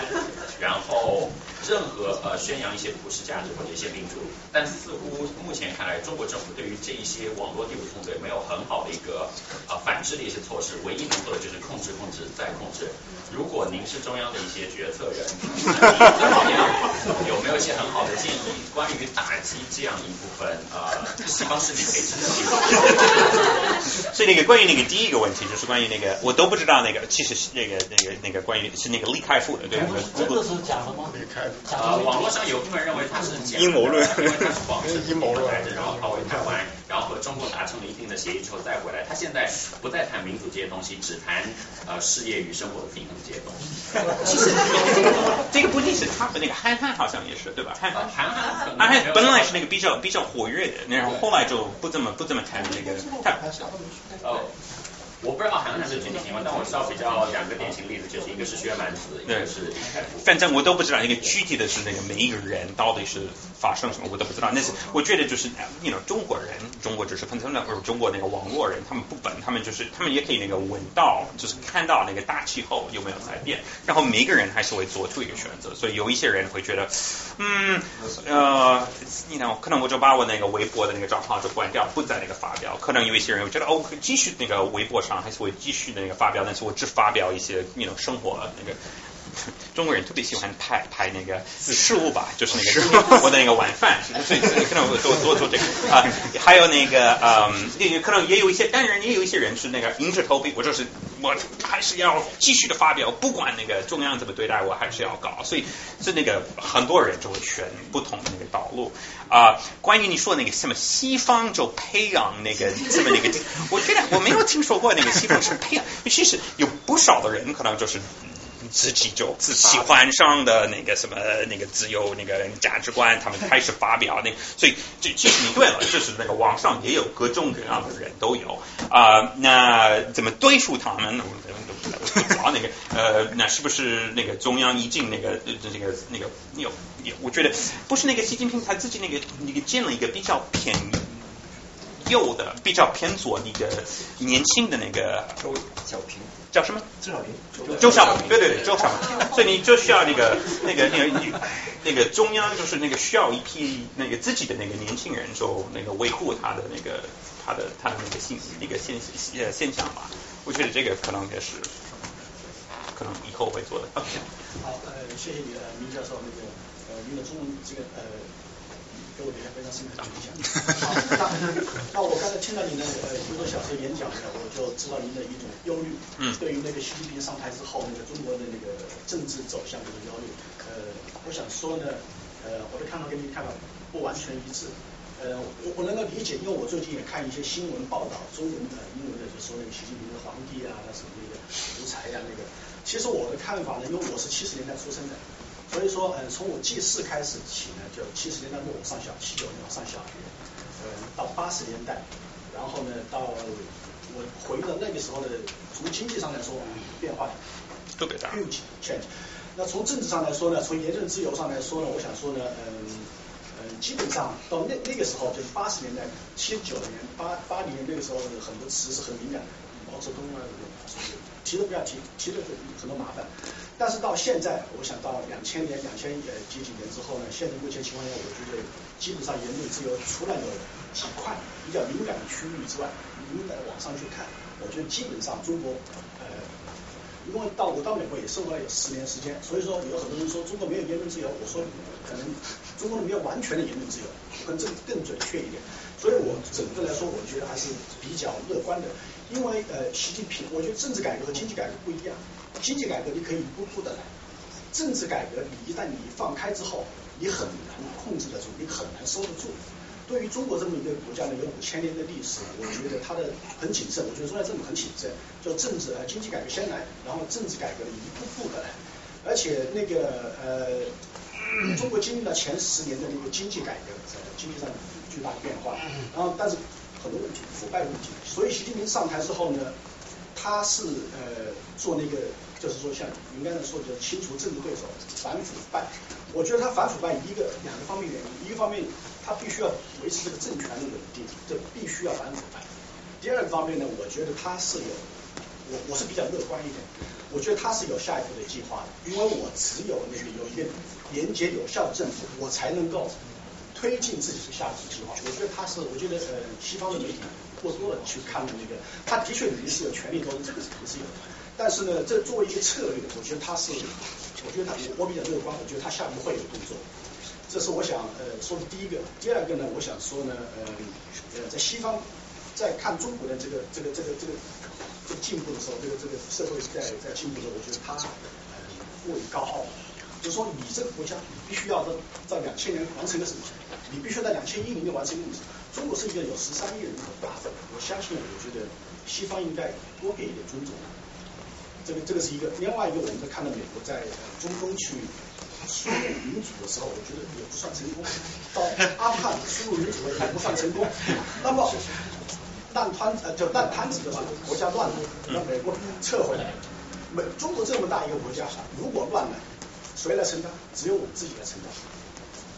然后任何呃宣扬一些普世价值或者一些民主，但似乎目前看来，中国政府对于这一些网络第五纵队没有很好的一个呃反制的一些措施，唯一能做的就是控制、控制再控制。如果您是中央的一些决策人，有没有一些很好的建议，关于打击这样一部分呃西方势力培植的？所以那个。关于那个第一个问题，就是关于那个我都不知道那个，其实是那个那个那个关于是那个李开复的，对吧？这个是假的吗？立开复啊，网络上有部分认为他是阴谋论，因为他是谎称阴谋论然后跑回台湾，然后和中国达成了一定的协议之后再回来。他现在不再谈民主这些东西，只谈呃事业与生活的平衡其实这个不仅是他们那个憨憨好像也是对吧？憨憨憨憨憨本来是那个比较比较活跃的，然后后来就不怎么不怎么谈那个。哦，我不知道韩寒是具体情况，但我知道比较两个典型例子，就是一个是薛蛮子，一个是。反正我都不知道一个具体的是那个每一个人到底是发生什么，我都不知道。那是我觉得就是你 know 中国人，中国就是很多或者中国那个网络人，他们不本，他们就是他们也可以那个闻到，就是看到那个大气候有没有在变，然后每一个人还是会做出一个选择。所以有一些人会觉得，嗯呃，你 know 可能我就把我那个微博的那个账号就关掉，不在那个发表。可能有一些人会觉得哦，可以继续那个微博上。还是会继续的那个发表，但是我只发表一些那种生活那个。中国人特别喜欢拍拍那个事物吧，就是那个我的那个晚饭，所以可能多多做这个啊。还有那个嗯，也可能也有一些，当然也有一些人是那个硬着头皮，我就是我还是要继续的发表，不管那个中央怎么对待我，还是要搞。所以是那个很多人就会选不同的那个道路啊。关于你说那个什么西方就培养那个 什么那个，我觉得我没有听说过那个西方是培养，其实有不少的人可能就是。自己就喜欢上的那个什么那个自由那个价值观，他们开始发表那，所以这其实你对了，就是那个网上也有各种各样的人都有啊。那怎么对付他们？我们都不知道那个呃，那是不是那个中央一进那个那个那个有有？我觉得不是那个习近平他自己那个那个建了一个比较偏右的、比较偏左的一个年轻的那个周小平。叫什么？周小平，周小平，对对对，周小平。所以你就需要那个那个那个你那个中央就是那个需要一批那个自己的那个年轻人，就那个维护他的那个他的他的那个信那个现呃现象吧。我觉得这个可能也是可能以后会做的。OK，好，呃，谢谢你，呃，明教授那个呃，用的中文这个呃。给我留下非常深刻的印象。好，那 那我刚才听到您的呃一个多小时演讲呢，我就知道您的一种忧虑。嗯。对于那个习近平上台之后，那个中国的那个政治走向的忧虑。呃，我想说呢，呃，我的看法跟您看法不完全一致。呃，呃，我我能够理解，因为我最近也看一些新闻报道，中文的、英文的，就说那个习近平的皇帝啊，那什么那个独裁呀、那个。其实我的看法呢，因为我是七十年代出生的，所以说，嗯，从我记事开始起呢，就七十年代末我上小，七九年我上小学，嗯，到八十年代，然后呢，到我回到那个时候的，从经济上来说，变化特别大，huge change。那从政治上来说呢，从言论自由上来说呢，我想说呢，嗯。嗯，基本上到那那个时候，就是八十年代、七九年、八八零年那个时候，很多词是很敏感的，毛泽东啊，提都不要提，提的很很多麻烦。但是到现在，我想到两千年、两千呃几几年之后呢，现在目前情况下，我觉得基本上言论自由除了有几块比较敏感的区域之外，你在网上去看，我觉得基本上中国呃，因为到我到美国也生活了有十年时间，所以说有很多人说中国没有言论自由，我说可能。中国没有完全的言论自由，可能更正更准确一点。所以我整个来说，我觉得还是比较乐观的。因为呃，习近平，我觉得政治改革和经济改革不一样。经济改革你可以一步步的来，政治改革你一旦你放开之后，你很难控制得住，你很难收得住。对于中国这么一个国家呢，有五千年的历史，我觉得它的很谨慎。我觉得中央政府很谨慎，就政治呃经济改革先来，然后政治改革一步步的来，而且那个呃。中国经历了前十年的那个经济改革，在经济上巨大的变化，然后但是很多问题，腐败问题，所以习近平上台之后呢，他是呃做那个，就是说像您刚才说的，清除政治对手，反腐败。我觉得他反腐败一个两个方面原因，一个方面他必须要维持这个政权的稳定，这必须要反腐败。第二个方面呢，我觉得他是有，我我是比较乐观一点。我觉得他是有下一步的计划的，因为我只有那个有一个廉洁有效的政府，我才能够推进自己的下一步计划。我觉得他是，我觉得呃，西方的媒体过多的去看的那个，他的确里面是有权力斗争，这个是肯定是有的。但是呢，这作为一个策略，我觉得他是，我觉得他我比较乐观，我觉得他下一步会有动作。这是我想呃说的第一个。第二个呢，我想说呢，呃呃，在西方在看中国的这个这个这个这个。这个进步的时候，这个这个社会在在进步的时候，我觉得他呃过于高傲，就是说你这个国家你必须要在在两千年完成一个什么？你必须在两千一零年完成一个什么？中国是一个有十三亿人口的大国，我相信我觉得西方应该多给一点尊重。这个这个是一个，另外一个我们在看到美国在中东去输入民主的时候，我觉得也不算成功。到阿富汗输入民主也不算成功。那么。烂摊呃叫烂摊子的话，国家乱了，那美国撤回来。美中国这么大一个国家，如果乱了，谁来承担？只有我们自己来承担。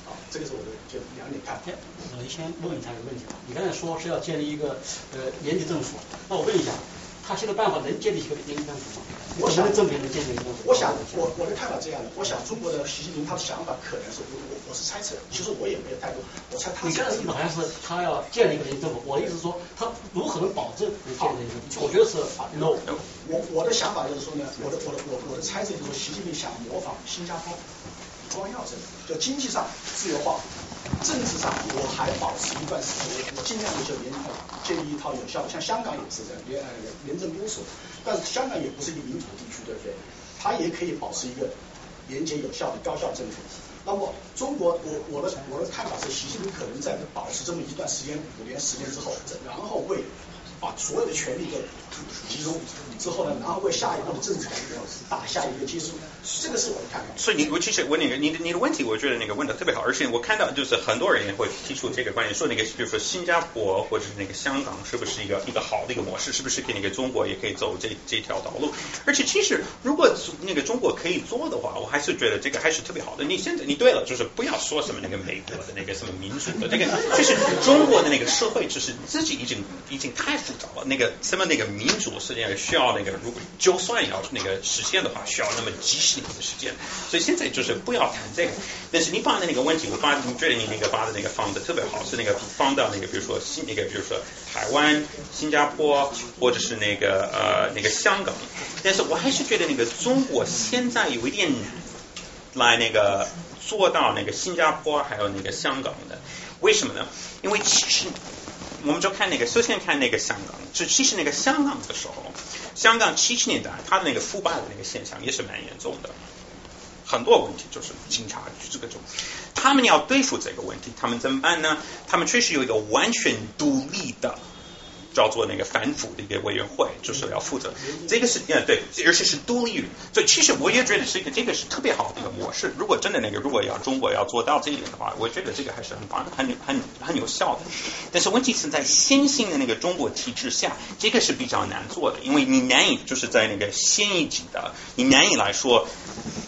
好，这个是我的就两点看。我先问一下一个问题啊，你刚才说是要建立一个呃廉洁政府，那我问一下。他现在办法能建立一个廉政府吗？我想证明能建立一个。我想，我我的看法这样的，我想中国的习近平他的想法可能是我我我是猜测，其实我也没有太多，我猜他。你刚才意思好像是他要建立一个廉政府，我的意思是说他如何能保证能建立一个？我觉得是 no。我我的想法就是说呢，我的我的我我的猜测就是说，习近平想模仿新加坡。光耀政府，就经济上自由化，政治上我还保持一段时间，我尽量的就连建立一套有效的，像香港也是这样，廉呃廉政公署，但是香港也不是一个民主地区，对不对？它也可以保持一个廉洁有效的高效政府。那么中国，我我的我的看法是，习近平可能在保持这么一段时间五年十年之后，然后为。把所有的权力都集中之后呢，然后为下一步的政策打下一个基础。这个是我的看法。所以你我其实问那个你的你的问题，我觉得那个问的特别好，而且我看到就是很多人也会提出这个观点，说那个比如说新加坡或者是那个香港是不是一个一个好的一个模式，是不是给那个中国也可以走这这条道路？而且其实如果那个中国可以做的话，我还是觉得这个还是特别好的。你现在你对了，就是不要说什么那个美国的那个什么民主的这个，就是中国的那个社会就是自己已经已经太复杂了，那个什么那个民主实际上需要那个如果就算要那个实现的话，需要那么几十年的时间。所以现在就是不要谈这个。但是你发的那个问题，我发你觉得你那个发的那个放的特别好，是那个放到那个比如说新那个比如说台湾、新加坡或者是那个呃那个香港。但是我还是觉得那个中国现在有一点难来那个做到那个新加坡还有那个香港的。为什么呢？因为其实。我们就看那个，首先看那个香港，就其实那个香港的时候，香港七十年代它的那个腐败的那个现象也是蛮严重的。很多问题，就是警察这个种，他们要对付这个问题，他们怎么办呢？他们确实有一个完全独立的。叫做那个反腐的一个委员会，就是要负责这个是呃对，而且是独立于，所以其实我也觉得是一个这个是特别好的一个模式。如果真的那个如果要中国要做到这一点的话，我觉得这个还是很棒、很很很有效的。但是问题是在先进的那个中国体制下，这个是比较难做的，因为你难以就是在那个先一级的，你难以来说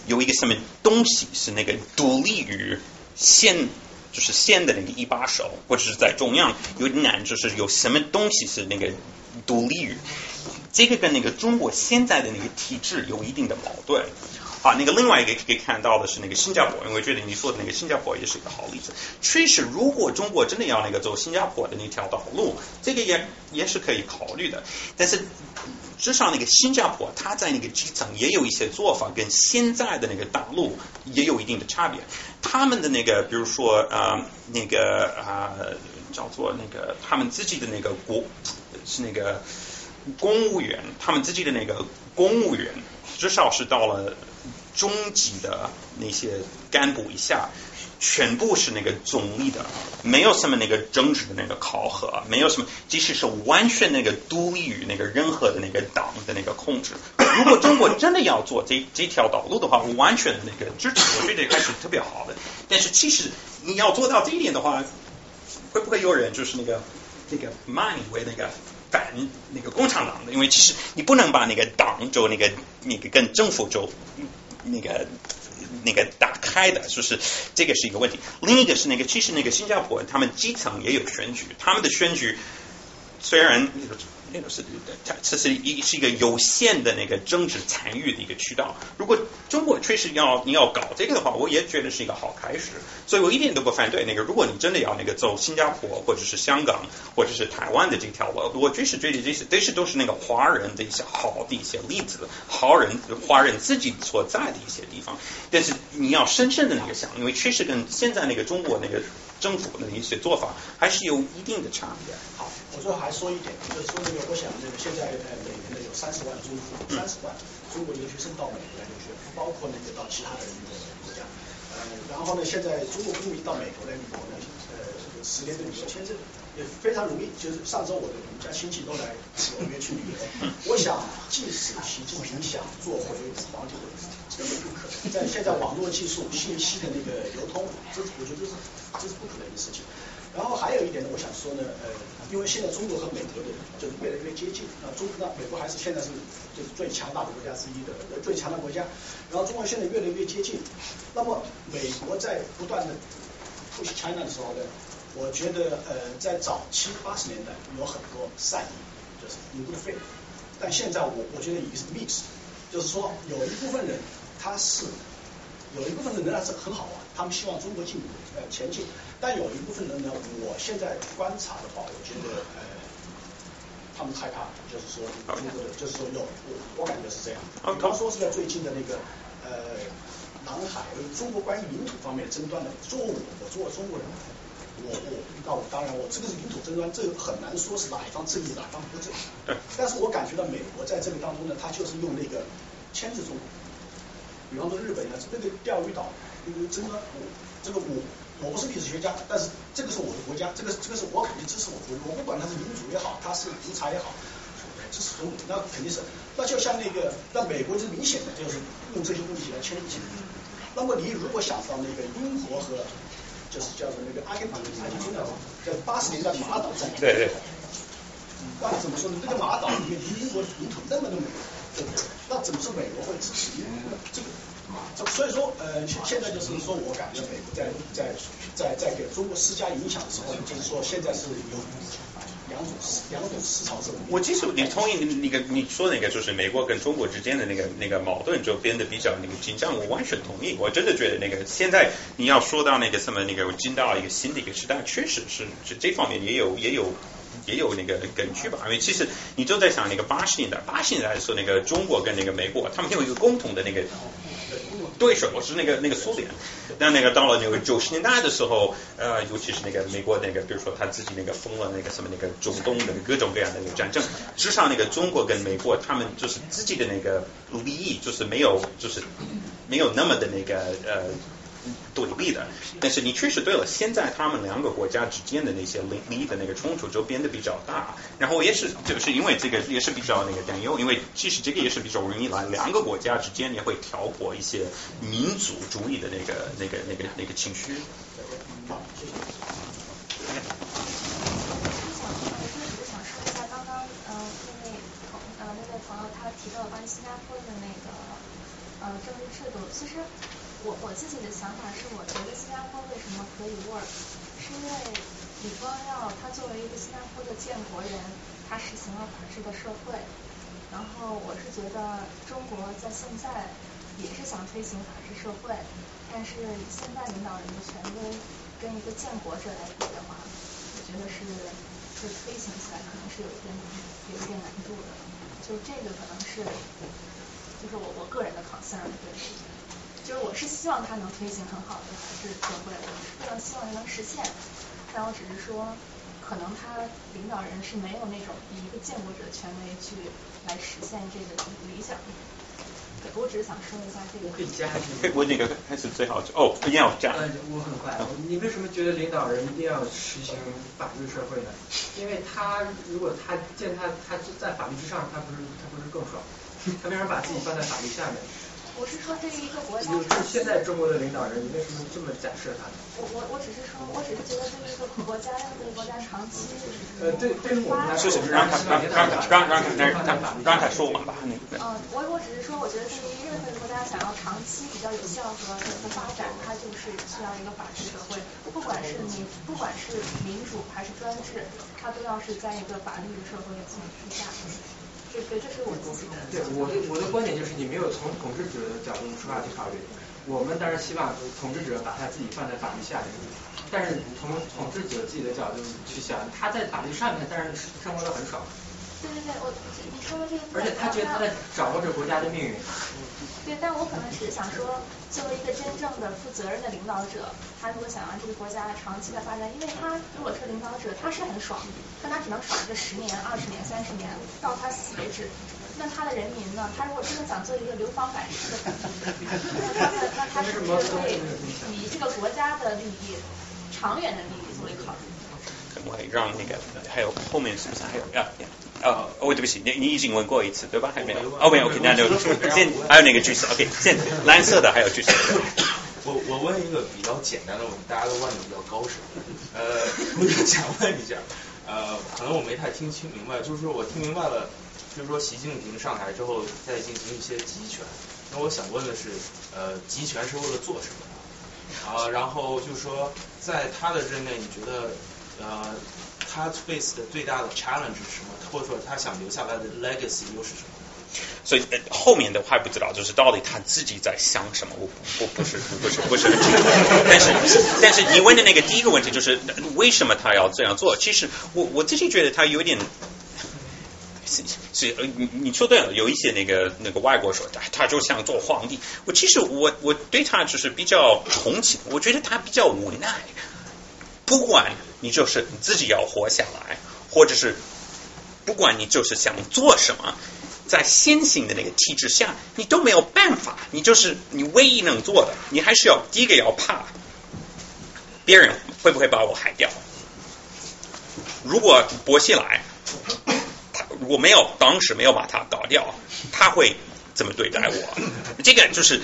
有一个什么东西是那个独立于先。就是县的那个一把手，或者是在中央有点难，就是有什么东西是那个独立于这个跟那个中国现在的那个体制有一定的矛盾。好，那个另外一个可以看到的是那个新加坡，因为我觉得你说的那个新加坡也是一个好例子。确实，如果中国真的要那个走新加坡的那条道路，这个也也是可以考虑的。但是至少那个新加坡，它在那个基层也有一些做法，跟现在的那个大陆也有一定的差别。他们的那个，比如说啊，那个啊，叫做那个他们自己的那个国是那个公务员，他们自己的那个公务员，至少是到了。中级的那些干部以下，全部是那个总理的，没有什么那个政治的那个考核，没有什么，即使是完全那个独立于那个任何的那个党的那个控制。如果中国真的要做这这条道路的话，完全的那个支持，我觉得还是特别好的。但是其实你要做到这一点的话，会不会有人就是那个那个骂你为那个？反那个共产党的，因为其实你不能把那个党就那个那个跟政府就那个那个打开的，就是这个是一个问题。另一个是那个，其实那个新加坡他们基层也有选举，他们的选举虽然。那个是它这是一是一个有限的那个政治参与的一个渠道。如果中国确实要你要搞这个的话，我也觉得是一个好开始。所以我一点都不反对那个。如果你真的要那个走新加坡或者是香港或者是台湾的这条路，我确实觉得这些这些都是那个华人的一些好的一些例子，华人华人自己所在的一些地方。但是你要深深的那个想，因为确实跟现在那个中国那个政府的一些做法还是有一定的差别。好。我最后还说一点，就是说那个，我想那个现在呃，每年呢有三十万中国三十万中国留学生到美国来留学，不包括那个到其他的那个国家。呃，然后呢，现在中国公民到美国来旅游呢，呃，十年的旅游签证也非常容易。就是上周我的我们家亲戚都来纽约去旅游。我想，即使习近平想做回黄金的，根本不可能。在现在网络技术、信息的那个流通，这是我觉得这是这是不可能的事情。然后还有一点呢，我想说呢，呃，因为现在中国和美国的就是越来越接近，啊，中那美国还是现在是就是最强大的国家之一的，最强的国家。然后中国现在越来越接近，那么美国在不断的 push China 的时候呢，我觉得呃，在早期八十年代有很多善意，就是 good faith，但现在我我觉得已经是 mix，就是说有一部分人他是有一部分人仍然是很好玩，他们希望中国进步呃前进。但有一部分人呢，我现在观察的话，我觉得呃，他们害怕，就是说中国的，就是说有我我感觉是这样。比方说是在最近的那个呃南海，中国关于领土方面争端的，作为我，我作为中国人，我我那我当然我这个是领土争端，这个很难说是哪一方正义哪一方不正。对。但是我感觉到美国在这个当中呢，他就是用那个牵制中国。比方说日本呢，这个钓鱼岛因为争端，我这个我。我不是历史学家，但是这个是我的国家，这个这个是我肯定支持我国，我不管他是民主也好，他是独裁也好，支持中国，那肯定是。那就像那个，那美国是明显的就是用这些东西来牵制。那么你如果想到那个英国和就是叫做那个阿根廷，阿根廷的叫八十年代马岛战役，对对。那怎么说呢？这个马岛里面离英国领土那么那么远，那怎么是美国会支持？这个？所以说，呃，现现在就是说我感觉美国在在在在给中国施加影响的时候，就是说现在是有两种两种思潮是。我其实你同意那个你说那个就是美国跟中国之间的那个那个矛盾就变得比较那个紧张，我完全同意。我真的觉得那个现在你要说到那个什么那个我进到一个新的一个时代，确实是这这方面也有也有。也有那个根据吧，因为其实你就在想那个八十年代，八十年代的时候，那个中国跟那个美国，他们有一个共同的那个对手，是那个那个苏联。但那个到了那个九十年代的时候，呃，尤其是那个美国那个，比如说他自己那个封了那个什么那个中东的各种各样的那个战争，至少那个中国跟美国他们就是自己的那个利益就是没有就是。没有那么的那个呃对立的。但是你确实对了，现在他们两个国家之间的那些利利益的那个冲突就变得比较大。然后也是就是因为这个也是比较那个担忧，因为其实这个也是比较容易来，两个国家之间也会挑拨一些民族主义的那个那个那个那个情绪。好，谢谢。我想说一下刚刚呃那位朋呃那位朋友他提到关于新加坡的那个呃政治制度，其实我我自己的想法是，我觉得新加坡为什么可以 work，是因为李光耀他作为一个新加坡的建国人，他实行了法治的社会，然后我是觉得中国在现在也是想推行法治社会，但是现在领导人的权威跟一个建国者来比的话，我觉得是就推行起来可能是有一点有一点难度的，就这个可能是就是我我个人的 concern 对。就是我是希望他能推行很好的法治社会，我是非常希望他能实现，但我只是说，可能他领导人是没有那种以一个建国者的权威去来实现这个理想。对，我只是想说一下这个。可以加一句。我那个开始最好哦，一定要加。呃，我很快。你为什么觉得领导人一定要实行法治社会呢？因为他如果他见他他在法律之上，他不是他不是更爽？他为什么把自己放在法律下面？我是说，对于一个国家，就是现在中国的领导人，你为什么这么假设他？我我我只是说，我只是觉得，对于一个国家，要对国家长期呃，对对于我们来说，让他让让让让让让他说嘛吧，那个。嗯，我我只是说，我觉得对于任何一个国家想要长期比较有效和和发展，它就是需要一个法治社会，不管是你不管是民主还是专制，它都要是在一个法律的社会体系下。对，这是我自己的。对，我的我的观点就是，你没有从统治者的角度出发去考虑。我们当然希望统治者把他自己放在法律下面，但是从统治者自己的角度去想，他在法律上面，但是生活的很爽。对对对，我你说的这个。而且他觉得他在掌握着国家的命运。对，但我可能只是想说，作为一个真正的负责任的领导者，他如果想让这个国家长期的发展，因为他如果是领导者，他是很爽，但他只能爽个十年、二十年、三十年，到他死为止。那他的人民呢？他如果真的想做一个流芳百世的统治，那那他是不是会以这个国家的利益、长远的利益作为考虑？可能会让那个还有后面是不是还有要？哦，哦，对不起，你你已经问过一次对吧？还没有？哦，没有，OK，那就现还有那个句子？OK，现蓝色的还有句子。我我问一个比较简单的问题，大家都问的比较高深。呃，我想问一下，呃，可能我没太听清明白，就是说我听明白了，就是说习近平上台之后再进行一些集权。那我想问的是，呃，集权是为了做什么？啊，然后就是说，在他的任内，你觉得呃？他 face 的最大的 challenge 是什么？或者说他想留下来的 legacy 又是什么？所以后面的话不知道，就是到底他自己在想什么？我不不是不是不是很清楚。但是但是你问的那个第一个问题就是为什么他要这样做？其实我我自己觉得他有点是是呃你你说对了，有一些那个那个外国说他他就想做皇帝。我其实我我对他就是比较同情，我觉得他比较无奈。不管你就是你自己要活下来，或者是不管你就是想做什么，在先行的那个体制下，你都没有办法。你就是你唯一能做的，你还是要第一个要怕别人会不会把我害掉。如果薄熙来他如果没有当时没有把他搞掉，他会怎么对待我？这个就是。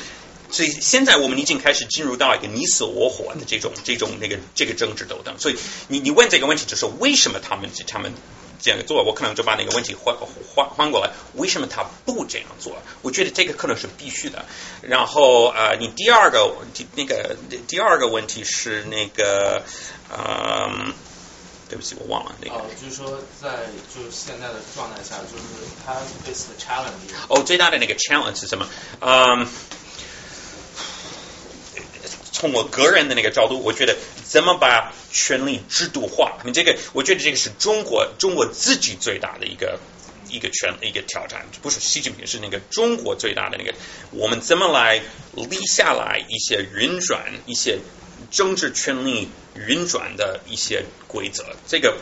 所以现在我们已经开始进入到一个你死我活的这种这种那个这个政治斗争。所以你你问这个问题，就是为什么他们他们这样做？我可能就把那个问题换换换过来，为什么他不这样做？我觉得这个可能是必须的。然后呃，你第二个那个第二个问题是那个嗯，对不起，我忘了那个。哦，就是说在就是现在的状态下，就是他 face the challenge。哦，最大的那个 challenge 是什么？嗯。从我个人的那个角度，我觉得怎么把权力制度化？你这个，我觉得这个是中国中国自己最大的一个一个权一个挑战，不是习近平，是那个中国最大的那个。我们怎么来立下来一些运转、一些政治权力运转的一些规则？这个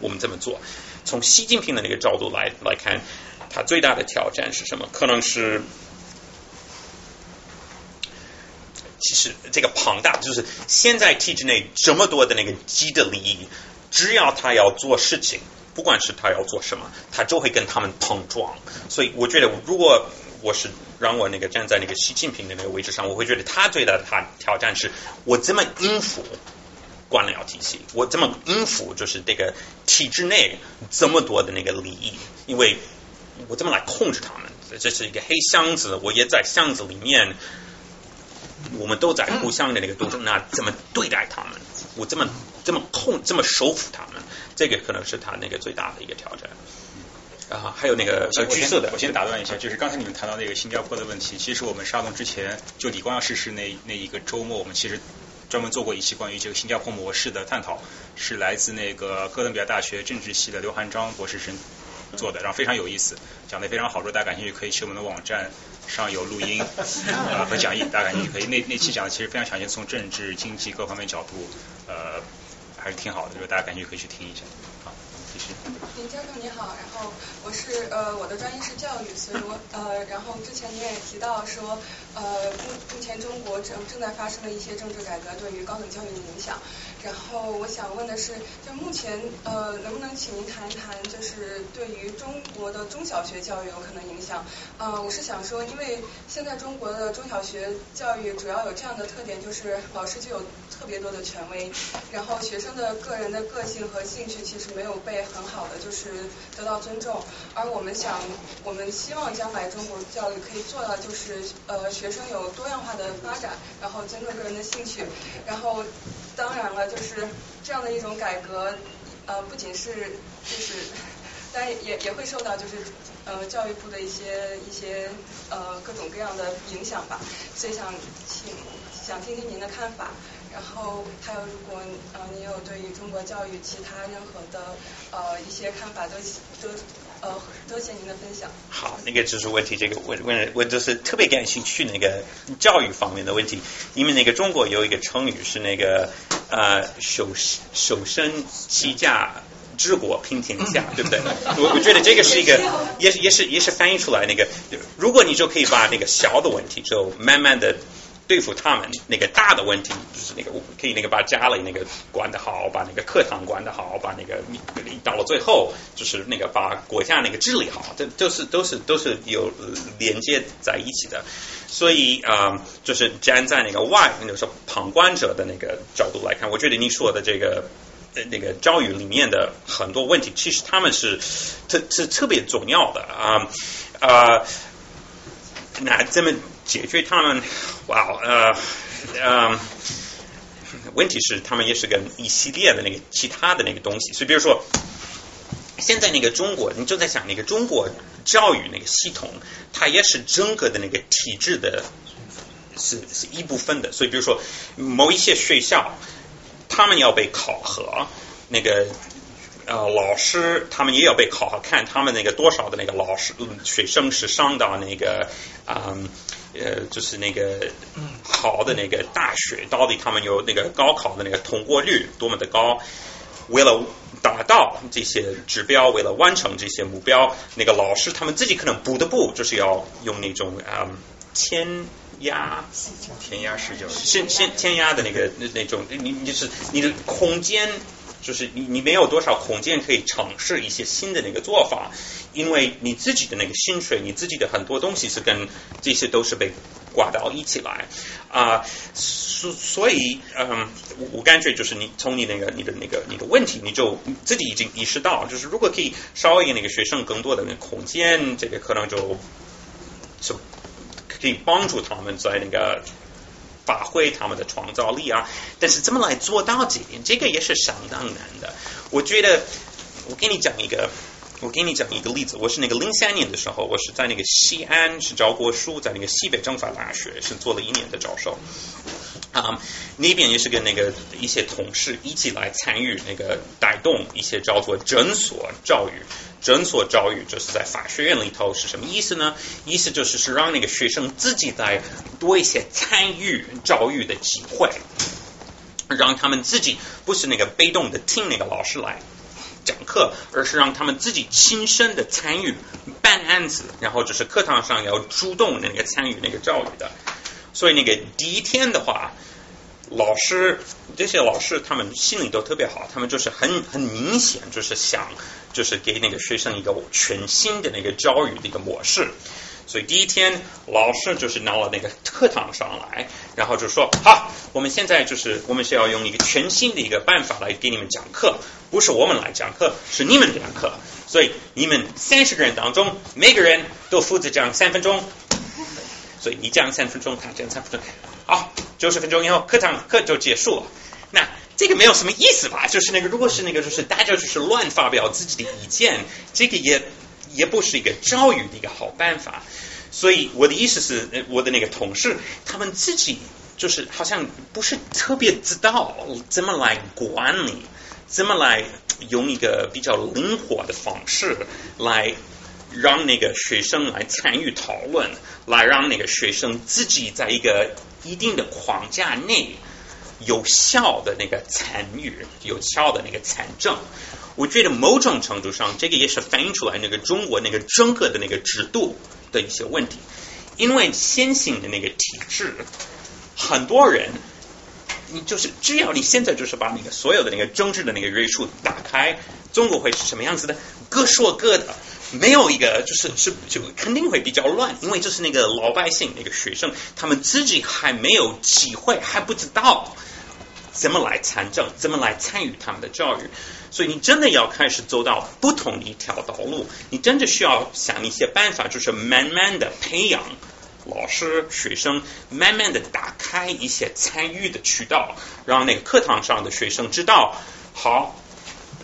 我们怎么做？从习近平的那个角度来来看，他最大的挑战是什么？可能是。其实这个庞大，就是现在体制内这么多的那个既得利益，只要他要做事情，不管是他要做什么，他就会跟他们碰撞。所以我觉得，如果我是让我那个站在那个习近平的那个位置上，我会觉得他最大的他挑战是我怎么应付官僚体系，我怎么应付就是这个体制内这么多的那个利益，因为我怎么来控制他们？这是一个黑箱子，我也在箱子里面，我们都在互相的那个斗争，那怎么对待他们？我这么这么控，这么收服他们？这个可能是他那个最大的一个挑战。啊，还有那个呃橘色的，我先打断一下，就是刚才你们谈到那个新加坡的问题，其实我们沙龙之前就李光耀逝世那那一个周末，我们其实专门做过一期关于这个新加坡模式的探讨，是来自那个哥伦比亚大学政治系的刘汉章博士生做的，然后非常有意思，讲的非常好，如果大家感兴趣，可以去我们的网站上有录音呃 和讲义，大家感兴趣可以。那那期讲的其实非常详细，从政治、经济各方面角度，呃，还是挺好的，如果大家感兴趣可以去听一下。好，继续。林教授你好，然后我是呃我的专业是教育，所以我呃然后之前您也提到说呃目目前中国正正在发生的一些政治改革对于高等教育的影响，然后我想问的是，就目前呃能不能请您谈一谈，就是对于中国的中小学教育有可能影响？呃我是想说，因为现在中国的中小学教育主要有这样的特点，就是老师具有特别多的权威，然后学生的个人的个性和兴趣其实没有被很好的就是得到尊重，而我们想，我们希望将来中国教育可以做到，就是呃学生有多样化的发展，然后尊重个人的兴趣，然后当然了，就是这样的一种改革，呃不仅是就是，当然也也会受到就是呃教育部的一些一些呃各种各样的影响吧，所以想请想听听您的看法。然后还有，如果呃你有对于中国教育其他任何的呃一些看法，都都呃多谢您的分享。好，那个就是问题，这个问问我就是特别感兴趣那个教育方面的问题。因为那个中国有一个成语是那个呃首首身齐家。治国平天下，对不对？我我觉得这个是一个，也是也是也是翻译出来那个，如果你就可以把那个小的问题就慢慢的。对付他们那个大的问题，就是那个可以那个把家里那个管得好，把那个课堂管得好，把那个到了最后就是那个把国家那个治理好，这都是都是都是有连接在一起的。所以啊，就是站在那个外，就是旁观者的那个角度来看，我觉得你说的这个那个教育里面的很多问题，其实他们是特是特别重要的啊啊，那这么。解决他们，哇，呃，呃，问题是他们也是跟一系列的那个其他的那个东西，所以比如说，现在那个中国，你就在想那个中国教育那个系统，它也是整个的那个体制的，是是一部分的，所以比如说某一些学校，他们要被考核，那个。呃，老师他们也要被考核，看他们那个多少的那个老师嗯学生是上到那个啊呃，就是那个好的那个大学，到底他们有那个高考的那个通过率多么的高？为了达到这些指标，为了完成这些目标，那个老师他们自己可能不得不就是要用那种啊填压填鸭式教育，先先填压的那个那那种，你你就是你的空间。就是你你没有多少空间可以尝试一些新的那个做法，因为你自己的那个薪水，你自己的很多东西是跟这些都是被挂到一起来啊，所所以嗯，我我感觉就是你从你那个你的那个你的问题，你就自己已经意识到，就是如果可以稍微给那个学生更多的那个空间，这个可能就就可以帮助他们在那个。发挥他们的创造力啊！但是怎么来做到这点，这个也是相当难的。我觉得，我给你讲一个，我给你讲一个例子。我是那个零三年的时候，我是在那个西安是教过书，在那个西北政法大学是做了一年的教授。啊，那边也是跟那个一些同事一起来参与那个带动一些叫做诊所教育。诊所教育就是在法学院里头是什么意思呢？意思就是是让那个学生自己在多一些参与教育的机会，让他们自己不是那个被动的听那个老师来讲课，而是让他们自己亲身的参与办案子，然后就是课堂上要主动那个参与那个教育的。所以那个第一天的话，老师这些老师他们心里都特别好，他们就是很很明显就是想就是给那个学生一个全新的那个教育的一个模式。所以第一天老师就是拿了那个课堂上来，然后就说好，我们现在就是我们是要用一个全新的一个办法来给你们讲课，不是我们来讲课，是你们讲课。所以你们三十个人当中，每个人都负责讲三分钟。所以你讲三分钟，他讲三分钟，好，九十分钟以后课堂课就结束了。那这个没有什么意思吧？就是那个，如果是那个，就是大家就是乱发表自己的意见，这个也也不是一个教育的一个好办法。所以我的意思是，我的那个同事他们自己就是好像不是特别知道怎么来管理，怎么来用一个比较灵活的方式来让那个学生来参与讨论，来让那个学生自己在一个一定的框架内有效的那个参与，有效的那个参政。我觉得某种程度上，这个也是反映出来那个中国那个整个的那个制度的一些问题，因为先行的那个体制，很多人。你就是只要你现在就是把那个所有的那个政治的那个约束打开，中国会是什么样子的？各说各的，没有一个就是是就肯定会比较乱，因为就是那个老百姓那个学生，他们自己还没有机会，还不知道怎么来参政，怎么来参与他们的教育。所以你真的要开始走到不同的一条道路，你真的需要想一些办法，就是慢慢的培养老师、学生，慢慢的打开一些参与的渠道，让那个课堂上的学生知道，好，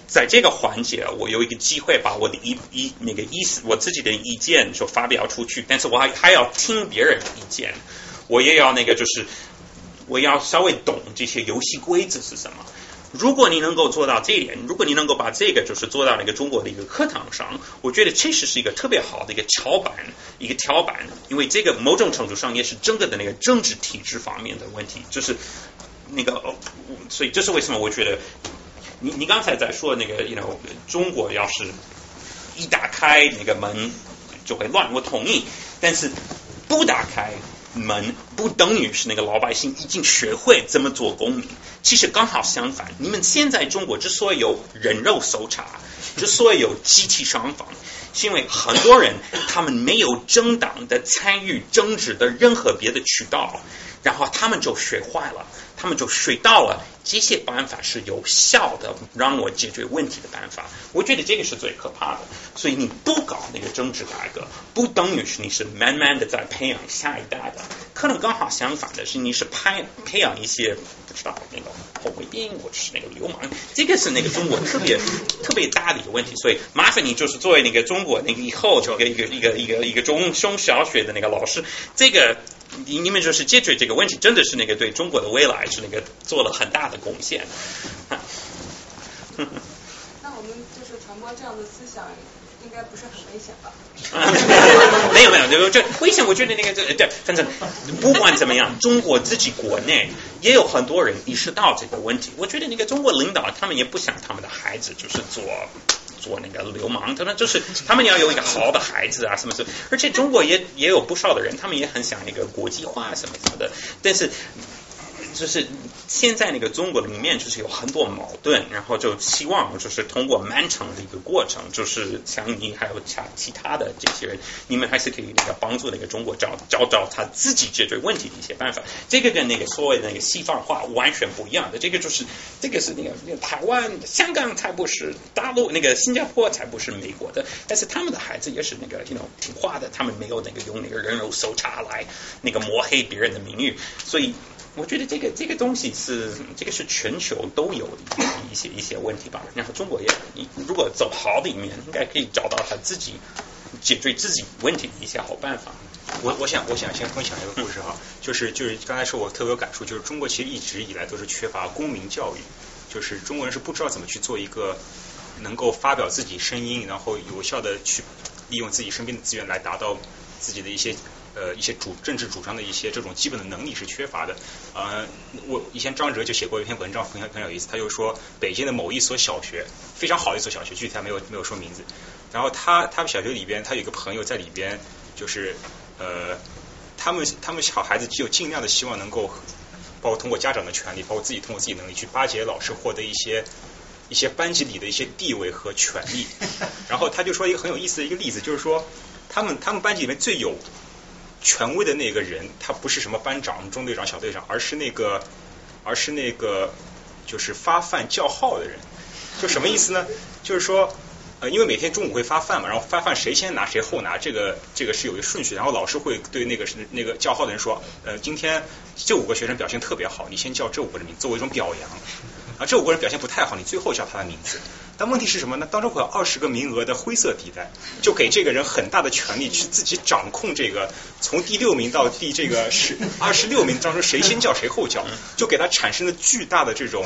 在这个环节，我有一个机会把我的意意那个意思，我自己的意见就发表出去，但是我还还要听别人的意见，我也要那个就是我要稍微懂这些游戏规则是什么。如果你能够做到这一点，如果你能够把这个就是做到那个中国的一个课堂上，我觉得确实是一个特别好的一个桥板，一个跳板，因为这个某种程度上也是整个的那个政治体制方面的问题，就是那个，哦所以这是为什么我觉得你你刚才在说那个，you know，中国要是一打开那个门就会乱，我同意，但是不打开。门不等于是那个老百姓已经学会怎么做公民，其实刚好相反。你们现在中国之所以有人肉搜查，之所以有集体上访，是因为很多人他们没有正当的参与政治的任何别的渠道，然后他们就学坏了，他们就学到了这些办法是有效的，让我解决问题的办法。我觉得这个是最可怕的。所以你不搞那个政治改革，不等于是你是慢慢的在培养下一代的，可能刚好相反的是，你是培培养一些不知道那个红卫兵或者是那个流氓，这个是那个中国特别特别大的一个问题。所以麻烦你就是作为那个中国那个以后这个一个一个一个一个中中小学的那个老师，这个你你们就是解决这个问题，真的是那个对中国的未来是那个做了很大的贡献。那我们就是传播这样的思想，应该不是很危险吧？没 有没有，这个这危险，我觉得那个这对，反正不管怎么样，中国自己国内也有很多人意识到这个问题。我觉得那个中国领导他们也不想他们的孩子就是做做那个流氓，他们就是他们要有一个好的孩子啊，什么什么。而且中国也也有不少的人，他们也很想那个国际化什么什么的，但是。就是现在那个中国里面就是有很多矛盾，然后就希望就是通过漫长的一个过程，就是像你还有其其他的这些人，你们还是可以那个帮助那个中国找找找他自己解决问题的一些办法。这个跟那个所谓的那个西方化完全不一样的，这个就是这个是那个那个台湾、香港才不是大陆，那个新加坡才不是美国的，但是他们的孩子也是那个 you know 听话的，他们没有那个用那个人肉搜查来那个抹黑别人的名誉，所以。我觉得这个这个东西是这个是全球都有的一些一些问题吧。然后中国也，你如果走好的一面，应该可以找到他自己解决自己问题的一些好办法。我我想我想先分享一个故事哈，就是就是刚才说我特别有感触，就是中国其实一直以来都是缺乏公民教育，就是中国人是不知道怎么去做一个能够发表自己声音，然后有效的去利用自己身边的资源来达到自己的一些。呃，一些主政治主张的一些这种基本的能力是缺乏的。呃，我以前张哲就写过一篇文章，很很有意思。他就说，北京的某一所小学非常好的一所小学，具体他没有没有说名字。然后他他们小学里边，他有一个朋友在里边，就是呃，他们他们小孩子就尽量的希望能够，包括通过家长的权利，包括自己通过自己能力去巴结老师，获得一些一些班级里的一些地位和权利。然后他就说一个很有意思的一个例子，就是说他们他们班级里面最有权威的那个人，他不是什么班长、中队长、小队长，而是那个而是那个就是发饭叫号的人。就什么意思呢？就是说。呃，因为每天中午会发饭嘛，然后发饭谁先拿谁后拿，这个这个是有一个顺序，然后老师会对那个是那个叫号的人说，呃，今天这五个学生表现特别好，你先叫这五个人名作为一种表扬，啊，这五个人表现不太好，你最后叫他的名字。但问题是什么呢？当中会有二十个名额的灰色地带，就给这个人很大的权利去自己掌控这个从第六名到第这个十二十六名当中谁先叫谁后叫，就给他产生了巨大的这种。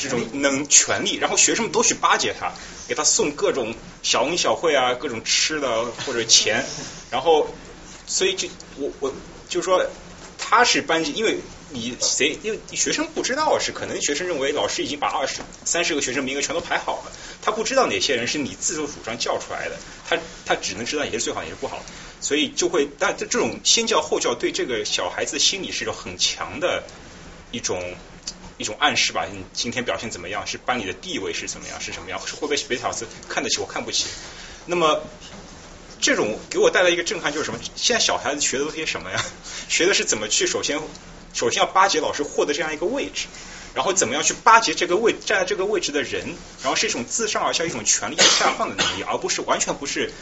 这种能权利，然后学生们都去巴结他，给他送各种小恩小惠啊，各种吃的或者钱，然后所以就我我就是说他是班级，因为你谁因为学生不知道是可能学生认为老师已经把二十三十个学生名额全都排好了，他不知道哪些人是你自作主张叫出来的，他他只能知道也是最好也是不好，所以就会但这这种先叫后叫对这个小孩子的心理是一种很强的一种。一种暗示吧，你今天表现怎么样？是班里的地位是怎么样？是什么样？是会被别的老师看得起我，看不起？那么这种给我带来一个震撼就是什么？现在小孩子学的都些什么呀？学的是怎么去首先首先要巴结老师，获得这样一个位置，然后怎么样去巴结这个位站在这个位置的人，然后是一种自上而下一种权力的下放的能力，而不是完全不是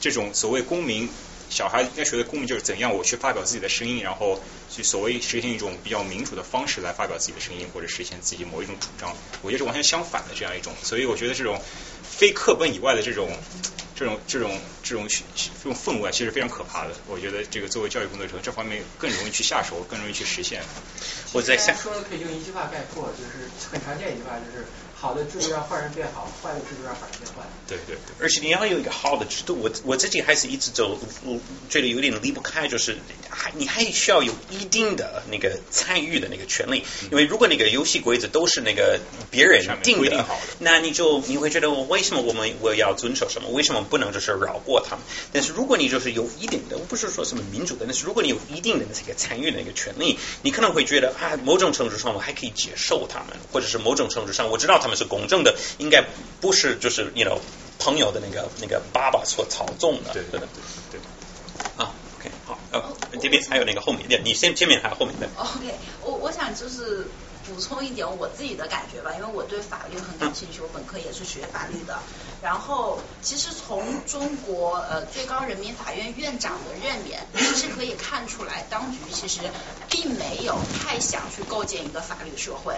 这种所谓公民。小孩应该学的公民就是怎样我去发表自己的声音，然后去所谓实现一种比较民主的方式来发表自己的声音，或者实现自己某一种主张。我觉得是完全相反的这样一种，所以我觉得这种非课本以外的这种这种这种这种这种氛围其实非常可怕的。我觉得这个作为教育工作者，这方面更容易去下手，更容易去实现。我在想说的可以用一句话概括，就是很常见一句话，就是。好的制度让坏人变好，坏的制度让坏人变坏。对对，而且你要有一个好的制度，我我自己还是一直走，我觉得有点离不开，就是还你还需要有一定的那个参与的那个权利，因为如果那个游戏规则都是那个别人定的，那你就你会觉得我为什么我们我要遵守什么？为什么不能就是绕过他们？但是如果你就是有一定的，我不是说什么民主的，但是如果你有一定的这个参与的那个权利，你可能会觉得啊，某种程度上我还可以接受他们，或者是某种程度上我知道他们。是公正的，应该不是就是你 know 朋友的那个那个爸爸所操纵的，对对对。啊，OK，好，呃，这边还有那个后面的，你先前面还有后面的。OK，我我想就是补充一点我自己的感觉吧，因为我对法律很感兴趣，我本科也是学法律的。然后其实从中国呃最高人民法院院长的任免，其实可以看出来，当局其实并没有太想去构建一个法律社会。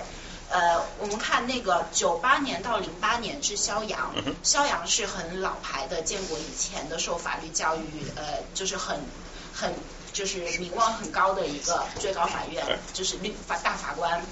呃，我们看那个九八年到零八年是肖阳，肖阳是很老牌的，建国以前的受法律教育，呃，就是很很就是名望很高的一个最高法院，就是律法大法官。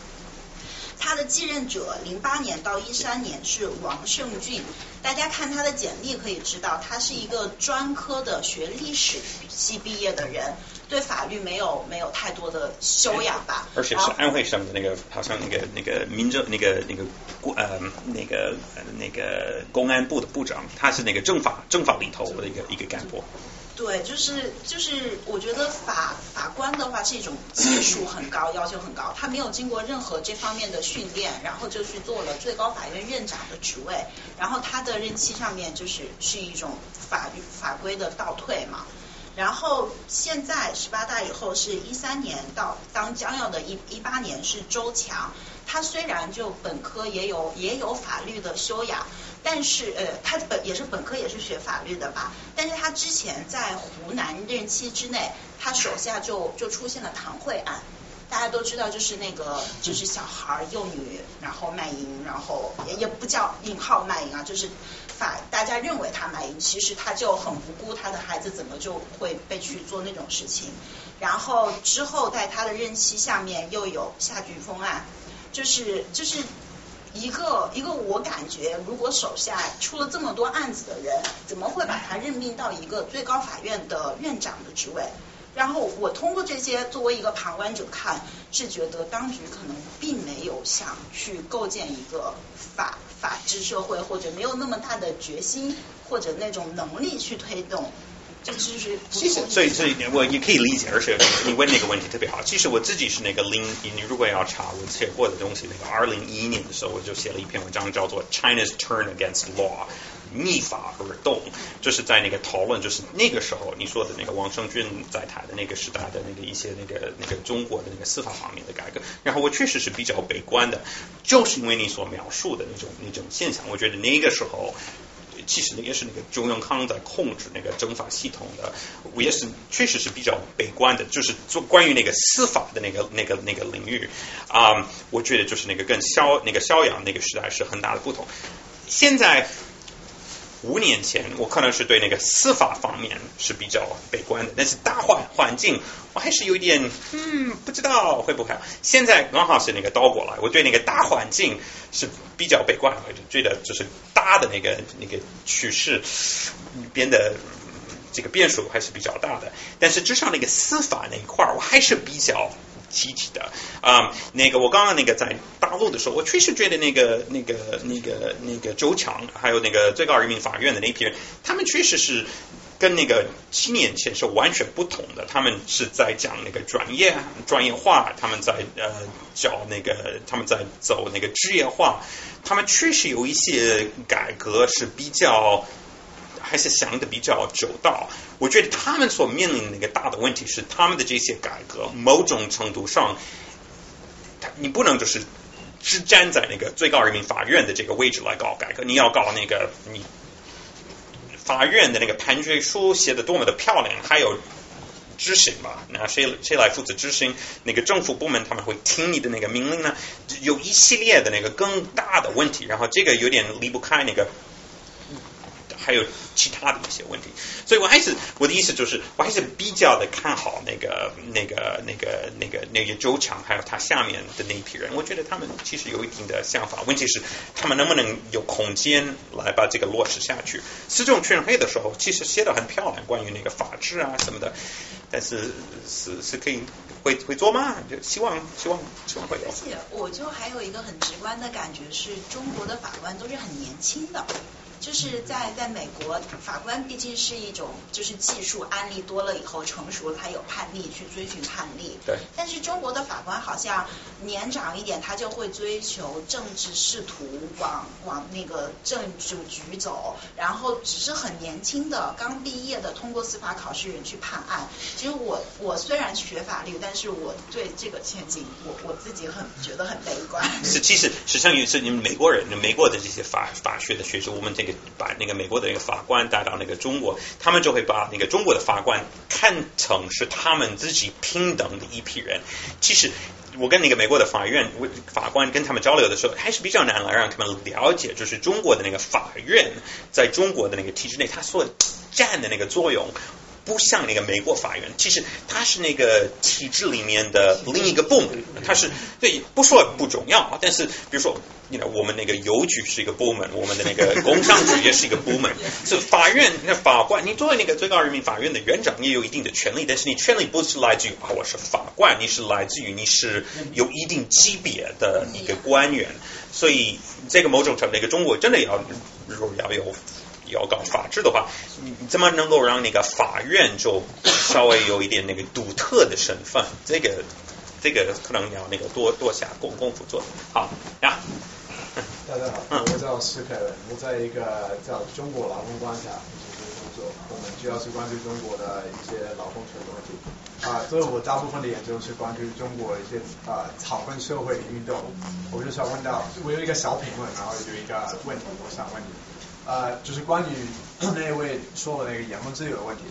他的继任者零八年到一三年是王胜俊，大家看他的简历可以知道，他是一个专科的学历史系毕业的人，对法律没有没有太多的修养吧。而且是安徽省的那个，好像那个那个民政那个那个国呃那个那个公安部的部长，他是那个政法政法里头的一个一个干部。对，就是就是，我觉得法法官的话是一种技术很高，要求很高，他没有经过任何这方面的训练，然后就去做了最高法院院长的职位，然后他的任期上面就是是一种法律法规的倒退嘛。然后现在十八大以后是一三年到当将要的一一八年是周强，他虽然就本科也有也有法律的修养。但是呃，他本也是本科也是学法律的吧？但是他之前在湖南任期之内，他手下就就出现了唐慧案，大家都知道，就是那个就是小孩儿幼女，然后卖淫，然后也也不叫引号卖淫啊，就是法大家认为他卖淫，其实他就很无辜，他的孩子怎么就会被去做那种事情？然后之后在他的任期下面又有夏菊峰案，就是就是。一个一个，我感觉如果手下出了这么多案子的人，怎么会把他任命到一个最高法院的院长的职位？然后我通过这些作为一个旁观者看，是觉得当局可能并没有想去构建一个法法治社会，或者没有那么大的决心或者那种能力去推动这就是其实，所以所以我也可以理解，而且你问那个问题特别好。其实我自己是那个零，你如果要查我写过的东西，那个二零一一年的时候，我就写了一篇文章，叫做《China's Turn Against Law》。逆法而动，就是在那个讨论，就是那个时候你说的那个王胜军在台的那个时代的那个一些那个那个中国的那个司法方面的改革。然后我确实是比较悲观的，就是因为你所描述的那种那种现象，我觉得那个时候。其实呢也是那个周永康在控制那个政法系统的，我也是确实是比较悲观的，就是做关于那个司法的那个那个那个领域啊，我觉得就是那个跟萧那个萧阳那个时代是很大的不同。现在。五年前，我可能是对那个司法方面是比较悲观的，但是大环环境我还是有一点嗯不知道会不会。现在刚好是那个倒过来，我对那个大环境是比较悲观，我就觉得就是大的那个那个趋势变得这个变数还是比较大的，但是至少那个司法那一块儿我还是比较。集体的啊，那个我刚刚那个在大陆的时候，我确实觉得那个那个那个那个周强，还有那个最高人民法院的那批人，他们确实是跟那个七年前是完全不同的。他们是在讲那个专业专业化，他们在呃叫那个他们在走那个职业化，他们确实有一些改革是比较。还是想的比较周到。我觉得他们所面临的那个大的问题是，他们的这些改革，某种程度上，你不能就是只站在那个最高人民法院的这个位置来搞改革，你要搞那个你法院的那个判决书写的多么的漂亮，还有执行吧？那谁谁来负责执行？那个政府部门他们会听你的那个命令呢？有一系列的那个更大的问题，然后这个有点离不开那个。还有其他的一些问题，所以我还是我的意思就是，我还是比较的看好那个那个那个那个那些周强，还有他下面的那一批人。我觉得他们其实有一定的想法，问题是他们能不能有空间来把这个落实下去。四中全会的时候，其实写的很漂亮，关于那个法治啊什么的，但是是是可以会会做吗？就希望希望希望会有。而且我就还有一个很直观的感觉，是中国的法官都是很年轻的。就是在在美国，法官毕竟是一种就是技术案例多了以后成熟了，他有判例去追寻判例。对。但是中国的法官好像年长一点，他就会追求政治仕途，往往那个政治局走，然后只是很年轻的刚毕业的通过司法考试人去判案。其实我我虽然学法律，但是我对这个前景我我自己很觉得很悲观。是，其实实际上也是你们美国人，美国的这些法法学的学生，我们这个。把那个美国的那个法官带到那个中国，他们就会把那个中国的法官看成是他们自己平等的一批人。其实我跟那个美国的法院法官跟他们交流的时候，还是比较难来让他们了解，就是中国的那个法院在中国的那个体制内，它所占的那个作用。不像那个美国法院，其实它是那个体制里面的另一个部门，它是对不说不重要啊，但是比如说，你看我们那个邮局是一个部门，我们的那个工商局也是一个部门，是法院那法官，你作为那个最高人民法院的院长，你有一定的权利，但是你权利不是来自于啊我是法官，你是来自于你是有一定级别的一个官员，所以这个某种程度，那个中国真的要如果要有。要搞法治的话，你怎么能够让那个法院就稍微有一点那个独特的身份？这个这个可能要那个多多下功功夫做。好呀。大家好，我叫施凯文，我在一个叫中国劳工观察工作，我们主要是关注中国的一些劳动权的问题。啊，所以我大部分的研究是关注中国一些啊草根社会的运动。我就想问到，我有一个小评论，然后有一个问题，我想问你。呃，就是关于 那位说的那个言论自由的问题，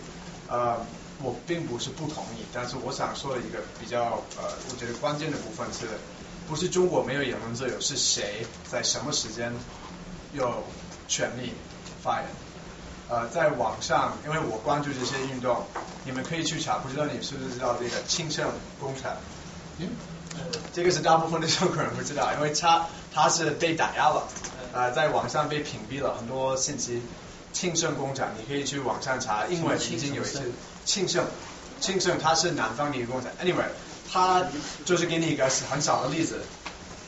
呃，我并不是不同意，但是我想说的一个比较呃，我觉得关键的部分是，不是中国没有言论自由，是谁在什么时间有权利发言？呃，在网上，因为我关注这些运动，你们可以去查，不知道你是不是知道这个庆盛工厂？嗯，这个是大部分的中国人不知道，因为他他是被打压了。呃，在网上被屏蔽了很多信息。庆盛工厂，你可以去网上查，因为已经有一些庆盛，庆盛它是南方的一个工厂。Anyway，它就是给你一个很小的例子。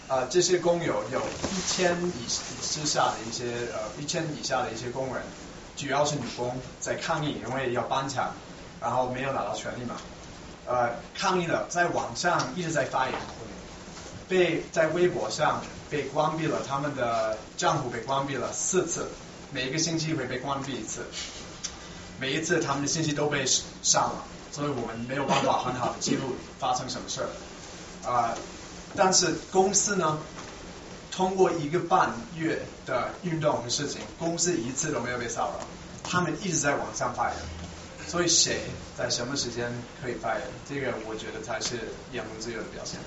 啊，这些工友有一千以之下的一些呃一千以下的一些工人，主要是女工在抗议，因为要搬厂，然后没有拿到权利嘛。呃，抗议了，在网上一直在发言，被在微博上被关闭了，他们的账户被关闭了四次，每一个星期会被关闭一次，每一次他们的信息都被删了，所以我们没有办法很好的记录发生什么事儿。啊、但是公司呢，通过一个半月的运动和事情，公司一次都没有被骚扰，他们一直在网上发言。所以谁在什么时间可以发言，这个我觉得才是言论自由的表现。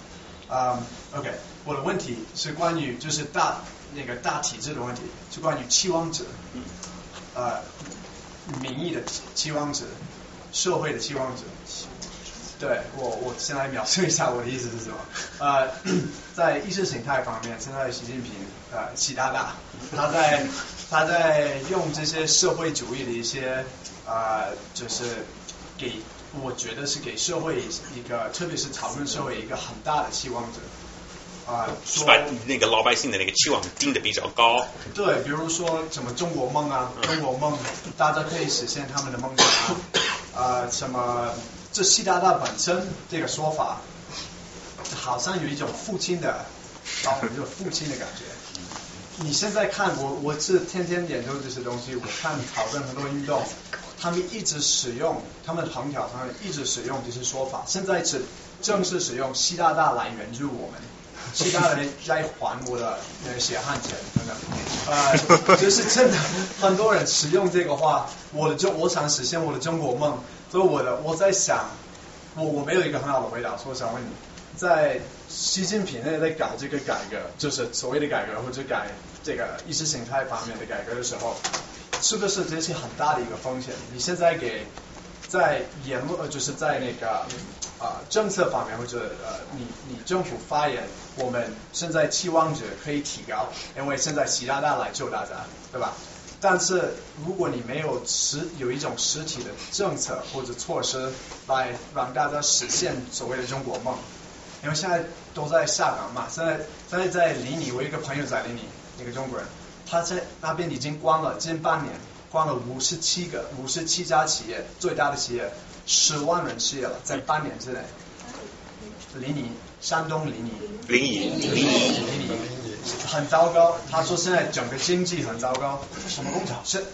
啊、o k 我的问题是关于就是大那个大体制的问题，是关于期望值，呃，民意的期期望值，社会的期望值。对我，我先来描述一下我的意思是什么。呃，在意识形态方面，现在习近平呃习大大，他在他在用这些社会主义的一些呃，就是给我觉得是给社会一个，特别是讨论社会一个很大的期望值。啊、说是把那个老百姓的那个期望定的比较高。对，比如说什么中国梦啊，中国梦，大家可以实现他们的梦想啊，呃，什么这习大大本身这个说法，好像有一种父亲的，包有一种父亲的感觉。你现在看我，我是天天研究这些东西，我看讨论很多运动，他们一直使用，他们横条他们一直使用这些说法，现在是正式使用习大大来援助我们。习大大来还我的那个血汗钱等等，呃，就是真的很多人使用这个话，我的中我想实现我的中国梦，所以我的我在想，我我没有一个很好的回答，所以我想问你，在习近平那在搞这个改革，就是所谓的改革或者改这个意识形态方面的改革的时候，是不是这是很大的一个风险？你现在给在言论，呃就是在那个啊、政策方面或者呃你你政府发言，我们现在期望值可以提高，因为现在习大大来救大家，对吧？但是如果你没有实有一种实体的政策或者措施来让大家实现所谓的中国梦，因为现在都在下岗嘛，现在现在在离你，我一个朋友在离你，一个中国人，他在那边已经关了近半年，关了五十七个五十七家企业，最大的企业十万人失业了，在半年之内。离你，山东离你，临沂，离你，离你，很糟糕。他说现在整个经济很糟糕。什么工厂？是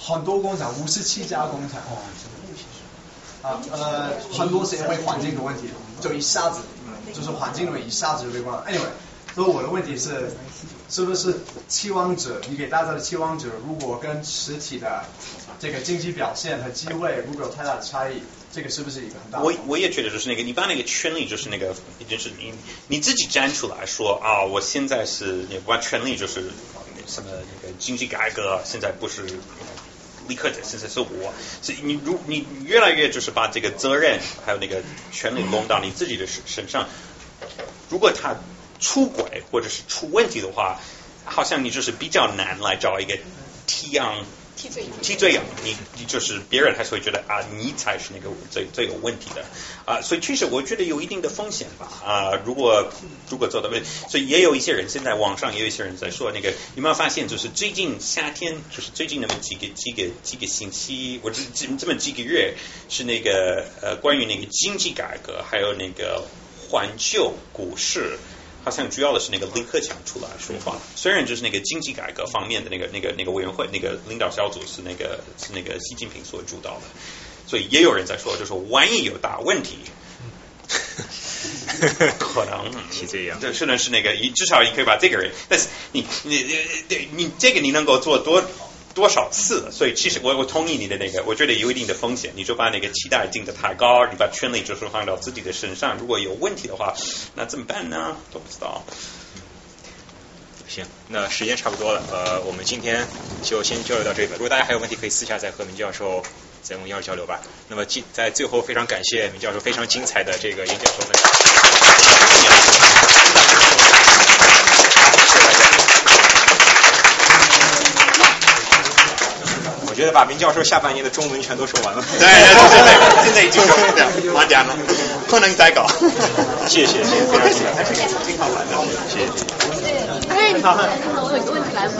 很多工厂，五十七家工厂。啊呃，很多是因为环境的问题，就一下子就是环境的问题，一下子就被关了。Anyway，所以我的问题是，是不是期望值？你给大家的期望值，如果跟实体的这个经济表现和机会如果有太大的差异，这个是不是一个很大的我我也觉得就是那个，你把那个权利就是那个，就是你你自己站出来说啊，我现在是我权利就是什么那个经济改革，现在不是立刻的，现在是我，是你如你越来越就是把这个责任还有那个权利弄到你自己的身身上，如果他出轨或者是出问题的话，好像你就是比较难来找一个替样。替罪羊，替罪羊，你你就是别人还是会觉得啊，你才是那个最最有问题的啊，所以确实我觉得有一定的风险吧啊，如果如果做到位，所以也有一些人现在网上也有一些人在说那个，有没有发现就是最近夏天，就是最近那么几个几个几个星期，我这这这么几个月，是那个呃关于那个经济改革，还有那个环球股市。好像主要的是那个李克强出来说话，虽然就是那个经济改革方面的那个那个那个委员会那个领导小组是那个是那个习近平所主导的，所以也有人在说，就说万一有大问题，可能是这样，这是能是那个，至少你可以把这个人，但是你你你你这个你能够做多。多少次？所以其实我我同意你的那个，我觉得有一定的风险。你就把那个期待定的太高，你把权力就是放到自己的身上，如果有问题的话，那怎么办呢？都不知道。行，那时间差不多了，呃，我们今天就先交流到这个。如果大家还有问题，可以私下再和明教授再用交流吧。那么在最后，非常感谢明教授非常精彩的这个演讲说分我觉得把明教授下半年的中文全都说完了。对对对对，现在已经说了完蛋了，不能再搞。谢谢谢谢，非常精彩，挺好玩的，谢谢。对，哎，你好，我有一个问题来。